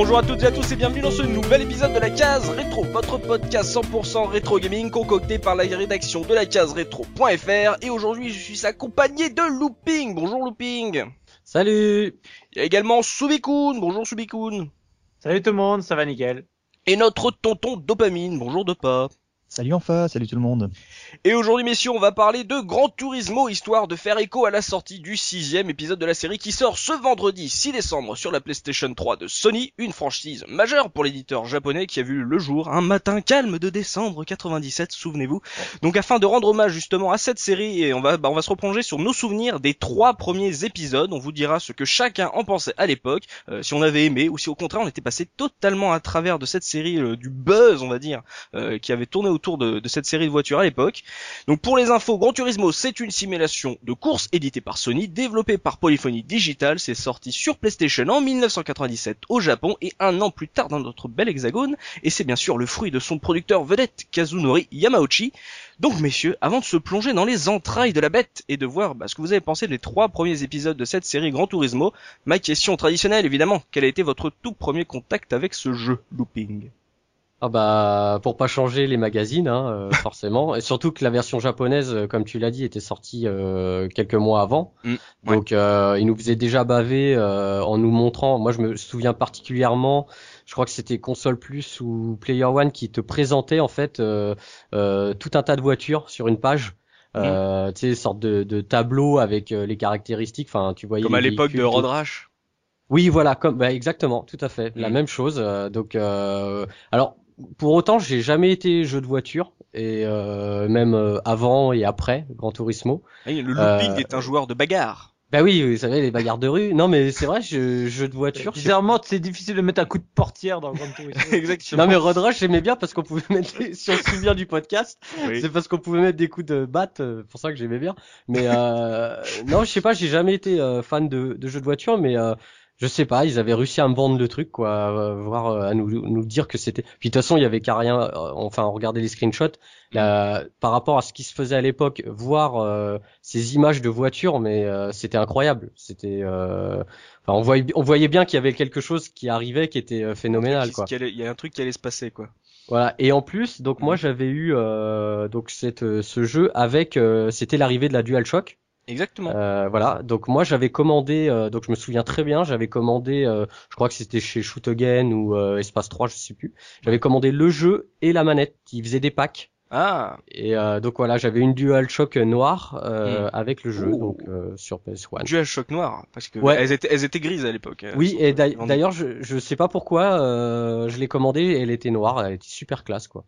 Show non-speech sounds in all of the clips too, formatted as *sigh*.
Bonjour à toutes et à tous et bienvenue dans ce nouvel épisode de la case rétro, votre podcast 100% rétro gaming concocté par la rédaction de la case rétro.fr et aujourd'hui je suis accompagné de Looping. Bonjour Looping. Salut. Il y a également Subikun. Bonjour Subikun. Salut tout le monde, ça va nickel. Et notre tonton Dopamine. Bonjour Dopa. Salut enfin, salut tout le monde. Et aujourd'hui messieurs, on va parler de Gran Turismo, histoire de faire écho à la sortie du sixième épisode de la série qui sort ce vendredi 6 décembre sur la PlayStation 3 de Sony, une franchise majeure pour l'éditeur japonais qui a vu le jour un matin calme de décembre 97, souvenez-vous. Donc afin de rendre hommage justement à cette série, et on va, bah, on va se replonger sur nos souvenirs des trois premiers épisodes, on vous dira ce que chacun en pensait à l'époque, euh, si on avait aimé ou si au contraire on était passé totalement à travers de cette série, euh, du buzz on va dire, euh, qui avait tourné autour de, de cette série de voitures à l'époque. Donc pour les infos, Gran Turismo c'est une simulation de course éditée par Sony, développée par Polyphony Digital, c'est sorti sur PlayStation en 1997 au Japon et un an plus tard dans notre bel hexagone, et c'est bien sûr le fruit de son producteur vedette Kazunori Yamauchi. Donc messieurs, avant de se plonger dans les entrailles de la bête et de voir bah, ce que vous avez pensé des trois premiers épisodes de cette série Gran Turismo, ma question traditionnelle évidemment, quel a été votre tout premier contact avec ce jeu Looping? Ah bah pour pas changer les magazines hein, euh, *laughs* forcément et surtout que la version japonaise euh, comme tu l'as dit était sortie euh, quelques mois avant Mm, ouais. donc euh, il nous faisait déjà baver euh, en nous montrant moi je me souviens particulièrement je crois que c'était console plus ou player one qui te présentait en fait euh, euh, tout un tas de voitures sur une page Mm. euh, tu sais sorte de, de tableau avec les caractéristiques enfin tu voyais Comme à l'époque de Road. Rash Oui, voilà, comme bah, exactement, tout à fait, la Mhm. même chose. donc, euh, alors pour autant, j'ai jamais été jeu de voiture et euh, même euh, avant et après Gran Turismo. Oui, Le Looping Euh, est un joueur de bagarre. Bah oui, vous savez les bagarres de rue. Non, mais c'est vrai, je, jeu de voiture. je- Bizarrement, c'est difficile de mettre un coup de portière dans Grand Turismo. *laughs* Exactement. Non mais Road Rush j'aimais bien parce qu'on pouvait mettre des... si on se souvient du podcast Oui. c'est parce qu'on pouvait mettre des coups de batte euh, pour ça que j'aimais bien mais euh, non je sais pas j'ai jamais été euh, fan de, de jeux de voiture mais euh, je sais pas ils avaient réussi à me vendre le truc quoi euh, voir euh, à nous nous dire que c'était puis de toute façon il y avait qu'à rien euh, enfin regarder les screenshots là, par rapport à ce qui se faisait à l'époque voir euh, ces images de voitures mais euh, c'était incroyable c'était euh, enfin on voyait on voyait bien qu'il y avait quelque chose qui arrivait qui était phénoménal quoi Il y a un truc qui allait se passer quoi. voilà. Et en plus, donc moi j'avais eu euh, donc cette ce jeu avec euh, c'était l'arrivée de la DualShock. Exactement. Euh, voilà. Donc moi j'avais commandé euh, donc je me souviens très bien, j'avais commandé euh, je crois que c'était chez Shoot Again ou euh, Espace 3, je sais plus. J'avais commandé le jeu et la manette qui faisaient des packs. Ah, Et euh, donc voilà, j'avais une DualShock noire euh, avec le jeu Ouh. donc euh, sur PS1. DualShock noir parce que Ouais. elles étaient elles étaient grises à l'époque. euh, Oui, et d'ailleurs je je sais pas pourquoi euh, je l'ai commandée elle était noire, elle était super classe quoi.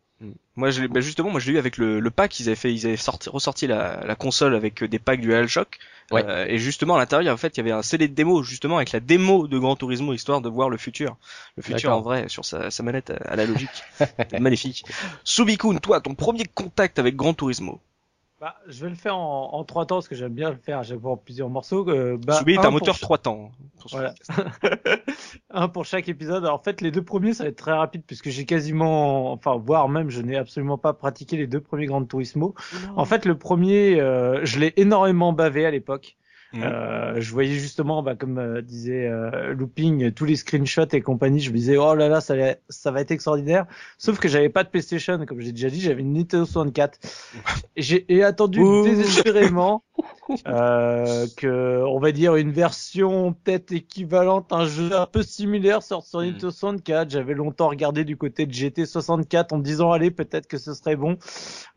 Moi, je l'ai- bah, justement, moi, je l'ai eu avec le, le pack. Ils avaient fait, ils avaient sorti, ressorti la, la console avec euh, des packs DualShock. Ouais. Euh, et justement, à l'intérieur, en fait, il y avait un CD de démo, justement, avec la démo de Gran Turismo, histoire de voir le futur. Le futur en vrai, sur sa, sa manette à, à la logique. *laughs* Magnifique. Subikun, toi, ton premier contact avec Gran Turismo. Bah, je vais le faire en, en trois temps parce que j'aime bien le faire fois en plusieurs morceaux. Euh, bah, est un moteur 3 temps. pour Voilà. *laughs* un pour chaque épisode. Alors, en fait, les deux premiers, ça va être très rapide puisque j'ai quasiment, enfin, voire même, je n'ai absolument pas pratiqué les deux premiers Grand Turismo. En fait, le premier, euh, je l'ai énormément bavé à l'époque. Mhm. Euh, je voyais justement, bah, comme euh, disait euh, Looping, tous les screenshots et compagnie. Je me disais, oh là là, ça, va- ça va être extraordinaire. Sauf que j'avais pas de PlayStation, comme j'ai déjà dit, j'avais une Nintendo 64. Et j'ai attendu Ouh. désespérément *laughs* euh, que, on va dire, une version peut-être équivalente, un jeu un peu similaire sorte sur Mhm. Nintendo 64. J'avais longtemps regardé du côté de GT 64 en me disant, allez, peut-être que ce serait bon.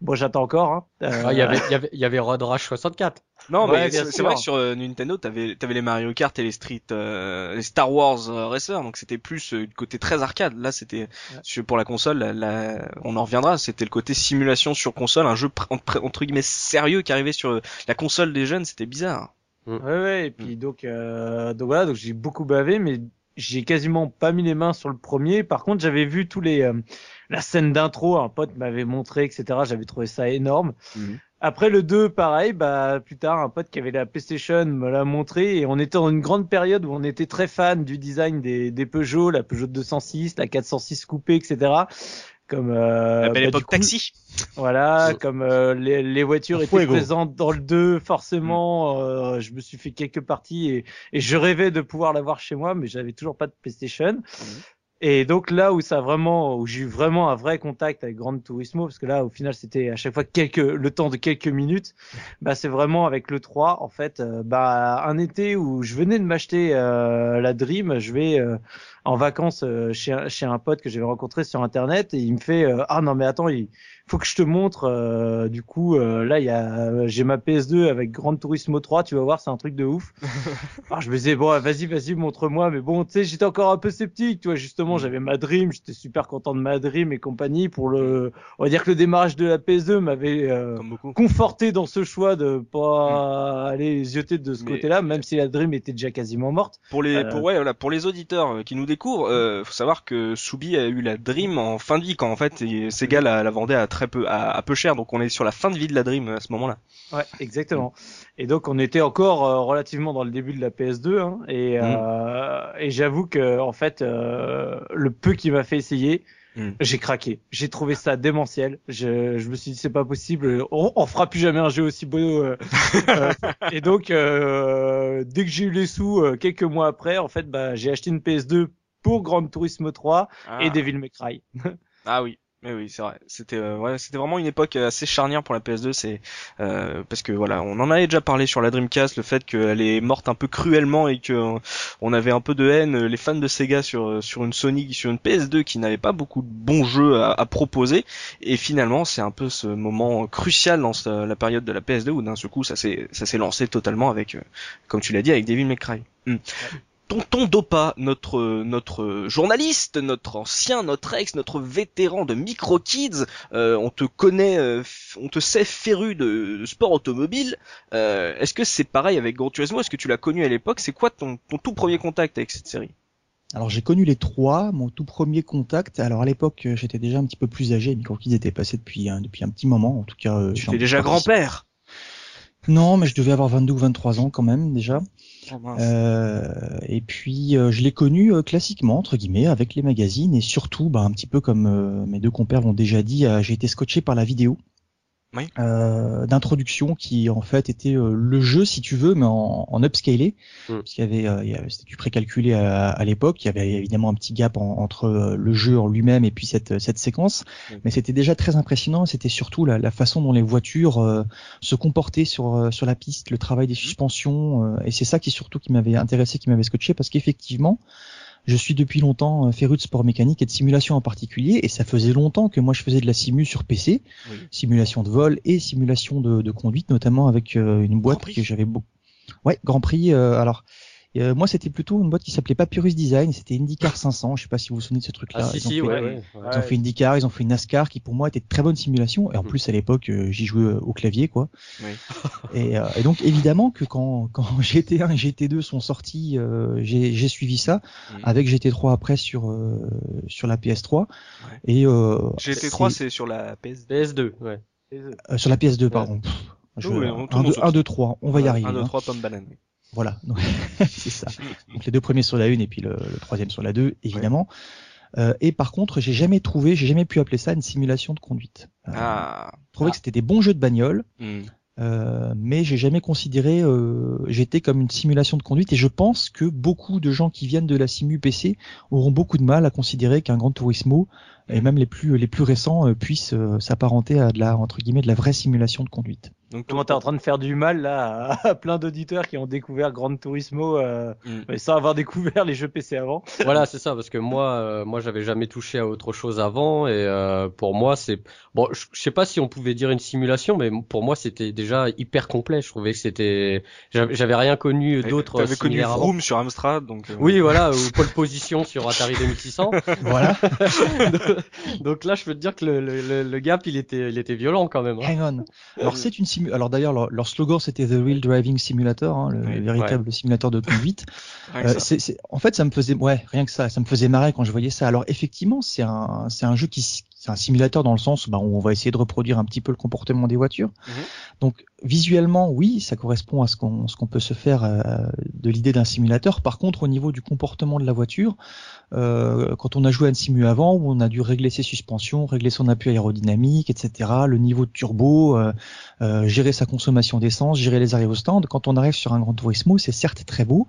Bon, j'attends encore. Hein. Euh, Ah, il y avait y avait y avait Road Rush 64. Non, Ouais, mais c'est vrai que sur euh, Nintendo, t'avais avais les Mario Kart et les Street, euh, les Star Wars euh, Racer, donc c'était plus euh, du côté très arcade. Là, c'était sur- pour la console, la- la- on en reviendra. C'était le côté simulation sur console, un jeu pr- entre, entre guillemets sérieux qui arrivait sur euh, la console des jeunes. C'était bizarre. Ouais, ouais, et puis donc, euh, donc voilà, donc j'ai beaucoup bavé, mais j'ai quasiment pas mis les mains sur le premier. Par contre, j'avais vu tous les, euh, la scène d'intro, un pote m'avait montré, etc. J'avais trouvé ça énorme. Mhm. Après le 2, pareil, bah plus tard, un pote qui avait la PlayStation me l'a montré et on était dans une grande période où on était très fan du design des, des Peugeot, la Peugeot 206, la 406 coupée, etc. Comme euh, bah, taxi. voilà, comme euh, les, les voitures étaient Fuego. présentes dans le 2, forcément, euh, je me suis fait quelques parties et, et je rêvais de pouvoir l'avoir chez moi, mais j'avais toujours pas de PlayStation. Et donc là où ça a vraiment, où j'ai eu vraiment un vrai contact avec Gran Turismo, parce que là au final c'était à chaque fois quelques, le temps de quelques minutes, bah c'est vraiment avec le 3 en fait, euh, bah un été où je venais de m'acheter euh, la Dream, je vais euh, en vacances chez, chez un pote que j'avais rencontré sur internet et il me fait ah non mais attends il faut que je te montre. Euh, du coup, euh, là, il y a, j'ai ma PS2 avec Gran Turismo 3. Tu vas voir, c'est un truc de ouf. Alors, *laughs* je me disais bon, vas-y, vas-y, montre-moi. Mais bon, tu sais, j'étais encore un peu sceptique. Tu vois, justement, j'avais ma Dream. J'étais super content de ma Dream et compagnie. Pour le, on va dire que le démarrage de la PS2 m'avait euh, conforté dans ce choix de pas mm. aller zioter de ce côté-là, même si la Dream était déjà quasiment morte. Pour les, pour ouais, voilà, pour les auditeurs qui nous découvrent, faut savoir que Soubi a eu la Dream en fin de vie quand en fait Sega la, la vendait à très peu à, peu cher, donc on est sur la fin de vie de la Dream à ce moment-là. Ouais, exactement. Et donc on était encore euh, relativement dans le début de la PS2, hein, et, mm. euh, et j'avoue que en fait euh, le peu qui m'a fait essayer, mm. j'ai craqué. J'ai trouvé ça démentiel. Je, je me suis dit c'est pas possible, on, on, fera plus jamais un jeu aussi beau. Euh, *laughs* et donc dès que j'ai eu les sous, quelques mois après, en fait, bah, j'ai acheté une PS2 pour Grand Turismo 3 et ah. Devil May Cry. *laughs* ah oui. Mais oui, c'est vrai. C'était euh, ouais, c'était vraiment une époque assez charnière pour la PS2. C'est euh, parce que voilà, on en avait déjà parlé sur la Dreamcast, le fait qu'elle est morte un peu cruellement et que on avait un peu de haine, les fans de Sega sur sur une Sony, sur une PS2 qui n'avait pas beaucoup de bons jeux à, à proposer. Et finalement, c'est un peu ce moment crucial dans la période de la PS2 où d'un seul coup, ça s'est ça s'est lancé totalement avec, euh, comme tu l'as dit, avec Devil May Cry. Hmm. Tonton Dopa, notre notre journaliste, notre ancien, notre ex, notre vétéran de Micro Kids, euh, on te connaît, euh, on te sait féru de, sport automobile. Euh, est-ce que c'est pareil avec Gran Turismo? Est-ce que tu l'as connu à l'époque? C'est quoi ton, ton tout premier contact avec cette série? Alors j'ai connu les trois, mon tout premier contact. Alors à l'époque j'étais déjà un petit peu plus âgé, Micro Kids était passé depuis un, depuis un petit moment, en tout cas. tu étais déjà grand-père. Non, mais je devais avoir 22 ou 23 ans quand même déjà. Oh, euh, et puis euh, je l'ai connu euh, classiquement entre guillemets avec les magazines et surtout bah, un petit peu comme mes deux compères l'ont déjà dit, j'ai été scotché par la vidéo euh, d'introduction qui en fait était euh, le jeu si tu veux mais en, en upscalé mm. parce qu'il y avait euh, c'était du précalculé à, à l'époque il y avait évidemment un petit gap entre euh, le jeu en lui-même et puis cette cette séquence mm. mais c'était déjà très impressionnant c'était surtout la, la, façon dont les voitures se comportaient sur sur la piste le travail des mm. suspensions et c'est ça qui surtout qui m'avait intéressé qui m'avait scotché parce qu'effectivement je suis depuis longtemps euh, féru de sport mécanique et de simulation en particulier, et ça faisait longtemps que moi je faisais de la simu sur PC, simulation de vol et simulation de, de conduite, notamment avec euh, une boîte que j'avais beaucoup. Ouais, Grand Prix. Euh, alors, euh, moi, c'était plutôt une boîte qui s'appelait Papyrus Design. C'était IndyCar 500. Je sais pas si vous vous souvenez de ce truc-là. Ah, si, si, ouais, Ils ont fait IndyCar, ils ont fait une NASCAR qui pour moi était de très bonne simulation. Et en mm. plus, à l'époque, euh, j'y jouais euh, au clavier, quoi. Oui. *laughs* et, et, donc, évidemment que quand, quand *laughs* GT1 et GT2 sont sortis, j'ai suivi ça mm. avec GT3 après sur sur la PS3. Et GT3, c'est sur la PS... PS2, ouais. sur la PS2, pardon. je, 1, 2, 3, on va y arriver. 1, 2, 3, pomme banane. Voilà, *laughs* c'est ça. *laughs* Donc les deux premiers sur la une et puis le, troisième sur la deux, évidemment. Euh, et par contre, j'ai jamais trouvé, j'ai jamais pu appeler ça une simulation de conduite. Euh, ah. Je trouvais que c'était des bons jeux de bagnole, hmm. euh, mais j'ai jamais considéré euh, j'étais comme une simulation de conduite. Et je pense que beaucoup de gens qui viennent de la simu PC auront beaucoup de mal à considérer qu'un Grand Turismo et même les plus les plus récents puissent s'apparenter à de la entre guillemets de la vraie simulation de conduite. Donc comment t'es en train de faire du mal là à plein d'auditeurs qui ont découvert Gran Turismo euh, mm. sans avoir découvert les jeux PC avant? Voilà, c'est ça parce que moi euh, moi j'avais jamais touché à autre chose avant et euh, pour moi c'est bon je sais pas si on pouvait dire une simulation mais pour moi c'était déjà hyper complet, je trouvais que c'était j'avais rien connu d'autre T'avais connu Vroom sur Amstrad donc euh, Oui, voilà, ou pole position sur Atari 2600. *laughs* voilà. *laughs* donc, là je peux te dire que le, le, le, gap il était il était violent quand même. Hein. Hang on. Alors c'est une simulation alors d'ailleurs leur, slogan c'était The Real Driving Simulator, hein, le, véritable simulateur de conduite. *laughs* euh, en fait, ça me faisait, ouais, rien que ça, ça me faisait marrer quand je voyais ça. Alors effectivement, c'est un, c'est un jeu qui, c'est un simulateur dans le sens bah, où on va essayer de reproduire un petit peu le comportement des voitures. Mhm. Donc visuellement, oui, ça correspond à ce qu'on peut se faire euh, de l'idée d'un simulateur. Par contre, au niveau du comportement de la voiture, euh, quand on a joué à un simu avant, où on a dû régler ses suspensions, régler son appui aérodynamique, etc., le niveau de turbo, euh, euh, gérer sa consommation d'essence, gérer les aérostands, quand on arrive sur un Grand Turismo, c'est certes très beau,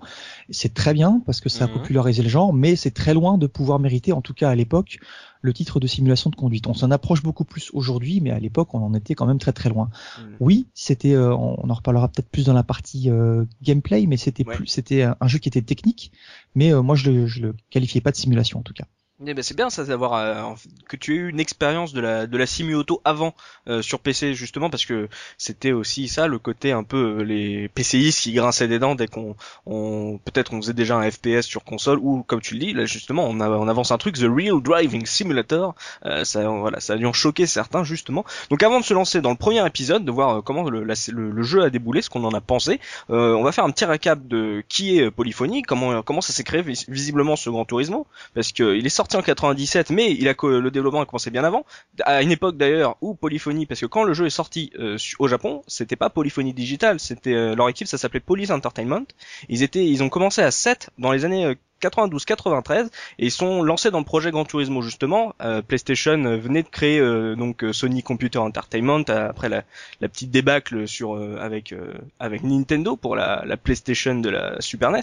c'est très bien parce que ça a Mhm. popularisé le genre, mais c'est très loin de pouvoir mériter, en tout cas à l'époque, le titre de simulation de conduite. On s'en approche beaucoup plus aujourd'hui, mais à l'époque, on en était quand même très très loin. Mhm. Oui, c'était, euh, on en reparlera peut-être plus dans la partie euh, gameplay, mais c'était Ouais. plus, c'était un, un jeu qui était technique, mais euh, moi je le, je le qualifiais pas de simulation en tout cas. Eh ben, c'est bien ça d'avoir euh, que tu aies eu une expérience de la de la simu auto avant euh, sur PC justement parce que c'était aussi ça le côté un peu euh, les PCistes qui grinçaient des dents dès qu'on on peut-être on faisait déjà un FPS sur console ou comme tu le dis là justement on, avance un truc the real driving simulator euh, ça voilà ça a dû en choquer certains justement. Donc avant de se lancer dans le premier épisode de voir euh, comment le, jeu a déboulé ce qu'on en a pensé euh, on va faire un petit récap de qui est Polyphony comment comment ça s'est créé vis- visiblement ce Grand Turismo parce qu'il est sorti en 97, mais il a le développement a commencé bien avant, à une époque d'ailleurs où Polyphony, parce que quand le jeu est sorti euh, au Japon, c'était pas Polyphony Digital, c'était euh, leur équipe, ça s'appelait Police Entertainment. Ils étaient, ils ont commencé à 7 dans les années euh, 92-93 et ils sont lancés dans le projet Gran Turismo justement. Euh, PlayStation euh, venait de créer euh, donc Sony Computer Entertainment après la, la petite débâcle sur avec avec Nintendo pour la, la PlayStation de la Super NES.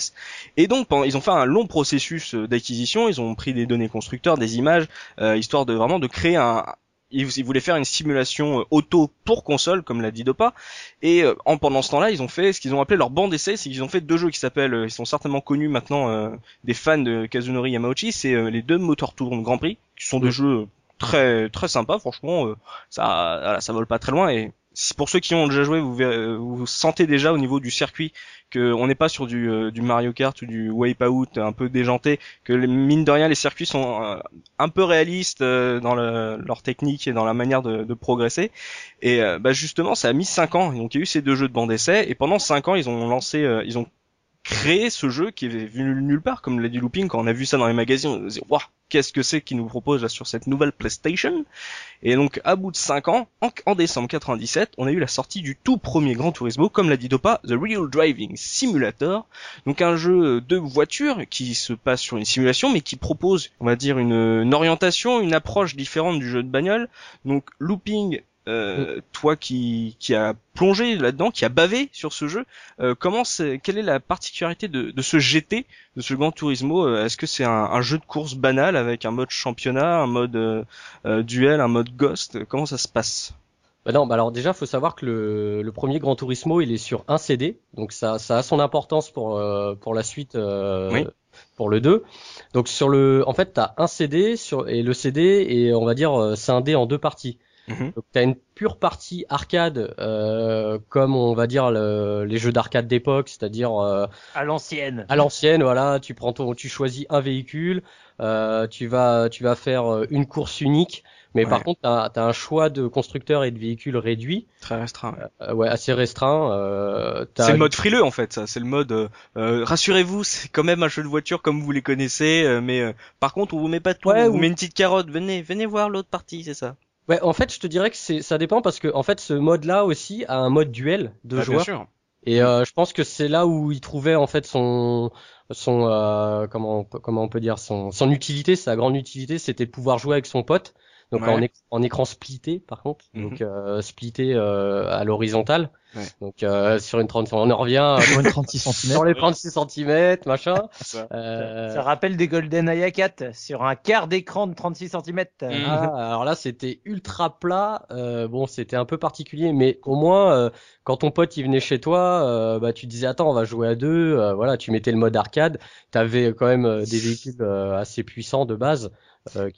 Et donc pendant- ils ont fait un long processus d'acquisition. Ils ont pris des données constructeurs, des images, histoire de vraiment de créer un ils ils voulaient faire une simulation euh, auto pour console, comme l'a dit Dopa. Et euh, en pendant ce temps-là, ils ont fait ce qu'ils ont appelé leur bande d'essai, c'est qu'ils ont fait deux jeux qui s'appellent, euh, ils sont certainement connus maintenant euh, des fans de Kazunori Yamauchi, c'est euh, les deux Motor Tour Grand Prix, qui sont des jeux euh, très très sympas, franchement, euh, ça voilà, ça vole pas très loin et si pour ceux qui ont déjà joué, vous, euh, vous sentez déjà au niveau du circuit que on n'est pas sur du, euh, du Mario Kart ou du Wipeout un peu déjanté, que les, mine de rien les circuits sont euh, un peu réalistes dans le- leur technique et dans la manière de, progresser. Et bah justement, ça a mis 5 ans. Donc il y a eu ces deux jeux de bande d'essai et pendant 5 ans, ils ont lancé, ils ont créé ce jeu qui est venu nulle part, comme l'a dit Looping, quand on a vu ça dans les magazines, on se dit, waouh, qu'est-ce que c'est qu'ils nous proposent là sur cette nouvelle PlayStation? Et donc, à bout de 5 ans, en, décembre 97, on a eu la sortie du tout premier Gran Turismo, comme l'a dit Dopa, The Real Driving Simulator, donc un jeu de voiture qui se passe sur une simulation, mais qui propose, on va dire, une orientation, une approche différente du jeu de bagnole. Donc, Looping, euh, toi qui, qui a plongé là-dedans, qui a bavé sur ce jeu, euh, comment c'est, quelle est la particularité de, de ce GT, de ce Gran Turismo euh, Est-ce que c'est un, un jeu de course banal avec un mode championnat, un mode euh, euh, duel, un mode ghost? Comment ça se passe? Bah non, bah alors déjà, faut savoir que le, le premier Gran Turismo, il est sur un CD, donc ça, ça a son importance pour euh, pour la suite, euh, Oui. pour le 2. Donc sur le, en fait, t'as un CD sur et le CD est, on va dire, euh, scindé en deux parties. Mhm. Donc t'as une pure partie arcade, euh, comme on va dire le- les jeux d'arcade d'époque, c'est-à-dire euh, À l'ancienne. à l'ancienne, voilà, tu prends ton, tu choisis un véhicule, euh, tu vas, tu vas faire euh, une course unique, mais par contre, t'as, as un choix de constructeurs et de véhicules réduit, Très restreint. ouais. euh, ouais, assez restreint. Euh, t'as- C'est le mode frileux en fait, ça. C'est le mode. euh, euh, Rassurez-vous, c'est quand même un jeu de voiture comme vous les connaissez, euh, mais euh, par contre, on vous met pas tout. Ouais, on vous ou- met une petite carotte. Venez, venez voir l'autre partie, c'est ça. Ouais, en fait, je te dirais que c'est, ça dépend parce que en fait, ce mode-là aussi a un mode duel de Ah, bien joueurs. sûr. Et euh, je pense que c'est là où il trouvait en fait son son euh, comment comment on peut dire son son utilité, sa grande utilité, c'était de pouvoir jouer avec son pote. Donc Ouais. en, éc- en écran splitté par contre, Mhm. donc euh, splitté euh, à l'horizontale. Ouais. Donc euh, sur une 30 on en revient Sur une 36 cm. sur les 36 cm, machin. Ça. Euh, Ça rappelle des Golden Eye 4 sur un quart d'écran de 36 cm. Mm. Ah, alors là, c'était ultra plat. Euh, bon, c'était un peu particulier, mais au moins, euh, quand ton pote il venait chez toi, euh, bah tu disais attends, on va jouer à deux. Euh, voilà, tu mettais le mode arcade. T'avais quand même euh, des véhicules euh, assez puissants de base euh.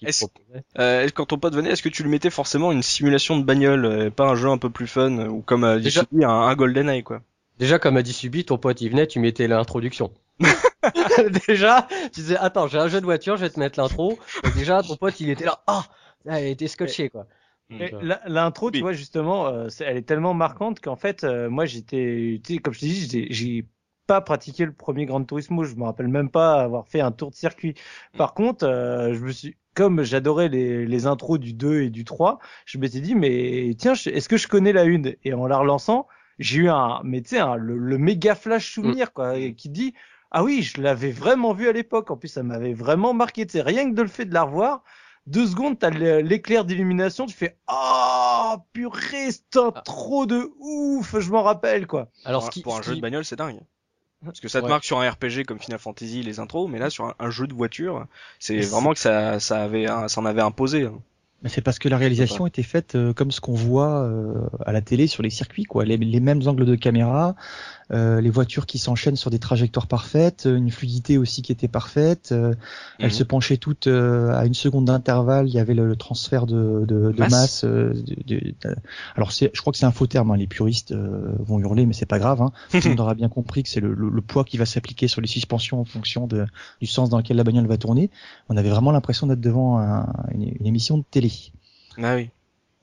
Euh, quand ton pote venait, est-ce que tu lui mettais forcément une simulation de bagnole, euh, pas un jeu un peu plus fun euh, ou comme Déjà- Subi, un, un Golden Eye quoi Déjà, comme a dit Subi, ton pote il venait, tu mettais l'introduction. *laughs* déjà, tu disais attends, j'ai un jeu de voiture, je vais te mettre l'intro. Déjà, ton pote il était là, ah, il était scotché quoi. Mm. La- L'intro, tu Oui. vois, justement, euh, elle est tellement marquante qu'en fait, euh, moi, j'étais, tu sais, comme je te dis, j'ai- pas pratiqué le premier Gran Turismo. Je me rappelle même pas avoir fait un tour de circuit. Par contre, euh, je me suis, comme j'adorais les, les intros du 2 et du 3, je m'étais dit, mais tiens, est-ce que je connais la une? Et en la relançant, j'ai eu un, mais tu sais, le, le, méga flash souvenir, quoi, qui dit, ah oui, je l'avais vraiment vu à l'époque. En plus, ça m'avait vraiment marqué. Tu sais, rien que de le fait de la revoir, deux secondes, t'as l'éclair d'illumination, tu fais oh purée, c'est un ah. trop de ouf, je m'en rappelle quoi. Alors pour, un jeu de bagnole, c'est dingue. Parce que ça te marque sur un RPG comme Final Fantasy les intros, mais là sur un, jeu de voiture, c'est vraiment que ça, ça avait, ça en avait imposé. Hein. Mais c'est parce que la réalisation était faite euh, comme ce qu'on voit euh, à la télé sur les circuits, quoi. Les, les mêmes angles de caméra, euh, les voitures qui s'enchaînent sur des trajectoires parfaites, une fluidité aussi qui était parfaite. Elles mhm. se penchaient toutes à une seconde d'intervalle. Il y avait le, transfert de, de, de masse. de, alors c'est, je crois que c'est un faux terme. Hein. Les puristes vont hurler, mais c'est pas grave. Hein. *laughs* Le monde aura bien compris que c'est le, le, poids qui va s'appliquer sur les suspensions en fonction de, du sens dans lequel la bagnole va tourner. On avait vraiment l'impression d'être devant un, une, une émission de télé. Ah oui.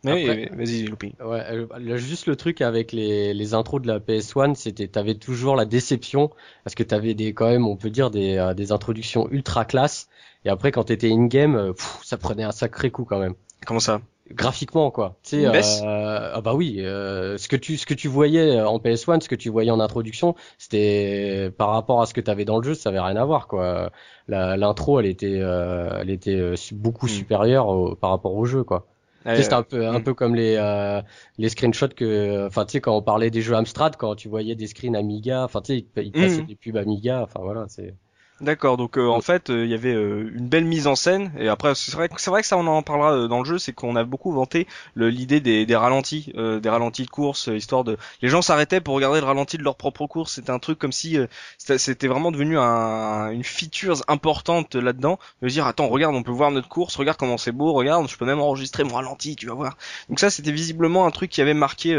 oui, vas-y, Looping. Ouais, euh, juste le truc avec les, les intros de la PS1, c'était t'avais toujours la déception parce que t'avais des quand même, on peut dire des, euh, des introductions ultra classe et après quand t'étais in game, euh, ça prenait un sacré coup quand même. Comment ça? Graphiquement quoi. Tu sais, euh, ah bah oui, euh, ce que tu ce que tu voyais en PS1, ce que tu voyais en introduction, c'était par rapport à ce que t'avais dans le jeu, ça avait rien à voir quoi. L'intro, elle était elle était beaucoup hmm. supérieure par rapport au jeu quoi. C'était un peu un mm. peu comme les euh, les screenshots que enfin tu sais quand on parlait des jeux Amstrad quand tu voyais des screens Amiga enfin tu sais ils, mm. passaient des pubs Amiga enfin voilà c'est D'accord, donc euh, en fait euh, il y avait euh, une belle mise en scène et après c'est vrai c'est vrai que ça on en parlera dans le jeu, c'est qu'on a beaucoup vanté l'idée des, des ralentis, des ralentis de course, histoire de les gens s'arrêtaient pour regarder le ralenti de leur propre course, c'était un truc comme si c'était vraiment devenu un, une feature importante là-dedans, de dire attends regarde on peut voir notre course, regarde comment c'est beau, regarde je peux même enregistrer mon ralenti, tu vas voir. Donc ça c'était visiblement un truc qui avait marqué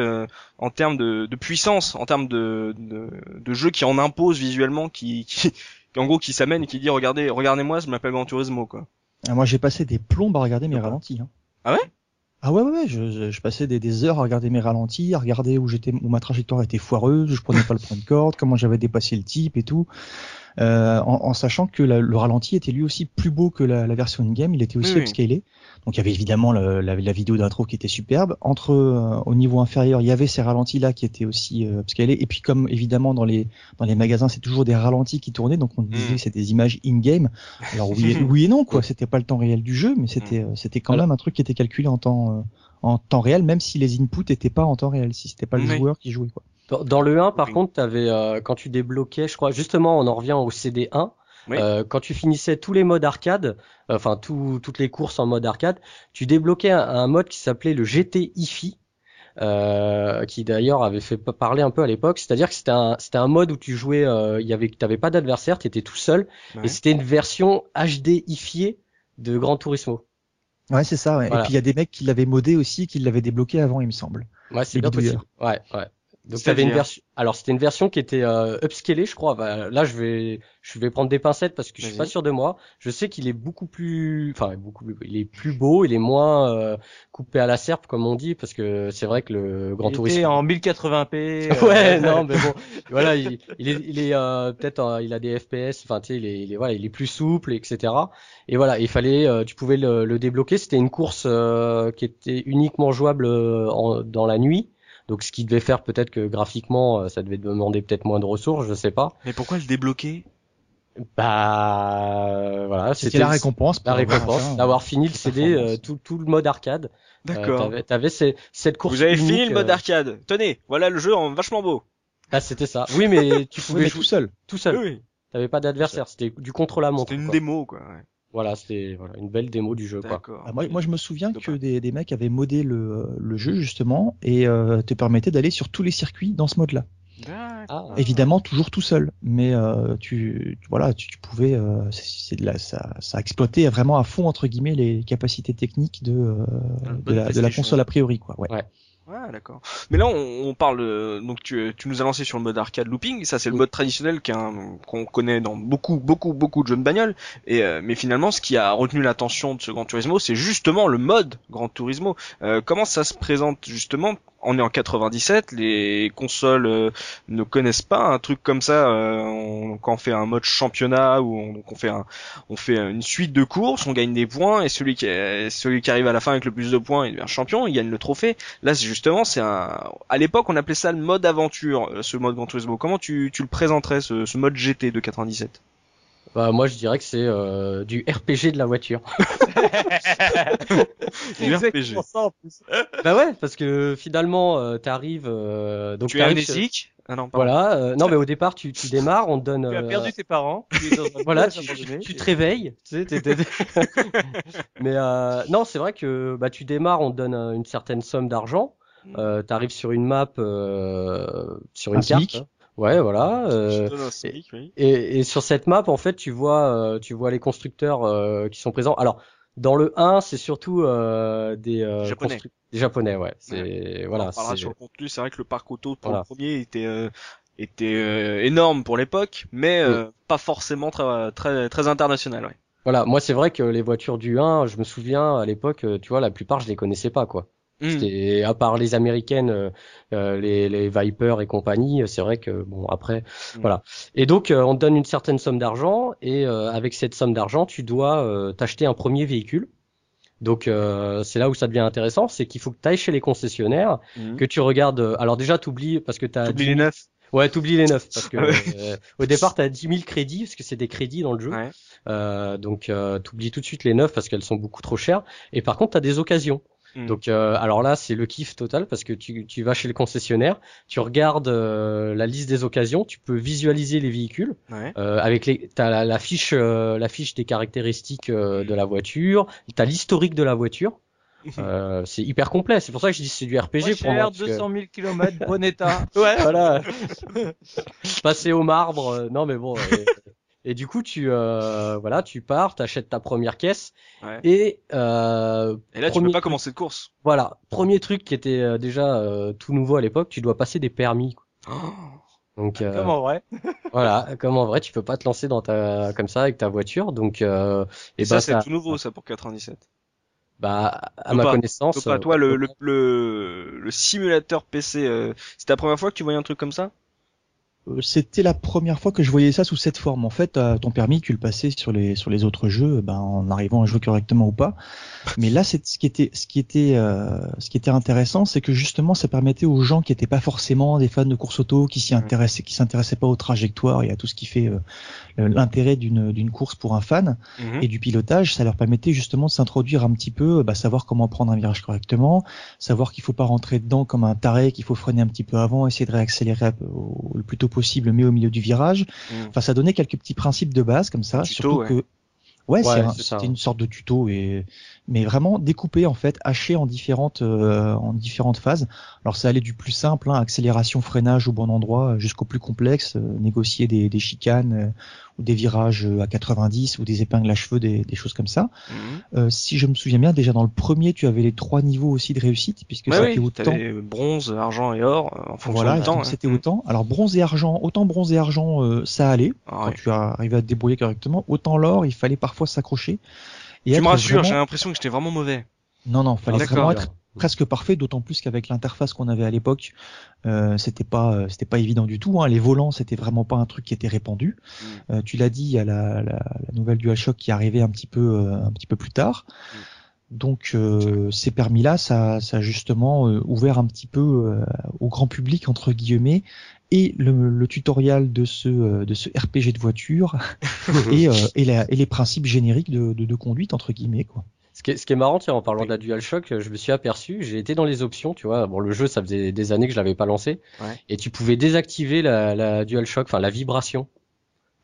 en termes de, de, puissance, en termes de, de, de jeu qui en impose visuellement, qui, qui en gros qui s'amène et qui dit regardez regardez-moi je m'appelle Gran Turismo quoi. Ah, moi j'ai passé des plombes à regarder mes ralentis. Hein. Ah ouais? Ah ouais ouais, ouais je, je, passais des, des, heures à regarder mes ralentis, à regarder où j'étais où ma trajectoire était foireuse, je prenais pas le point de corde, comment j'avais dépassé le type et tout. Euh, en, en, sachant que le ralenti était lui aussi plus beau que la, la version in-game, il était aussi upscalé. Donc il y avait évidemment la, la, vidéo d'intro qui était superbe. Entre euh, au niveau inférieur, il y avait ces ralentis là qui étaient aussi euh, upscalés. Et puis comme évidemment dans les dans les magasins, c'est toujours des ralentis qui tournaient, donc on disait mm. que c'était des images in-game. Alors oui, oui et non quoi, *laughs* c'était pas le temps réel du jeu, mais c'était mm. c'était quand même un truc qui était calculé en temps en temps réel, même si les inputs étaient pas en temps réel, si c'était pas le joueur qui jouait quoi. Dans, le 1, par contre, avais, euh, quand tu débloquais, je crois, justement, on en revient au CD1. Euh, quand tu finissais tous les modes arcade, enfin toutes les courses en mode arcade, tu débloquais un, mode qui s'appelait le GT IFI, euh, qui d'ailleurs avait fait parler un peu à l'époque. C'est-à-dire que c'était un, c'était un mode où tu jouais, euh, il y avait, t'avais pas d'adversaire, tu étais tout seul, et c'était une version HD ifiée de Gran Turismo. Ouais, c'est ça. Ouais. Et puis il y a des mecs qui l'avaient modé aussi, qui l'avaient débloqué avant, il me semble. Ouais, c'est bien possible. Ouais, ouais. Donc t'avais une version. Alors c'était une version qui était euh, upscalée, je crois. Bah, là, je vais, je vais prendre des pincettes parce que je suis pas sûr de moi. Je sais qu'il est beaucoup plus, enfin beaucoup, il est plus beau, il est moins euh, coupé à la serpe comme on dit, parce que c'est vrai que le Grand Tourisme. en 1080p. *laughs* Euh, ouais, non, mais bon, voilà, il, il est, il est euh, peut-être, il a des FPS. Enfin, tu sais, il est, il est, voilà, il est plus souple, etc. Et voilà, il fallait, tu pouvais le, le débloquer. C'était une course qui était uniquement jouable en, dans la nuit. Donc ce qui devait faire peut-être que graphiquement euh, ça devait demander peut-être moins de ressources, je sais pas. Mais pourquoi le débloquer? Bah voilà, c'était la récompense, la récompense d'avoir fini le CD euh, tout, tout le mode arcade. Euh, D'accord. Euh, t'avais, cette course. Vous avez fini le mode arcade. Tenez, voilà le jeu en vachement beau. Ah c'était ça. Oui mais tu *laughs* pouvais jouer tout seul. Tout seul. Oui. T'avais pas d'adversaire, c'était du contrôle à montre. C'était une démo quoi. Ouais. Voilà, c'était voilà, une belle démo du jeu. Quoi. Ah, moi, moi, je me souviens que des, des, mecs avaient modé le, le jeu justement et euh, te permettait d'aller sur tous les circuits dans ce mode-là. Ah. Évidemment, toujours tout seul, mais euh, tu, voilà, tu, tu pouvais, euh, c'est de la, ça, ça exploitait vraiment à fond entre guillemets les capacités techniques de, euh, de, la, de, la, console a priori, quoi. Ouais. ouais. Ah d'accord. Mais là on, on parle euh, donc tu, tu nous as lancé sur le mode arcade looping, ça c'est le mode traditionnel qu'un- qu'on connaît dans beaucoup beaucoup beaucoup de jeux de bagnole. Et euh, mais finalement ce qui a retenu l'attention de ce Gran Turismo, c'est justement le mode Gran Turismo. Euh, comment ça se présente justement On est en 97, les consoles euh, ne connaissent pas un truc comme ça. euh, on, quand on fait un mode championnat ou on, fait une suite de courses, on gagne des points et celui qui celui qui arrive à la fin avec le plus de points, il devient champion, il gagne le trophée. Là, c'est justement, c'est un. À l'époque, on appelait ça le mode aventure, euh, ce mode Gran Turismo. Comment tu, le présenterais, ce, ce mode GT de 97 Bah, moi, je dirais que c'est euh, du RPG de la voiture. *laughs* *laughs* Du RPG. ça en plus. bah ouais, parce que finalement, euh, t'arrives, euh, donc Tu es amnésique? Ah non, pardon. Voilà. euh, non, mais au départ, tu, tu démarres, on te donne. Tu as euh, perdu tes parents. Tu es dans un *laughs* Voilà, tu, abandonné, tu et- te réveilles. Tu sais, t'es- t'es- mais euh, non, c'est vrai que bah tu démarres, on te donne une certaine somme d'argent. Euh, T'arrives sur une map, euh, sur Un une carte. Ouais, voilà. Euh, oui. et, et sur cette map, en fait, tu vois, euh, tu vois les constructeurs euh, qui sont présents. Alors, dans le 1, c'est surtout euh, des euh, Japonais. des japonais, ouais. C'est On voilà. c'est- sur le contenu. C'est vrai que le parc auto pour Voilà. le premier était euh, était euh, énorme pour l'époque, mais euh, pas forcément très très très international. Ouais. Voilà, moi c'est vrai que les voitures du 1, je me souviens à l'époque, tu vois, la plupart je les connaissais pas quoi. Hmm. C'était à part les américaines, euh, euh, les, les Viper et compagnie, euh, c'est vrai que bon après Mm. voilà. Et donc euh, on te donne une certaine somme d'argent et euh, avec cette somme d'argent, tu dois euh, t'acheter un premier véhicule. Donc euh, c'est là où ça devient intéressant, c'est qu'il faut que tu ailles chez les concessionnaires, Mhm. que tu regardes. alors déjà t'oublies parce que t'as T'oublies 10 les 000 neufs. Ouais, t'oublies les neufs parce *laughs* que Ah euh, au départ t'as 10 000 crédits parce que c'est des crédits dans le jeu. Ouais. Euh, donc euh, t'oublies tout de suite les neufs parce qu'elles sont beaucoup trop chères. Et par contre t'as des occasions. Mm. Donc euh, alors là c'est le kiff total parce que tu, tu vas chez le concessionnaire, tu regardes euh, la liste des occasions, tu peux visualiser les véhicules Ouais. euh, avec les t'as la, la fiche euh, la fiche des caractéristiques euh, de la voiture, t'as l'historique de la voiture. *laughs* Euh, c'est hyper complet. C'est pour ça que je dis c'est du RPG pour moi. cher, parce que- 200 000 km, bon état. *laughs* Ouais, voilà. *laughs* Passer au marbre, euh, non mais bon. Et du coup, tu euh, voilà, tu pars, t'achètes ta première caisse Ouais. et euh, Et là, tu peux pas truc- commencer de course. Voilà, premier truc qui était euh, déjà euh, tout nouveau à l'époque, tu dois passer des permis. quoi. Donc euh, Comme en vrai. *laughs* voilà, comme en vrai, tu peux pas te lancer dans ta comme ça avec ta voiture. Donc euh, Et et ça, bah c'est ça- tout nouveau, ça, pour 97. bah à ma pas, connaissance. Donc, pas euh, toi, le, le, le, le simulateur PC, euh, c'était la première fois que tu voyais un truc comme ça? C'était la première fois que je voyais ça sous cette forme. En fait, euh, ton permis, tu le passais sur les sur les autres jeux, ben en arrivant à jouer correctement ou pas. *laughs* Mais là, c'est ce qui était ce qui était euh, ce qui était intéressant, c'est que justement, ça permettait aux gens qui n'étaient pas forcément des fans de course auto, qui s'y intéressaient, qui s'intéressaient pas aux trajectoires et à tout ce qui fait euh, l'intérêt d'une d'une course pour un fan Mhm. et du pilotage, ça leur permettait justement de s'introduire un petit peu, bah, savoir comment prendre un virage correctement, savoir qu'il faut pas rentrer dedans comme un taré, qu'il faut freiner un petit peu avant, essayer de réaccélérer le plus tôt possible, mais au milieu du virage. Mhm. Enfin, ça donnait quelques petits principes de base comme ça, tuto, surtout ouais. que ouais, Ouais, un- c'était une sorte de tuto et mais vraiment découpé en fait, haché en différentes euh, en différentes phases. Alors ça allait du plus simple, hein, accélération, freinage au bon endroit, jusqu'au plus complexe, euh, négocier des, des chicanes euh, ou des virages euh, à 90 ou des épingles à cheveux, des, des choses comme ça. Mhm. Euh, si je me souviens bien, déjà dans le premier, tu avais les trois niveaux aussi de réussite, puisque Ouais, c'était oui, autant. bronze, argent et or, euh, en fonction Voilà, du temps. hein. c'était autant. Alors bronze et argent, autant bronze et argent, euh, ça allait Ah quand ouais. tu arrivais à te débrouiller correctement. Autant l'or, il fallait parfois s'accrocher. Et Tu me rassures, vraiment- j'ai l'impression que j'étais vraiment mauvais. Non, non, fallait D'accord. vraiment être presque parfait, d'autant plus qu'avec l'interface qu'on avait à l'époque, euh, c'était pas, euh, c'était pas évident du tout. Hein. Les volants, c'était vraiment pas un truc qui était répandu. Mm. Euh, tu l'as dit, il y a la, la, la nouvelle DualShock qui est arrivée un petit peu, euh, un petit peu plus tard. Donc euh, ces permis-là, ça, ça a justement euh, ouvert un petit peu euh, au grand public entre guillemets et le, le tutoriel de ce euh, de ce RPG de voiture *laughs* et, euh, et, la- et les principes génériques de, de, de conduite entre guillemets quoi. Ce qui est, ce qui est marrant, tiens, en parlant de la DualShock, je me suis aperçu, j'ai été dans les options, tu vois, bon, le jeu, ça faisait des années que je l'avais pas lancé, Ouais. et tu pouvais désactiver la, la DualShock, enfin la vibration.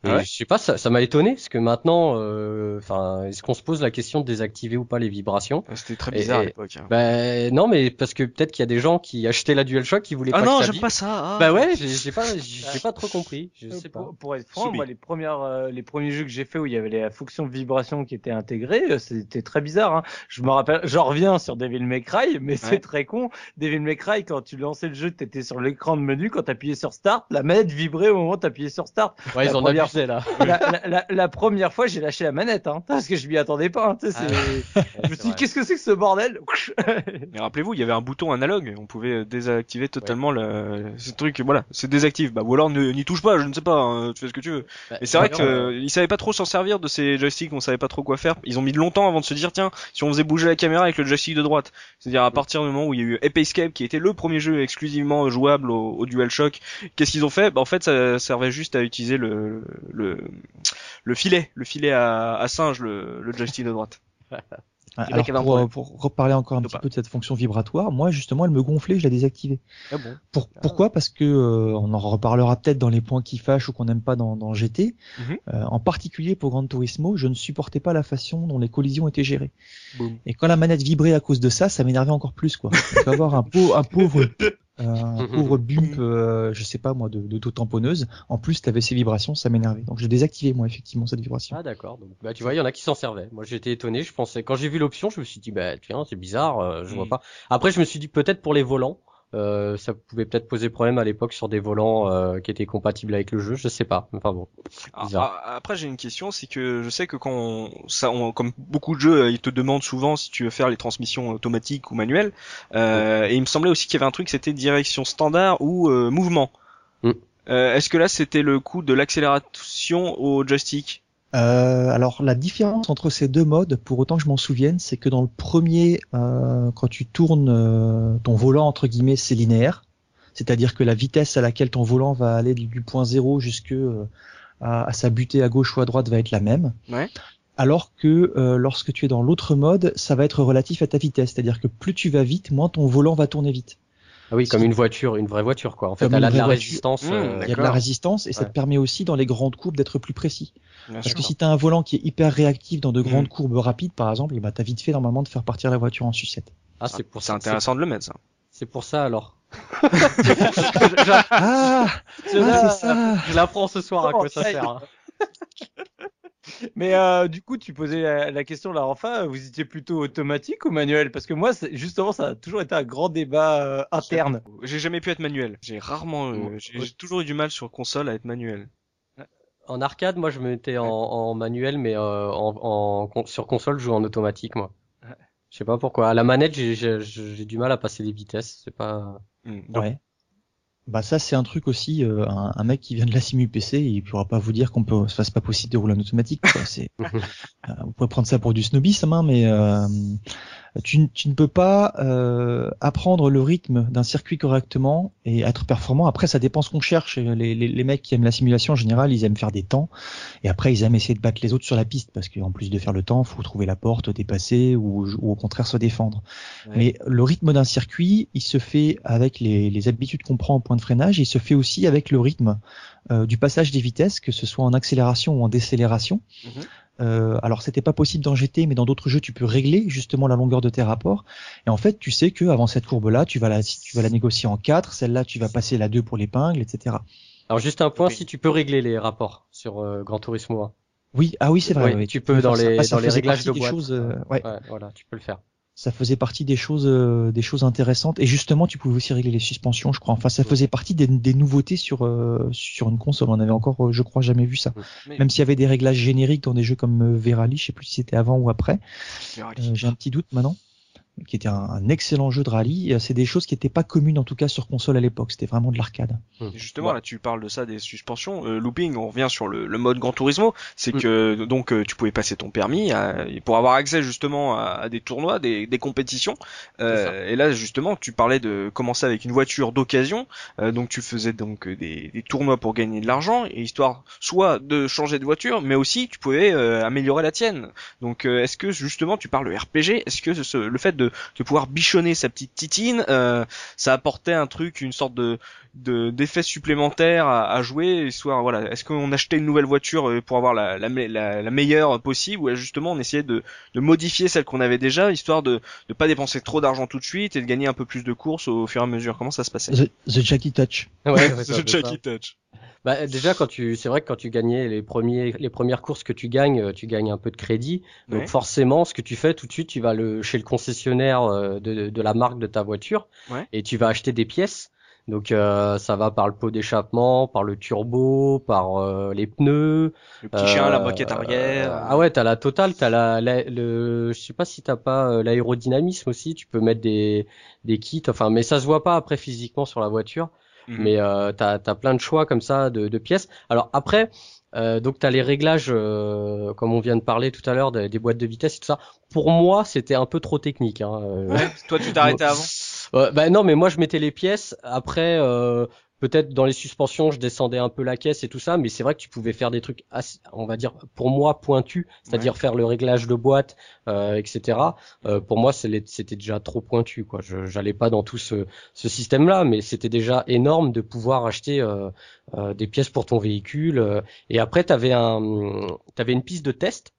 Et Ouais. je sais pas, ça ça m'a étonné parce que maintenant, euh, enfin, est-ce qu'on se pose la question de désactiver ou pas les vibrations C'était très Et- bizarre à l'époque. hein. Ben non, mais parce que peut-être qu'il y a des gens qui achetaient la DualShock qui voulaient ah pas non, que ça j'aime pas ça. ah. Bah ouais, j'ai j'ai pas, *laughs* j'ai pas trop compris. Je Euh, sais pas. Pour, pour être franc, Soubi. moi, les premières, euh, les premiers jeux que j'ai fait où il y avait la fonction de vibration qui était intégrée, euh, c'était très bizarre. Hein. Je me rappelle, j'en reviens sur Devil May Cry, mais Ouais. c'est très con. Devil May Cry, quand tu lançais le jeu, t'étais sur l'écran de menu, quand t'appuyais sur Start, la manette vibrait au moment où t'appuyais sur Start. Ouais, ils la en première là. *laughs* la, la, la, la première fois, j'ai lâché la manette, hein, parce que je m'y attendais pas. Hein, c'est- *laughs* je me suis dit, qu'est-ce que c'est que ce bordel *laughs* Mais rappelez-vous, il y avait un bouton analogue, on pouvait désactiver totalement le ce truc. Voilà, c'est désactive. Bah ou alors n'y touche pas, je ne sais pas. hein, tu fais ce que tu veux. Mais c'est vrai que euh, ils savaient pas trop s'en servir de ces joysticks, on savait pas trop quoi faire. Ils ont mis longtemps avant de se dire tiens, si on faisait bouger la caméra avec le joystick de droite, c'est-à-dire à partir du moment où il y a eu Ape Escape qui était le premier jeu exclusivement jouable au, au DualShock, qu'est-ce qu'ils ont fait? Bah en fait ça servait juste à utiliser le le, le filet, le filet à, à singe, le, le joystick de droite. *laughs* Ah, Alors pour, pour reparler encore un petit pas. peu de cette fonction vibratoire, moi justement elle me gonflait, je la désactivais. Ah bon Pour, pourquoi? Parce que euh, on en reparlera peut-être dans les points qui fâchent ou qu'on n'aime pas dans, dans GT. Mhm. Euh, en particulier pour Gran Turismo, je ne supportais pas la façon dont les collisions étaient gérées. Et quand la manette vibrait à cause de ça, ça m'énervait encore plus quoi. Vas avoir un, *laughs* pau- un pauvre *laughs* euh, un pauvre bump, euh, je sais pas moi, de d'auto-tamponneuse. En plus, t'avais ces vibrations, ça m'énervait. Donc je désactivais moi effectivement cette vibration. Ah d'accord. Donc bah tu vois, il y en a qui s'en servaient. Moi j'étais étonné. Je pensais quand j'ai vu l'option, je me suis dit bah tiens c'est bizarre. euh, je vois pas. Après je me suis dit peut-être pour les volants. Euh, ça pouvait peut-être poser problème à l'époque sur des volants euh, qui étaient compatibles avec le jeu, je sais pas. Enfin bon, Ah, bizarre. ah, Après, j'ai une question, c'est que je sais que quand on, ça, on- comme beaucoup de jeux, euh, ils te demandent souvent si tu veux faire les transmissions automatiques ou manuelles. Euh, Et il me semblait aussi qu'il y avait un truc, c'était direction standard ou euh, mouvement. Mm. Euh, Est-ce que là, c'était le coup de l'accélération au joystick? Euh, alors la différence entre ces deux modes, pour autant que je m'en souvienne, c'est que dans le premier, euh, quand tu tournes euh, ton volant entre guillemets, c'est linéaire, c'est-à-dire que la vitesse à laquelle ton volant va aller du, point zéro jusque euh, à, à sa butée à gauche ou à droite va être la même. Ouais. Alors que euh, lorsque tu es dans l'autre mode, ça va être relatif à ta vitesse, c'est-à-dire que plus tu vas vite, moins ton volant va tourner vite. Ah oui, comme une voiture, une vraie voiture quoi. En fait, Comme elle a de la voiture. résistance. Mmh, euh, Il y a de la résistance et ça te permet aussi dans les grandes courbes d'être plus précis. Bien Parce sûr. que si tu as un volant qui est hyper réactif dans de grandes Mm. courbes rapides, par exemple, et bah, t'as vite fait normalement de faire partir la voiture en sucette. Ah c'est pour C'est ça. intéressant de le mettre, ça. C'est pour ça alors. *laughs* Ah, *laughs* Je, ah, c'est ça. je l'apprends ce soir à quoi ça sert. hein. Mais euh, du coup, tu posais la, la question là, enfin, vous étiez plutôt automatique ou manuel? Parce que moi, c'est- justement, ça a toujours été un grand débat euh, interne. J'ai jamais pu être manuel. J'ai rarement, euh, j'ai toujours eu du mal sur console à être manuel. En arcade, moi je me mettais en, en manuel, mais euh, en, sur console, je joue en automatique moi. Ouais. Je sais pas pourquoi. À la manette, j'ai- j'ai j'ai du mal à passer les vitesses. C'est pas. Hmm. Donc, Ouais. Bah ça c'est un truc aussi, euh, un, un mec qui vient de la simu PC, il pourra pas vous dire qu'on peut, enfin, c'est pas possible de rouler en automatique. quoi. C'est, *laughs* euh, vous pouvez prendre ça pour du snobisme, hein, mais euh, tu, tu ne peux pas euh, apprendre le rythme d'un circuit correctement et être performant. Après ça dépend ce qu'on cherche. Les, les, les mecs qui aiment la simulation en général, ils aiment faire des temps et après ils aiment essayer de battre les autres sur la piste parce qu'en plus de faire le temps, faut trouver la porte, dépasser ou, ou au contraire se défendre. Ouais. Mais le rythme d'un circuit, il se fait avec les, les habitudes qu'on prend en point de freinage, il se fait aussi avec le rythme euh, du passage des vitesses, que ce soit en accélération ou en décélération. Mhm. Euh, alors c'était pas possible dans GT, mais dans d'autres jeux tu peux régler justement la longueur de tes rapports. Et en fait tu sais que avant cette courbe-là, tu vas la tu vas la négocier en 4, celle-là tu vas passer la 2 pour l'épingle, etc. Alors juste un point, Oui. si tu peux régler les rapports sur euh, Gran Turismo 1. Oui, ah oui c'est vrai. Oui, oui, tu peux dans les- ça dans les faisait réglages de boîte. choses, euh, ouais, Ouais, voilà, tu peux le faire. Ça faisait partie des choses euh, des choses intéressantes. Et justement tu pouvais aussi régler les suspensions je crois. Enfin ça faisait partie des, des nouveautés sur euh, sur une console. On avait encore euh, je crois jamais vu ça. Mais- même s'il y avait des réglages génériques dans des jeux comme euh, Verali je sais plus si c'était avant ou après. Euh, j'ai un petit doute maintenant qui était un, un excellent jeu de rallye. Euh, C'est des choses qui n'étaient pas communes en tout cas sur console à l'époque. C'était vraiment de l'arcade. Et justement, Ouais. là, tu parles de ça, des suspensions. Euh, looping, on revient sur le, le mode Gran Turismo. C'est Mm. que donc euh, tu pouvais passer ton permis à- pour avoir accès justement à, à des tournois, des, des compétitions. Euh, et là, justement, tu parlais de commencer avec une voiture d'occasion. Euh, donc tu faisais donc des, des tournois pour gagner de l'argent et histoire soit de changer de voiture, mais aussi tu pouvais euh, améliorer la tienne. Donc euh, est-ce que justement tu parles de RPG Est-ce que ce- le fait de de, de pouvoir bichonner sa petite titine, euh, ça apportait un truc, une sorte de d'effet supplémentaire à, à, jouer histoire voilà est-ce qu'on achetait une nouvelle voiture euh, pour avoir la, la, la, meilleure possible ou justement on essayait de, de modifier celle qu'on avait déjà histoire de ne pas dépenser trop d'argent tout de suite et de gagner un peu plus de courses au, fur et à mesure. Comment ça se passait? The, the Jackie Touch. Ouais, *laughs* The Jackie Touch bah, déjà quand tu c'est vrai que quand tu gagnais les premiers les premières courses que tu gagnes euh, tu gagnes un peu de crédit donc forcément ce que tu fais tout de suite tu vas le chez le concessionnaire euh, de, de la marque de ta voiture et tu vas acheter des pièces donc euh, ça va par le pot d'échappement, par le turbo, par euh, les pneus. Le petit chien, la moquette arrière. ah ouais, t'as la totale, t'as la, la, le, je sais pas si t'as pas l'aérodynamisme aussi. Tu peux mettre des des kits. Enfin, mais ça se voit pas après physiquement sur la voiture. Mhm. Mais euh, t'as as plein de choix comme ça de, de pièces. Alors après. Euh, donc tu as les réglages, euh, comme on vient de parler tout à l'heure, des, des, boîtes de vitesse et tout ça. Pour moi, c'était un peu trop technique. Hein. Ouais, toi, tu t'arrêtais avant euh, bah non, mais moi je mettais les pièces. Après, euh, peut-être dans les suspensions, je descendais un peu la caisse et tout ça, mais c'est vrai que tu pouvais faire des trucs, assez, on va dire, pour moi pointus, c'est-à-dire faire le réglage de boîte, euh, etc. Euh, pour moi, c'était déjà trop pointu, quoi. Je j'allais pas dans tout ce, ce système-là, mais c'était déjà énorme de pouvoir acheter euh, euh des pièces pour ton véhicule. et après, t'avais un, t'avais une piste de test.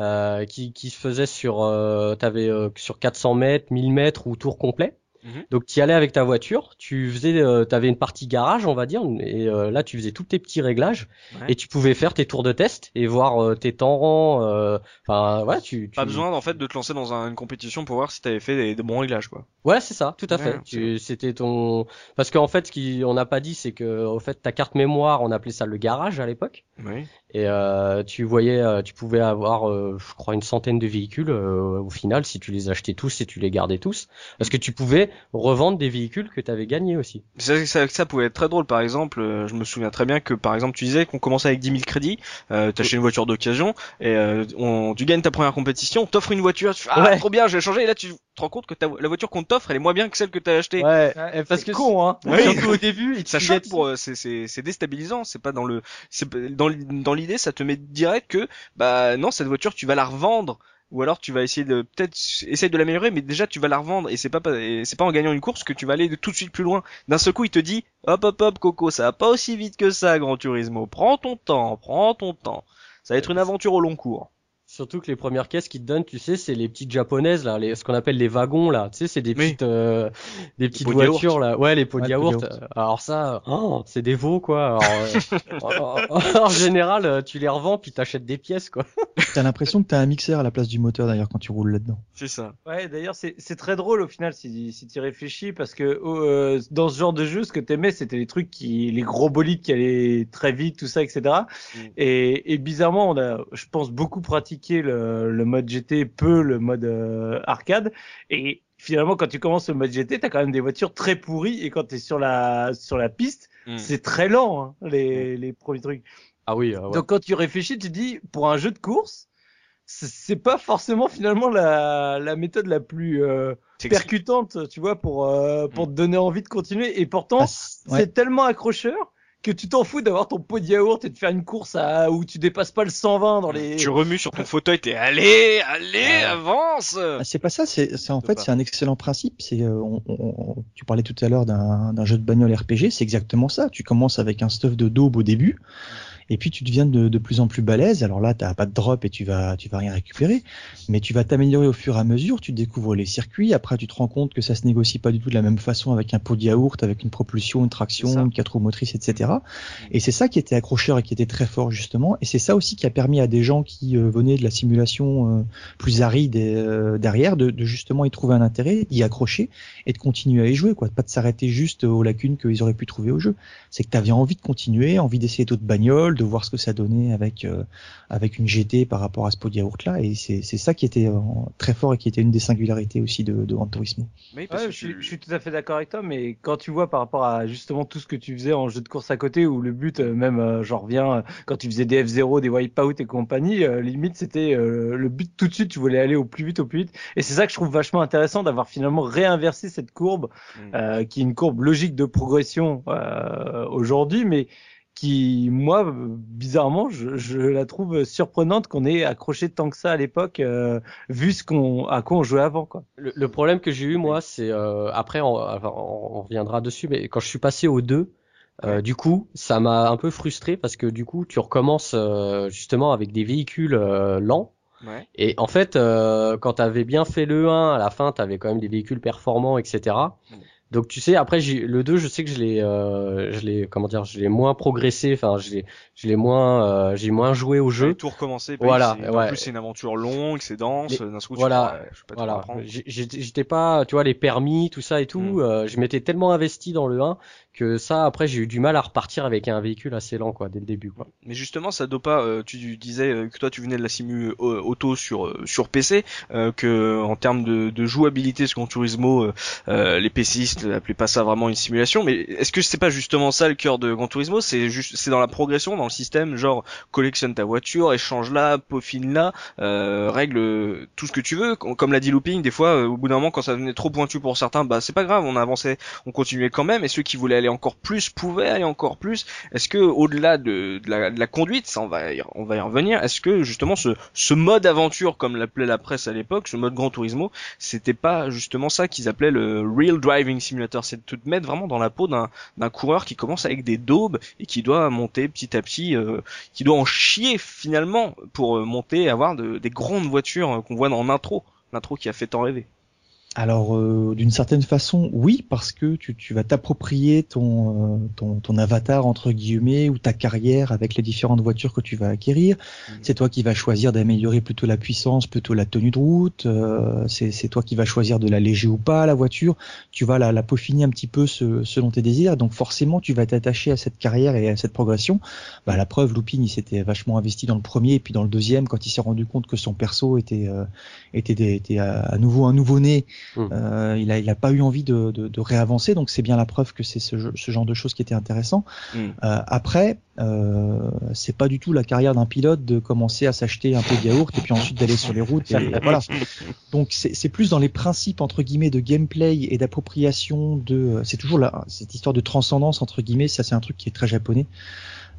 Euh, qui, qui se faisait sur, euh, t'avais sur 400 mètres, 1000 mètres ou tour complet. Mhm. Donc tu y allais avec ta voiture, tu faisais, euh, avais une partie garage, on va dire, et euh, là tu faisais tous tes petits réglages et tu pouvais faire tes tours de test et voir euh, tes temps. Euh, enfin voilà, tu, Pas besoin en fait de te lancer dans une compétition pour voir si t'avais fait des, bons réglages quoi. Ouais c'est ça, tout à fait. C'était ton parce qu'en fait ce qu'on n'a pas dit c'est que au fait ta carte mémoire on appelait ça le garage à l'époque. Oui. Et euh, tu voyais, euh, tu pouvais avoir, euh, je crois, une centaine de véhicules au final si tu les achetais tous et tu les gardais tous, parce que tu pouvais revendre des véhicules que tu avais gagnés aussi. Ça, ça, ça, pouvait être très drôle. Par exemple, je me souviens très bien que par exemple tu disais qu'on commençait avec 10 000 crédits, euh, t'achètes une voiture d'occasion et on, tu gagnes ta première compétition, t'offres une voiture, tu fais ah trop bien, j'ai changé et là tu te rends compte que ta, la voiture qu'on t'offre elle est moins bien que celle que t'as achetée. Ouais, parce que con hein. Surtout au début, ça choque pour, c'est déstabilisant. C'est pas dans le, c'est dans, dans l'idée, ça te met direct que bah non, cette voiture tu vas la revendre ou alors tu vas essayer de peut-être essayer de l'améliorer mais déjà tu vas la revendre et c'est pas c'est pas en gagnant une course que tu vas aller tout de suite plus loin. D'un seul coup il te dit hop hop hop Coco ça va pas aussi vite que ça Grand Turismo. Prends ton temps prends ton temps. Ça va être une aventure au long cours Surtout que les premières caisses qu'ils te donnent, tu sais, c'est les petites japonaises là, les, ce qu'on appelle les wagons là. Tu sais, c'est des petites, euh, des petites voitures là. Ouais, les pots de yaourt. Alors ça, oh, c'est des veaux quoi. Alors, euh, *laughs* en, général, euh, tu les revends puis t'achètes des pièces quoi. *laughs* T'as l'impression que t'as un mixeur à la place du moteur d'ailleurs quand tu roules là-dedans. C'est ça. Ouais, d'ailleurs c'est c'est très drôle au final si si tu réfléchis parce que euh, dans ce genre de jeu, ce que t'aimais c'était les trucs qui, les gros bolides qui allaient très vite, tout ça, etc. Mm. Et, et bizarrement, on a, je pense, beaucoup pratiqué le, mode GT, peu le mode euh, arcade. Et finalement, quand tu commences le mode GT, t'as quand même des voitures très pourries. Et quand t'es sur la sur la piste, hmm. c'est très lent hein, les, hmm. les premiers trucs. Ah oui. Donc quand tu réfléchis, tu dis pour un jeu de course, c'est pas forcément finalement la, la méthode la plus euh, percutante, tu vois, pour euh, pour hmm. te donner envie de continuer. Et pourtant, ah, c'est tellement accrocheur que tu t'en fous d'avoir ton pot de yaourt et de faire une course à, où tu dépasses pas le 120 dans les. Tu remues sur ton *laughs* fauteuil, t'es allez, allez, avance. Ah, c'est pas ça, c'est en fait c'est un excellent principe. C'est euh, tu parlais tout à l'heure d'un jeu de bagnole RPG, c'est exactement ça. Tu commences avec un stuff de daube au début et puis tu deviens de, de plus en plus balèze. Alors là, t'as pas de drop et tu vas, tu vas rien récupérer, mais tu vas t'améliorer au fur et à mesure. Tu découvres les circuits. Après, tu te rends compte que ça se négocie pas du tout de la même façon avec un pot de yaourt, avec une propulsion, une traction, une quatre roues motrices, etc. Et c'est ça qui était accrocheur et qui était très fort justement. Et c'est ça aussi qui a permis à des gens qui euh, venaient de la simulation euh, plus aride euh, derrière de, de, justement y trouver un intérêt, d'y accrocher et de continuer à y jouer, quoi. Pas de s'arrêter juste aux lacunes qu'ils auraient pu trouver au jeu. C'est que tu avais envie de continuer, envie d'essayer d'autres bagnoles, de voir ce que ça donnait avec euh, avec une GT par rapport à ce pot de yaourt là et c'est c'est ça qui était euh, très fort et qui était une des singularités aussi de, de Gran Turismo. Oui, je, suis, je, suis, tout à fait d'accord avec toi, mais quand tu vois par rapport à justement tout ce que tu faisais en jeu de course à côté, où le but, euh, même j'en reviens, quand tu faisais des F0, des Wipeout et compagnie, limite c'était le but tout de suite, tu voulais aller au plus vite, au plus vite. Et c'est ça que je trouve vachement intéressant d'avoir finalement réinversé cette courbe, mm. qui est une courbe logique de progression aujourd'hui, mais qui, moi, bizarrement, je, je la trouve surprenante qu'on ait accroché tant que ça à l'époque, euh, vu ce qu'on à quoi on jouait avant, quoi. Le, le problème que j'ai eu moi, c'est euh, après on, on, reviendra dessus, mais quand je suis passé au 2, euh, du coup, ça m'a un peu frustré parce que du coup, tu recommences euh, justement avec des véhicules euh, lents. Ouais. Et en fait, quand tu avais bien fait le 1, à la fin, tu avais quand même des véhicules performants, etc. Donc tu sais, après le 2, je sais que je l'ai, euh, je l'ai, comment dire, je l'ai moins progressé. Enfin, je l'ai, je l'ai moins, euh, j'ai moins joué au jeu. Tout recommencer. Voilà. Ouais. En plus, c'est une aventure longue, c'est dense. D'un coup, voilà. Tu peux voilà. J'étais pas, tu vois, les permis, tout ça et tout. Mm. Euh, je m'étais tellement investi dans le 1 que ça après j'ai eu du mal à repartir avec un véhicule assez lent quoi dès le début quoi. Mais justement ça doit pas euh, tu disais euh, que toi tu venais de la simu euh, auto sur sur PC que en termes de, de jouabilité ce Gran Turismo les PCistes n'appelaient pas ça vraiment une simulation mais est-ce que c'est pas justement ça le cœur de Gran Turismo? C'est juste c'est dans la progression dans le système genre collectionne ta voiture échange la peaufine la règle tout ce que tu veux comme l'a dit Looping des fois au bout d'un moment quand ça devenait trop pointu pour certains bah c'est pas grave on avançait on continuait quand même et ceux qui voulaient aller encore plus, pouvait aller encore plus. Est-ce que au-delà de, de, la, de, la, conduite, ça on va y, on va y revenir, est-ce que justement ce, ce mode aventure comme l'appelait la presse à l'époque, ce mode Grand Turismo, c'était pas justement ça qu'ils appelaient le Real Driving Simulator, c'est de te mettre vraiment dans la peau d'un d'un coureur qui commence avec des daubes et qui doit monter petit à petit, euh, qui doit en chier finalement pour euh, monter avoir de, des grandes voitures euh, qu'on voit dans l'intro, l'intro qui a fait tant rêver. Alors, euh, d'une certaine façon, oui, parce que tu, tu vas t'approprier ton, euh, ton, ton, avatar, entre guillemets, ou ta carrière avec les différentes voitures que tu vas acquérir. Mmh. C'est toi qui vas choisir d'améliorer plutôt la puissance, plutôt la tenue de route. Euh, c'est toi qui vas choisir de l'alléger ou pas, la voiture. Tu vas la, la peaufiner un petit peu selon tes désirs. Donc, forcément, tu vas t'attacher à cette carrière et à cette progression. Bah, la preuve, Lupin, il s'était vachement investi dans le premier, et puis dans le deuxième, quand il s'est rendu compte que son perso était, était, était à, à nouveau un nouveau-né, Mmh. Euh, il a, il a pas eu envie de, de, de réavancer, donc c'est bien la preuve que c'est ce, ce, genre de choses qui était intéressant. Mmh. Euh, après, euh, c'est pas du tout la carrière d'un pilote de commencer à s'acheter un peu de yaourt et puis ensuite d'aller sur les routes. Et, *laughs* voilà. Donc c'est plus dans les principes entre guillemets de gameplay et d'appropriation de. C'est toujours là cette histoire de transcendance entre guillemets. Ça c'est un truc qui est très japonais.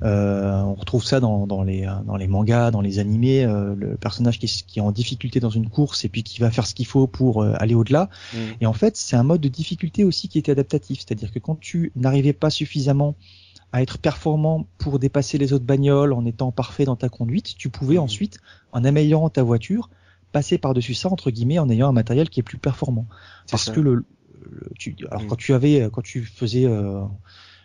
Euh, on retrouve ça dans, dans, les, dans les mangas, dans les animés, euh, le personnage qui, qui, est en difficulté dans une course et puis qui va faire ce qu'il faut pour euh, aller au-delà. Mm. Et en fait, c'est un mode de difficulté aussi qui était adaptatif, c'est-à-dire que quand tu n'arrivais pas suffisamment à être performant pour dépasser les autres bagnoles en étant parfait dans ta conduite, tu pouvais mm. ensuite, en améliorant ta voiture, passer par-dessus ça entre guillemets en ayant un matériel qui est plus performant. Parce que le, tu, alors mm. quand tu avais, quand tu faisais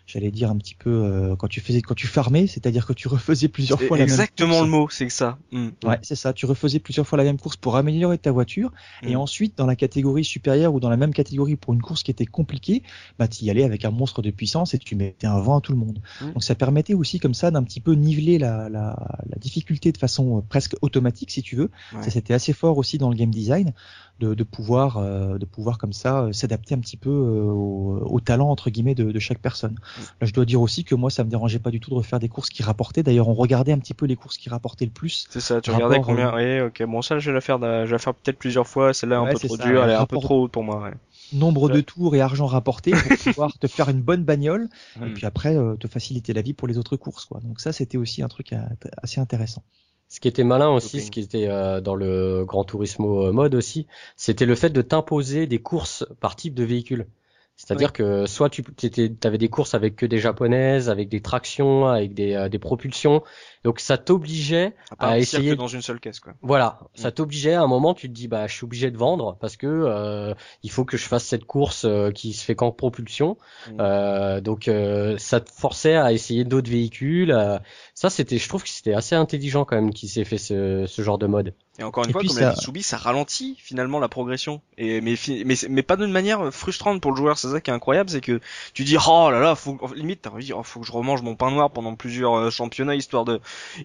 j'allais dire un petit peu euh, quand tu faisais quand tu farmais, c'est-à-dire que tu refaisais plusieurs fois la même course. Exactement le mot, c'est que ça. Mm. Ouais, c'est ça. Tu refaisais plusieurs fois la même course pour améliorer ta voiture, et mm. ensuite dans la catégorie supérieure ou dans la même catégorie pour une course qui était compliquée, bah tu y allais avec un monstre de puissance et tu mettais un vent à tout le monde. Mm. Donc ça permettait aussi comme ça d'un petit peu niveler la, la, la, difficulté de façon euh, presque automatique si tu veux. Ça c'était assez fort aussi dans le game design de, de pouvoir euh, de pouvoir comme ça euh, s'adapter un petit peu euh, au, au, talent entre guillemets de, de chaque personne. Mm. Là, je dois dire aussi que moi, ça me dérangeait pas du tout de refaire des courses qui rapportaient. D'ailleurs, on regardait un petit peu les courses qui rapportaient le plus. C'est ça. Tu regardais combien Oui, ok. Bon, ça, je vais la faire. Je vais la faire peut-être plusieurs fois. Celle-là, un peu trop dure. Elle est un peu trop haute pour moi. Ouais nombre de tours et argent rapporté pour *laughs* pouvoir te faire une bonne bagnole et mm. puis après te faciliter la vie pour les autres courses quoi. Donc ça c'était aussi un truc assez intéressant. Ce qui était malin aussi, ce qui était euh, dans le Grand Turismo mode aussi, c'était le fait de t'imposer des courses par type de véhicule. C'est-à-dire que soit tu avais des courses avec que des japonaises, avec des tractions, avec des, euh, des propulsions, donc ça t'obligeait à, essayer que dans une seule caisse quoi. Voilà, mm. ça t'obligeait à un moment tu te dis bah je suis obligé de vendre parce que euh, il faut que je fasse cette course euh, qui se fait qu'en propulsion. Mm. Euh, donc euh, ça te forçait à essayer d'autres véhicules. ça c'était je trouve que c'était assez intelligent quand même qui s'est fait ce, ce genre de mode. Et encore une fois, comme l'a dit Soubi, ça ralentit finalement la progression. Et mais mais mais pas d'une manière frustrante pour le joueur. C'est ça qui est incroyable, c'est que tu dis oh là là, faut limite t'as envie, oh, faut que je remange mon pain noir pendant plusieurs euh, championnats histoire de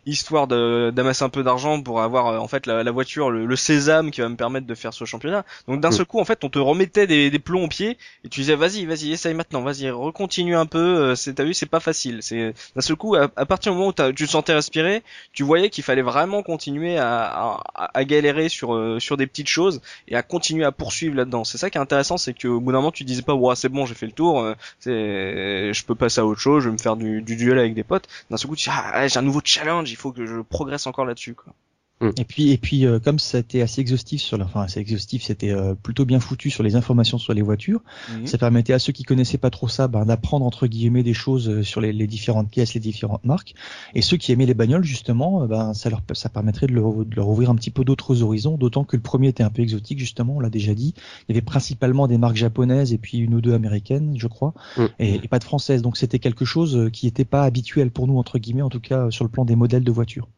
histoire de d'amasser un peu d'argent pour avoir euh, en fait la, la voiture, le, sésame qui va me permettre de faire ce championnat. Donc d'un mm. seul coup, en fait, on te remettait des, des plombs au pied et tu disais vas-y, vas-y, essaye maintenant, vas-y, recontinue un peu. Euh, c'est t'as vu, c'est pas facile. C'est d'un seul coup, à, partir du moment où tu te sentais respirer, tu voyais qu'il fallait vraiment continuer à, à, à galérer sur euh, sur des petites choses et à continuer à poursuivre là-dedans. C'est ça qui est intéressant, c'est que au bout d'un moment tu disais pas ouais bon c'est bon j'ai fait le tour, euh, c'est je peux passer à autre chose, je vais me faire du, du duel avec des potes. D'un seul coup tu dis ah j'ai un nouveau challenge, il faut que je progresse encore là-dessus quoi. Mm. Et puis, et puis, euh, comme c'était assez exhaustif sur, la, enfin, assez exhaustif, c'était euh, plutôt bien foutu sur les informations sur les voitures. Mm. Ça permettait à ceux qui connaissaient pas trop ça, ben, d'apprendre entre guillemets des choses euh, sur les, les, différentes pièces, les différentes marques. Et ceux qui aimaient les bagnoles, justement, ben, ça leur, ça permettrait de leur, de leur ouvrir un petit peu d'autres horizons. D'autant que le premier était un peu exotique, justement, on l'a déjà dit. Il y avait principalement des marques japonaises et puis une ou deux américaines, je crois, mm. et, et, pas de françaises. Donc c'était quelque chose qui n'était pas habituel pour nous entre guillemets, en tout cas sur le plan des modèles de voitures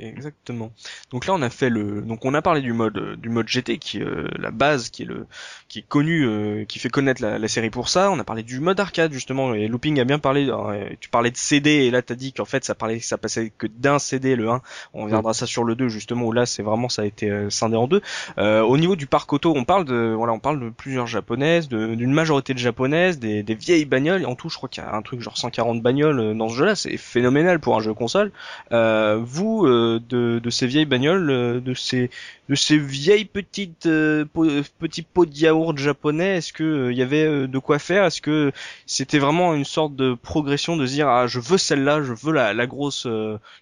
exactement. Donc là on a fait le donc on a parlé du mode euh, du mode GT qui est euh, la base qui est le qui est connu euh, qui fait connaître la, série pour ça. On a parlé du mode arcade justement et Looping a bien parlé tu parlais de CD et là t'as dit qu'en fait ça parlait ça passait que d'un CD le 1. On viendra ça sur le 2 justement où là c'est vraiment ça a été scindé en deux. au niveau du parc auto, on parle de voilà, on parle de plusieurs japonaises, d'une majorité de japonaises, des, des vieilles bagnoles en tout je crois qu'il y a un truc genre 140 bagnoles dans ce jeu là, c'est phénoménal pour un jeu console. vous euh, de, ces vieilles bagnoles, euh, de ces de ces vieilles petites euh, petits pots de yaourt japonais. Est-ce que il y avait de quoi faire? Est-ce que c'était vraiment une sorte de progression de dire ah je veux celle-là, je veux la, la grosse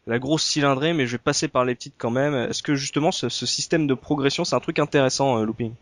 la grosse cylindrée, mais je vais passer par les petites quand même. Est-ce que justement ce, ce système de progression c'est un truc intéressant, Looping?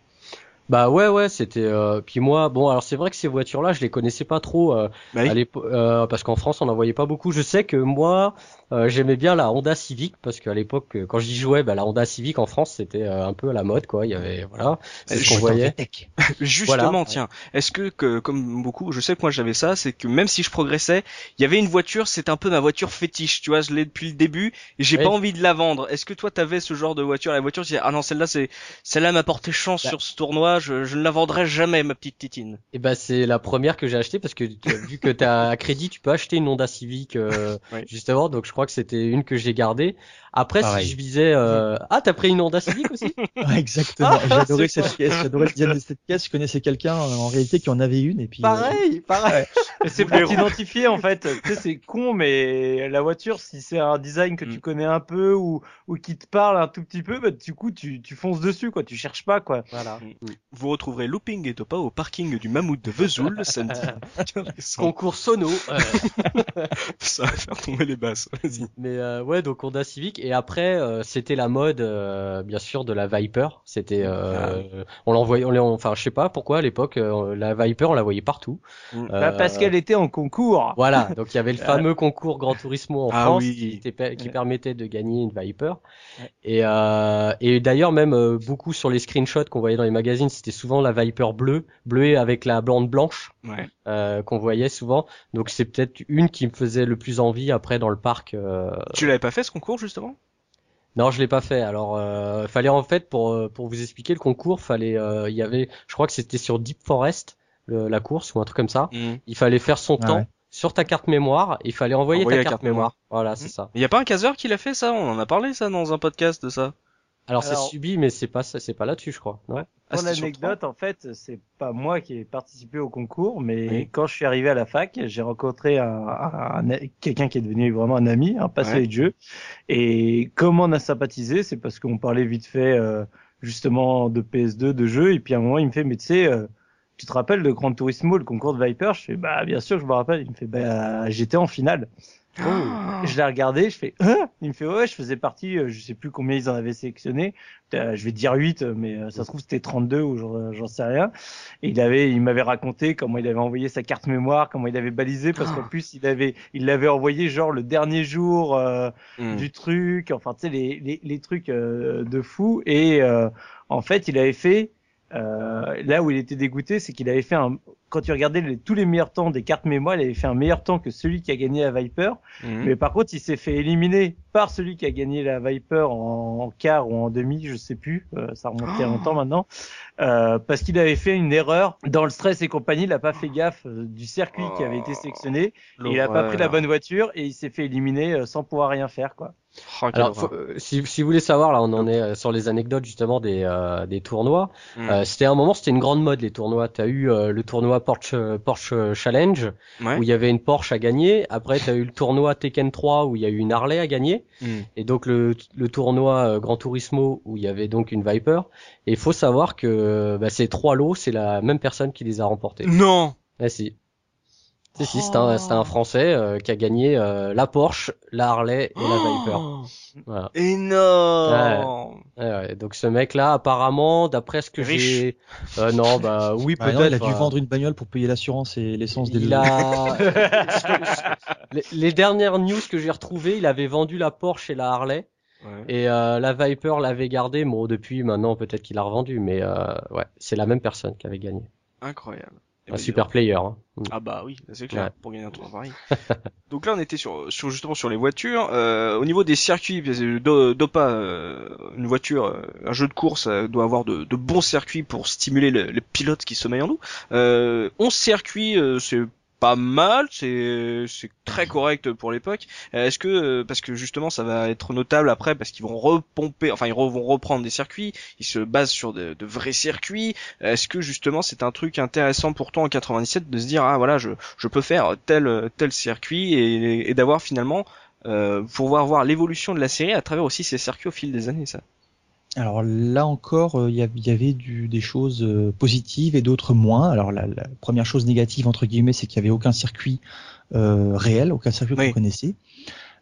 Bah ouais ouais c'était euh... puis moi bon alors c'est vrai que ces voitures là je les connaissais pas trop euh, bah euh, parce qu'en France on n'en voyait pas beaucoup. Je sais que moi euh, j'aimais bien la Honda Civic parce qu'à l'époque quand j'y jouais bah, la Honda Civic en France c'était un peu à la mode quoi. Il y avait voilà. C'est ce qu'on voyait. *laughs* justement tiens est-ce que, que comme beaucoup je sais que moi j'avais ça c'est que même si je progressais il y avait une voiture c'était un peu ma voiture fétiche tu vois je l'ai depuis le début et j'ai pas envie de la vendre. Est-ce que toi t'avais ce genre de voiture? La voiture tu dis ah non celle-là c'est celle-là m'a porté chance bah. sur ce tournoi je, ne la vendrai jamais, ma petite titine. Et eh ben c'est la première que j'ai achetée parce que vu que tu as crédit, tu peux acheter une Honda Civic euh, *laughs* justement. Donc je crois que c'était une que j'ai gardée. Après, si je visais, euh... ah, t'as pris une Honda Civic aussi *laughs* Exactement. Ah, j'adorais cette pièce. J'adorais le design de cette pièce. Je connaissais quelqu'un en réalité qui en avait une et puis. Pareil, euh, pareil. c'est pour *laughs* t'identifier en fait. Tu sais, c'est con, mais la voiture, si c'est un design que tu mm. connais un peu ou ou qui te parle un tout petit peu, bah du coup, tu tu fonces dessus quoi. Tu cherches pas quoi. Voilà. Mm. Vous retrouverez Looping et Topa au parking du Mammouth de Vesoul *laughs* samedi. Concours sono. Ça va faire tomber les basses. Vas-y. Mais euh, ouais, donc Honda Civic et après, euh, c'était la mode, euh, bien sûr, de la Viper. C'était, euh, ah. on l'envoyait, on, enfin, je sais pas pourquoi à l'époque, la Viper, on la voyait partout. Mm. Bah, parce qu'elle était en concours. Voilà, donc il y avait le *laughs* fameux concours Grand Turismo en ah France qui, qui permettait de gagner une Viper. Et, et d'ailleurs, même beaucoup sur les screenshots qu'on voyait dans les magazines, c'était souvent la Viper bleue, bleue avec la blonde blanche ouais. qu'on voyait souvent. Donc c'est peut-être une qui me faisait le plus envie après dans le parc. Tu l'avais pas fait ce concours justement? Non, je l'ai pas fait. Alors, euh, fallait en fait pour euh, pour vous expliquer le concours, fallait euh, il y avait, je crois que c'était sur Deep Forest la course ou un truc comme ça. Mhm. Il fallait faire son temps sur ta carte mémoire. Il fallait envoyer, ta carte, mémoire. Voilà, c'est mhm. ça. Il y a pas un caseur qui l'a fait ça? On en a parlé ça dans un podcast de ça. Alors, c'est subi, mais c'est pas c'est pas là-dessus, je crois. Ouais. Pour ah, l'anecdote, en fait, c'est pas moi qui ai participé au concours, mais quand je suis arrivé à la fac, j'ai rencontré un, quelqu'un qui est devenu vraiment un ami, un passionné de jeu. Et comment on a sympathisé, c'est parce qu'on parlait vite fait euh, justement de PS2, de jeu, et puis à un moment il me fait, mais tu sais, euh, tu te rappelles de Grand Turismo, le concours de Viper? Je fais, bah bien sûr, je me rappelle. Il me fait, bah j'étais en finale. Oh. *gasps* Je l'ai regardé, je fais hein? Il me fait ouais, je faisais partie, euh, je sais plus combien ils en avaient sélectionné. Euh, je vais dire 8 mais euh, ça se trouve c'était 32 ou j'en sais rien. Et il avait il m'avait raconté comment il avait envoyé sa carte mémoire, comment il avait balisé parce qu'en *gasps* plus il avait il l'avait envoyé genre le dernier jour hmm. du truc, enfin tu sais les, les, les trucs de fou et en fait, il avait fait euh, là où il était dégoûté, c'est qu'il avait fait un. Quand tu regardais les, tous les meilleurs temps des cartes mémoire, il avait fait un meilleur temps que celui qui a gagné la Viper. Mhm. Mais par contre, il s'est fait éliminer par celui qui a gagné la Viper en, quart ou en demi, je sais plus. Euh, ça remontait à oh longtemps maintenant, euh, parce qu'il avait fait une erreur dans le stress et compagnie. Il a pas fait gaffe euh, du circuit qui avait été sélectionné. Et il a pas pris la bonne voiture et il s'est fait éliminer sans pouvoir rien faire, quoi. Oh, Alors, faut- euh, si, si vous voulez savoir, là, on en est euh, sur les anecdotes justement des, euh, des tournois. Mm. Euh, c'était un moment, c'était une grande mode les tournois. T'as eu euh, le tournoi Porsche, Porsche Challenge Ouais. où il y avait une Porsche à gagner. Après, t'as eu le tournoi Tekken 3 où il y a eu une Harley à gagner. Mm. Et donc le, le tournoi Gran Turismo où il y avait donc une Viper. Et il faut savoir que bah, ces trois lots, c'est la même personne qui les a remportés. Non. Ah si. Si, si, c'est un, c'est un Français euh, qui a gagné euh, la Porsche, la Harley et la Viper. Oh, Voilà. énorme. Ouais, ouais. Donc ce mec-là, apparemment, d'après ce que Riche. j'ai, euh, non, bah *laughs* oui Bah peut-être. non, il a dû vendre une bagnole pour payer l'assurance et l'essence des Il deux. a. *laughs* les, les dernières news que j'ai retrouvées, il avait vendu la Porsche et la Harley. Ouais. Et euh, la Viper l'avait gardée. Bon, depuis maintenant, peut-être qu'il l'a revendue, mais euh, ouais, c'est la même personne qui avait gagné. Incroyable. Un super player. Hein. Ah bah oui, c'est clair, Ouais. pour gagner un tour à Paris. *laughs* Donc là, on était sur, sur justement sur les voitures. Euh, au niveau des circuits, Do- Dopa, euh, une voiture, euh, un jeu de course euh, doit avoir de, de bons circuits pour stimuler le- les pilotes qui sommeillent en nous. Euh, 11 circuits, euh, c'est pas mal, c'est c'est très correct pour l'époque. Euh, Est-ce que euh, parce que justement ça va être notable après parce qu'ils vont repomper, enfin ils vont reprendre des circuits, ils se basent sur de, de vrais circuits. Est-ce que justement c'est un truc intéressant pour toi en 97 de se dire ah voilà je je peux faire tel tel circuit et, et d'avoir finalement euh, pouvoir voir l'évolution de la série à travers aussi ces circuits au fil des années ça? Alors là encore, euh, il y, avait du, des choses euh, positives et d'autres moins. Alors la, la première chose négative entre guillemets, c'est qu'il n'y avait aucun circuit euh, réel, aucun circuit Oui. qu'on connaissait.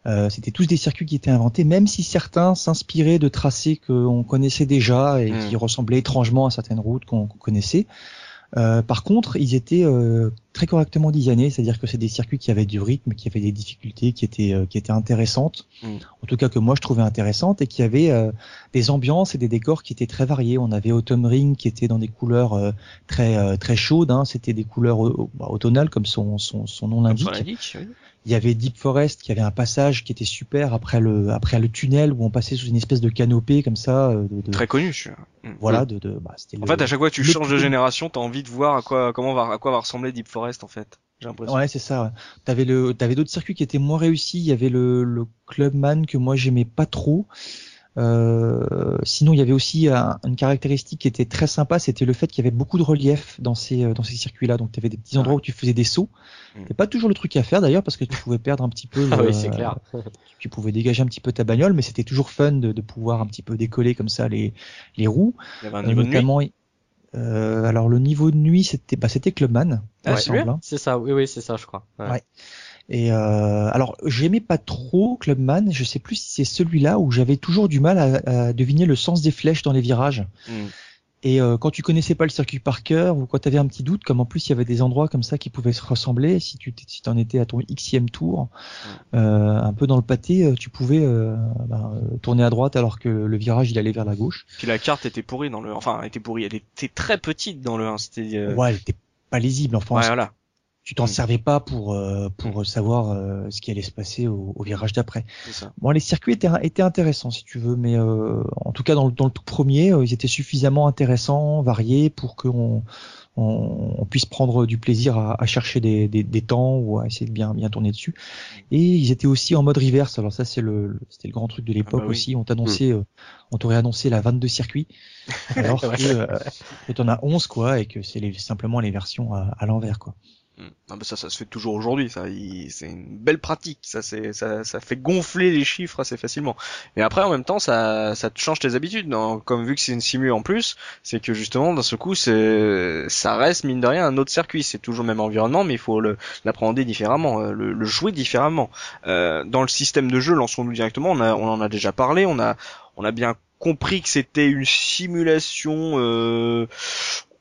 Euh, C'était tous des circuits qui étaient inventés, même si certains s'inspiraient de tracés qu'on connaissait déjà et qui ressemblaient étrangement à certaines routes qu'on connaissait. Euh, par contre, ils étaient euh, très correctement designés, c'est-à-dire que c'est des circuits qui avaient du rythme, qui avaient des difficultés, qui étaient euh, qui étaient intéressantes, Mm. en tout cas que moi je trouvais intéressantes et qui avaient euh, des ambiances et des décors qui étaient très variés. On avait Autumn Ring qui était dans des couleurs euh, très très chaudes, hein. c'était des couleurs bah, automnales comme son son, son nom l'indique. Oui. Il y avait Deep Forest qui avait un passage qui était super après le après le tunnel où on passait sous une espèce de canopée comme ça. De, de- Très connu. Je... Mm. voilà, de, de bah, En le- fait, à chaque fois que tu changes de génération, t'as envie de voir à quoi comment va à quoi va ressembler Deep Forest en fait. J'ai l'impression. Ouais, c'est ça. Ouais. T'avais le, t'avais d'autres circuits qui étaient moins réussis. Il y avait le, le Clubman que moi j'aimais pas trop. Euh, sinon, il y avait aussi un- une caractéristique qui était très sympa, c'était le fait qu'il y avait beaucoup de relief dans ces euh, dans ces circuits-là. Donc, tu avais des petits endroits où tu faisais des sauts. Mm. C'est pas toujours le truc à faire d'ailleurs parce que tu pouvais perdre un petit peu. *laughs* Ah oui, c'est clair. Tu pouvais dégager un petit peu ta bagnole, mais c'était toujours fun de, de pouvoir un petit peu décoller comme ça les les roues. Il y avait un Euh, niveau de nuit. Euh, alors le niveau de nuit, c'était bah, c'était Clubman. Ah, c'est ça, oui, oui, c'est ça, je crois. Ouais. Ouais. Et euh, alors, j'aimais pas trop Clubman. Je sais plus si c'est celui-là où j'avais toujours du mal à, à deviner le sens des flèches dans les virages. Mm. Et euh, quand tu connaissais pas le circuit par cœur ou quand tu avais un petit doute, comme en plus il y avait des endroits comme ça qui pouvaient se ressembler, si tu si en étais à ton xème tour, euh, un peu dans le pâté, euh, tu pouvais euh, ben, euh, tourner à droite alors que le virage il allait vers la gauche. Puis la carte était pourrie dans le, enfin, elle était pourrie. Elle était très petite dans le 1. C'était. euh, Ouais, elle était pas lisible. Enfin, ouais, voilà. Tu t'en Mm. servais pas pour euh, pour savoir euh, ce qui allait se passer au, au virage d'après. Bon, les circuits étaient, étaient intéressants si tu veux, mais euh, en tout cas dans le, dans le tout premier, euh, ils étaient suffisamment intéressants, variés pour qu'on on, on puisse prendre du plaisir à, à chercher des, des, des temps ou à essayer de bien bien tourner dessus. Et ils étaient aussi en mode reverse. Alors ça c'est le le- c'était le grand truc de l'époque bah oui. aussi. On t'annonçait, euh, on t'aurait annoncé la 22 circuits, *laughs* alors que, euh, que t'en as 11 quoi, et que c'est simplement les versions à, à l'envers quoi. Mm. Ah bah ça, ça se fait toujours aujourd'hui. Ça, c'est une belle pratique. Ça, c'est, ça, ça fait gonfler les chiffres assez facilement. Et après, en même temps, ça, ça te change tes habitudes. non Comme vu que c'est une simu en plus, c'est que justement, d'un ce coup, c'est, ça reste mine de rien un autre circuit. C'est toujours le même environnement, mais il faut le, l'appréhender différemment, euh, le, le jouer différemment. Euh, dans le système de jeu, lançons-nous directement. On, a, on en a déjà parlé. On a, on a bien compris que c'était une simulation. Euh,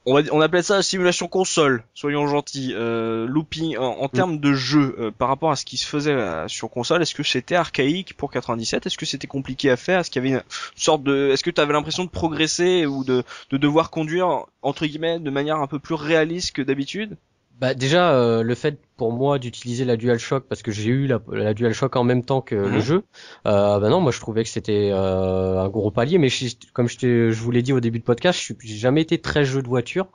on, va, on appelait ça simulation console, soyons gentils. Euh, looping en, en termes de jeu euh, par rapport à ce qui se faisait euh, sur console, est-ce que c'était archaïque pour 97 Est-ce que c'était compliqué à faire? Est-ce qu'il y avait une sorte de, est-ce que tu avais l'impression de progresser ou de, de devoir conduire entre guillemets de manière un peu plus réaliste que d'habitude? Bah déjà euh, le fait pour moi d'utiliser la DualShock parce que j'ai eu la, la DualShock en même temps que Mhm. le jeu. Euh, bah non, moi je trouvais que c'était euh, un gros palier, mais je- comme je, je vous l'ai dit au début de podcast, je j'ai jamais été très jeu de voiture.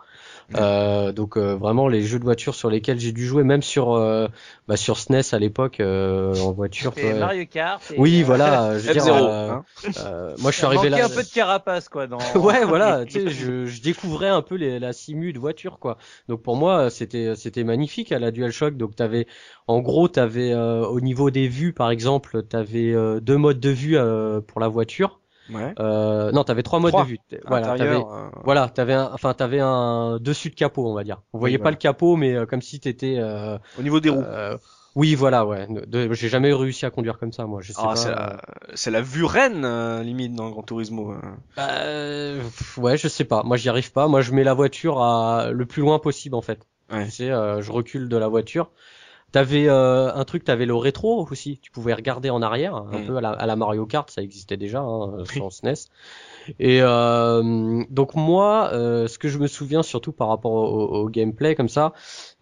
Euh, donc euh, vraiment les jeux de voiture sur lesquels j'ai dû jouer, même sur euh, bah, sur SNES à l'époque euh, en voiture. C'était ouais. Mario Kart. et, Oui, euh, voilà. *laughs* Je veux dire, F0, euh, hein. euh, moi je suis arrivé là. un peu de carapace quoi dans. *laughs* ouais, voilà, *laughs* tu sais, je, je découvrais un peu les, la simu de voiture, quoi. Donc pour moi, c'était c'était magnifique à la DualShock. Donc t'avais, en gros, t'avais euh, au niveau des vues, par exemple, t'avais euh, deux modes de vue euh, pour la voiture. Ouais. Euh, non, t'avais trois modes Trois. de vue. Voilà, t'avais, Intérieur. euh, voilà, t'avais un, enfin t'avais un dessus de capot, on va dire. On voyait voilà. pas le capot, mais euh, comme si t'étais. Euh, Au niveau des roues. euh, oui, voilà, ouais. De- J'ai jamais réussi à conduire comme ça, moi. Je sais Ah, pas. c'est la, c'est la vue reine, euh, limite, dans Gran Turismo. euh. Bah, ouais, je sais pas. Moi, j'y arrive pas. Moi, je mets la voiture à le plus loin possible, en fait. Ouais. Tu sais, euh, je recule de la voiture. T'avais euh, un truc, t'avais le rétro aussi. Tu pouvais regarder en arrière, un Mm. peu à la, à la Mario Kart, ça existait déjà hein, *laughs* sur SNES. Et euh, donc moi, euh, ce que je me souviens surtout par rapport au, au gameplay comme ça,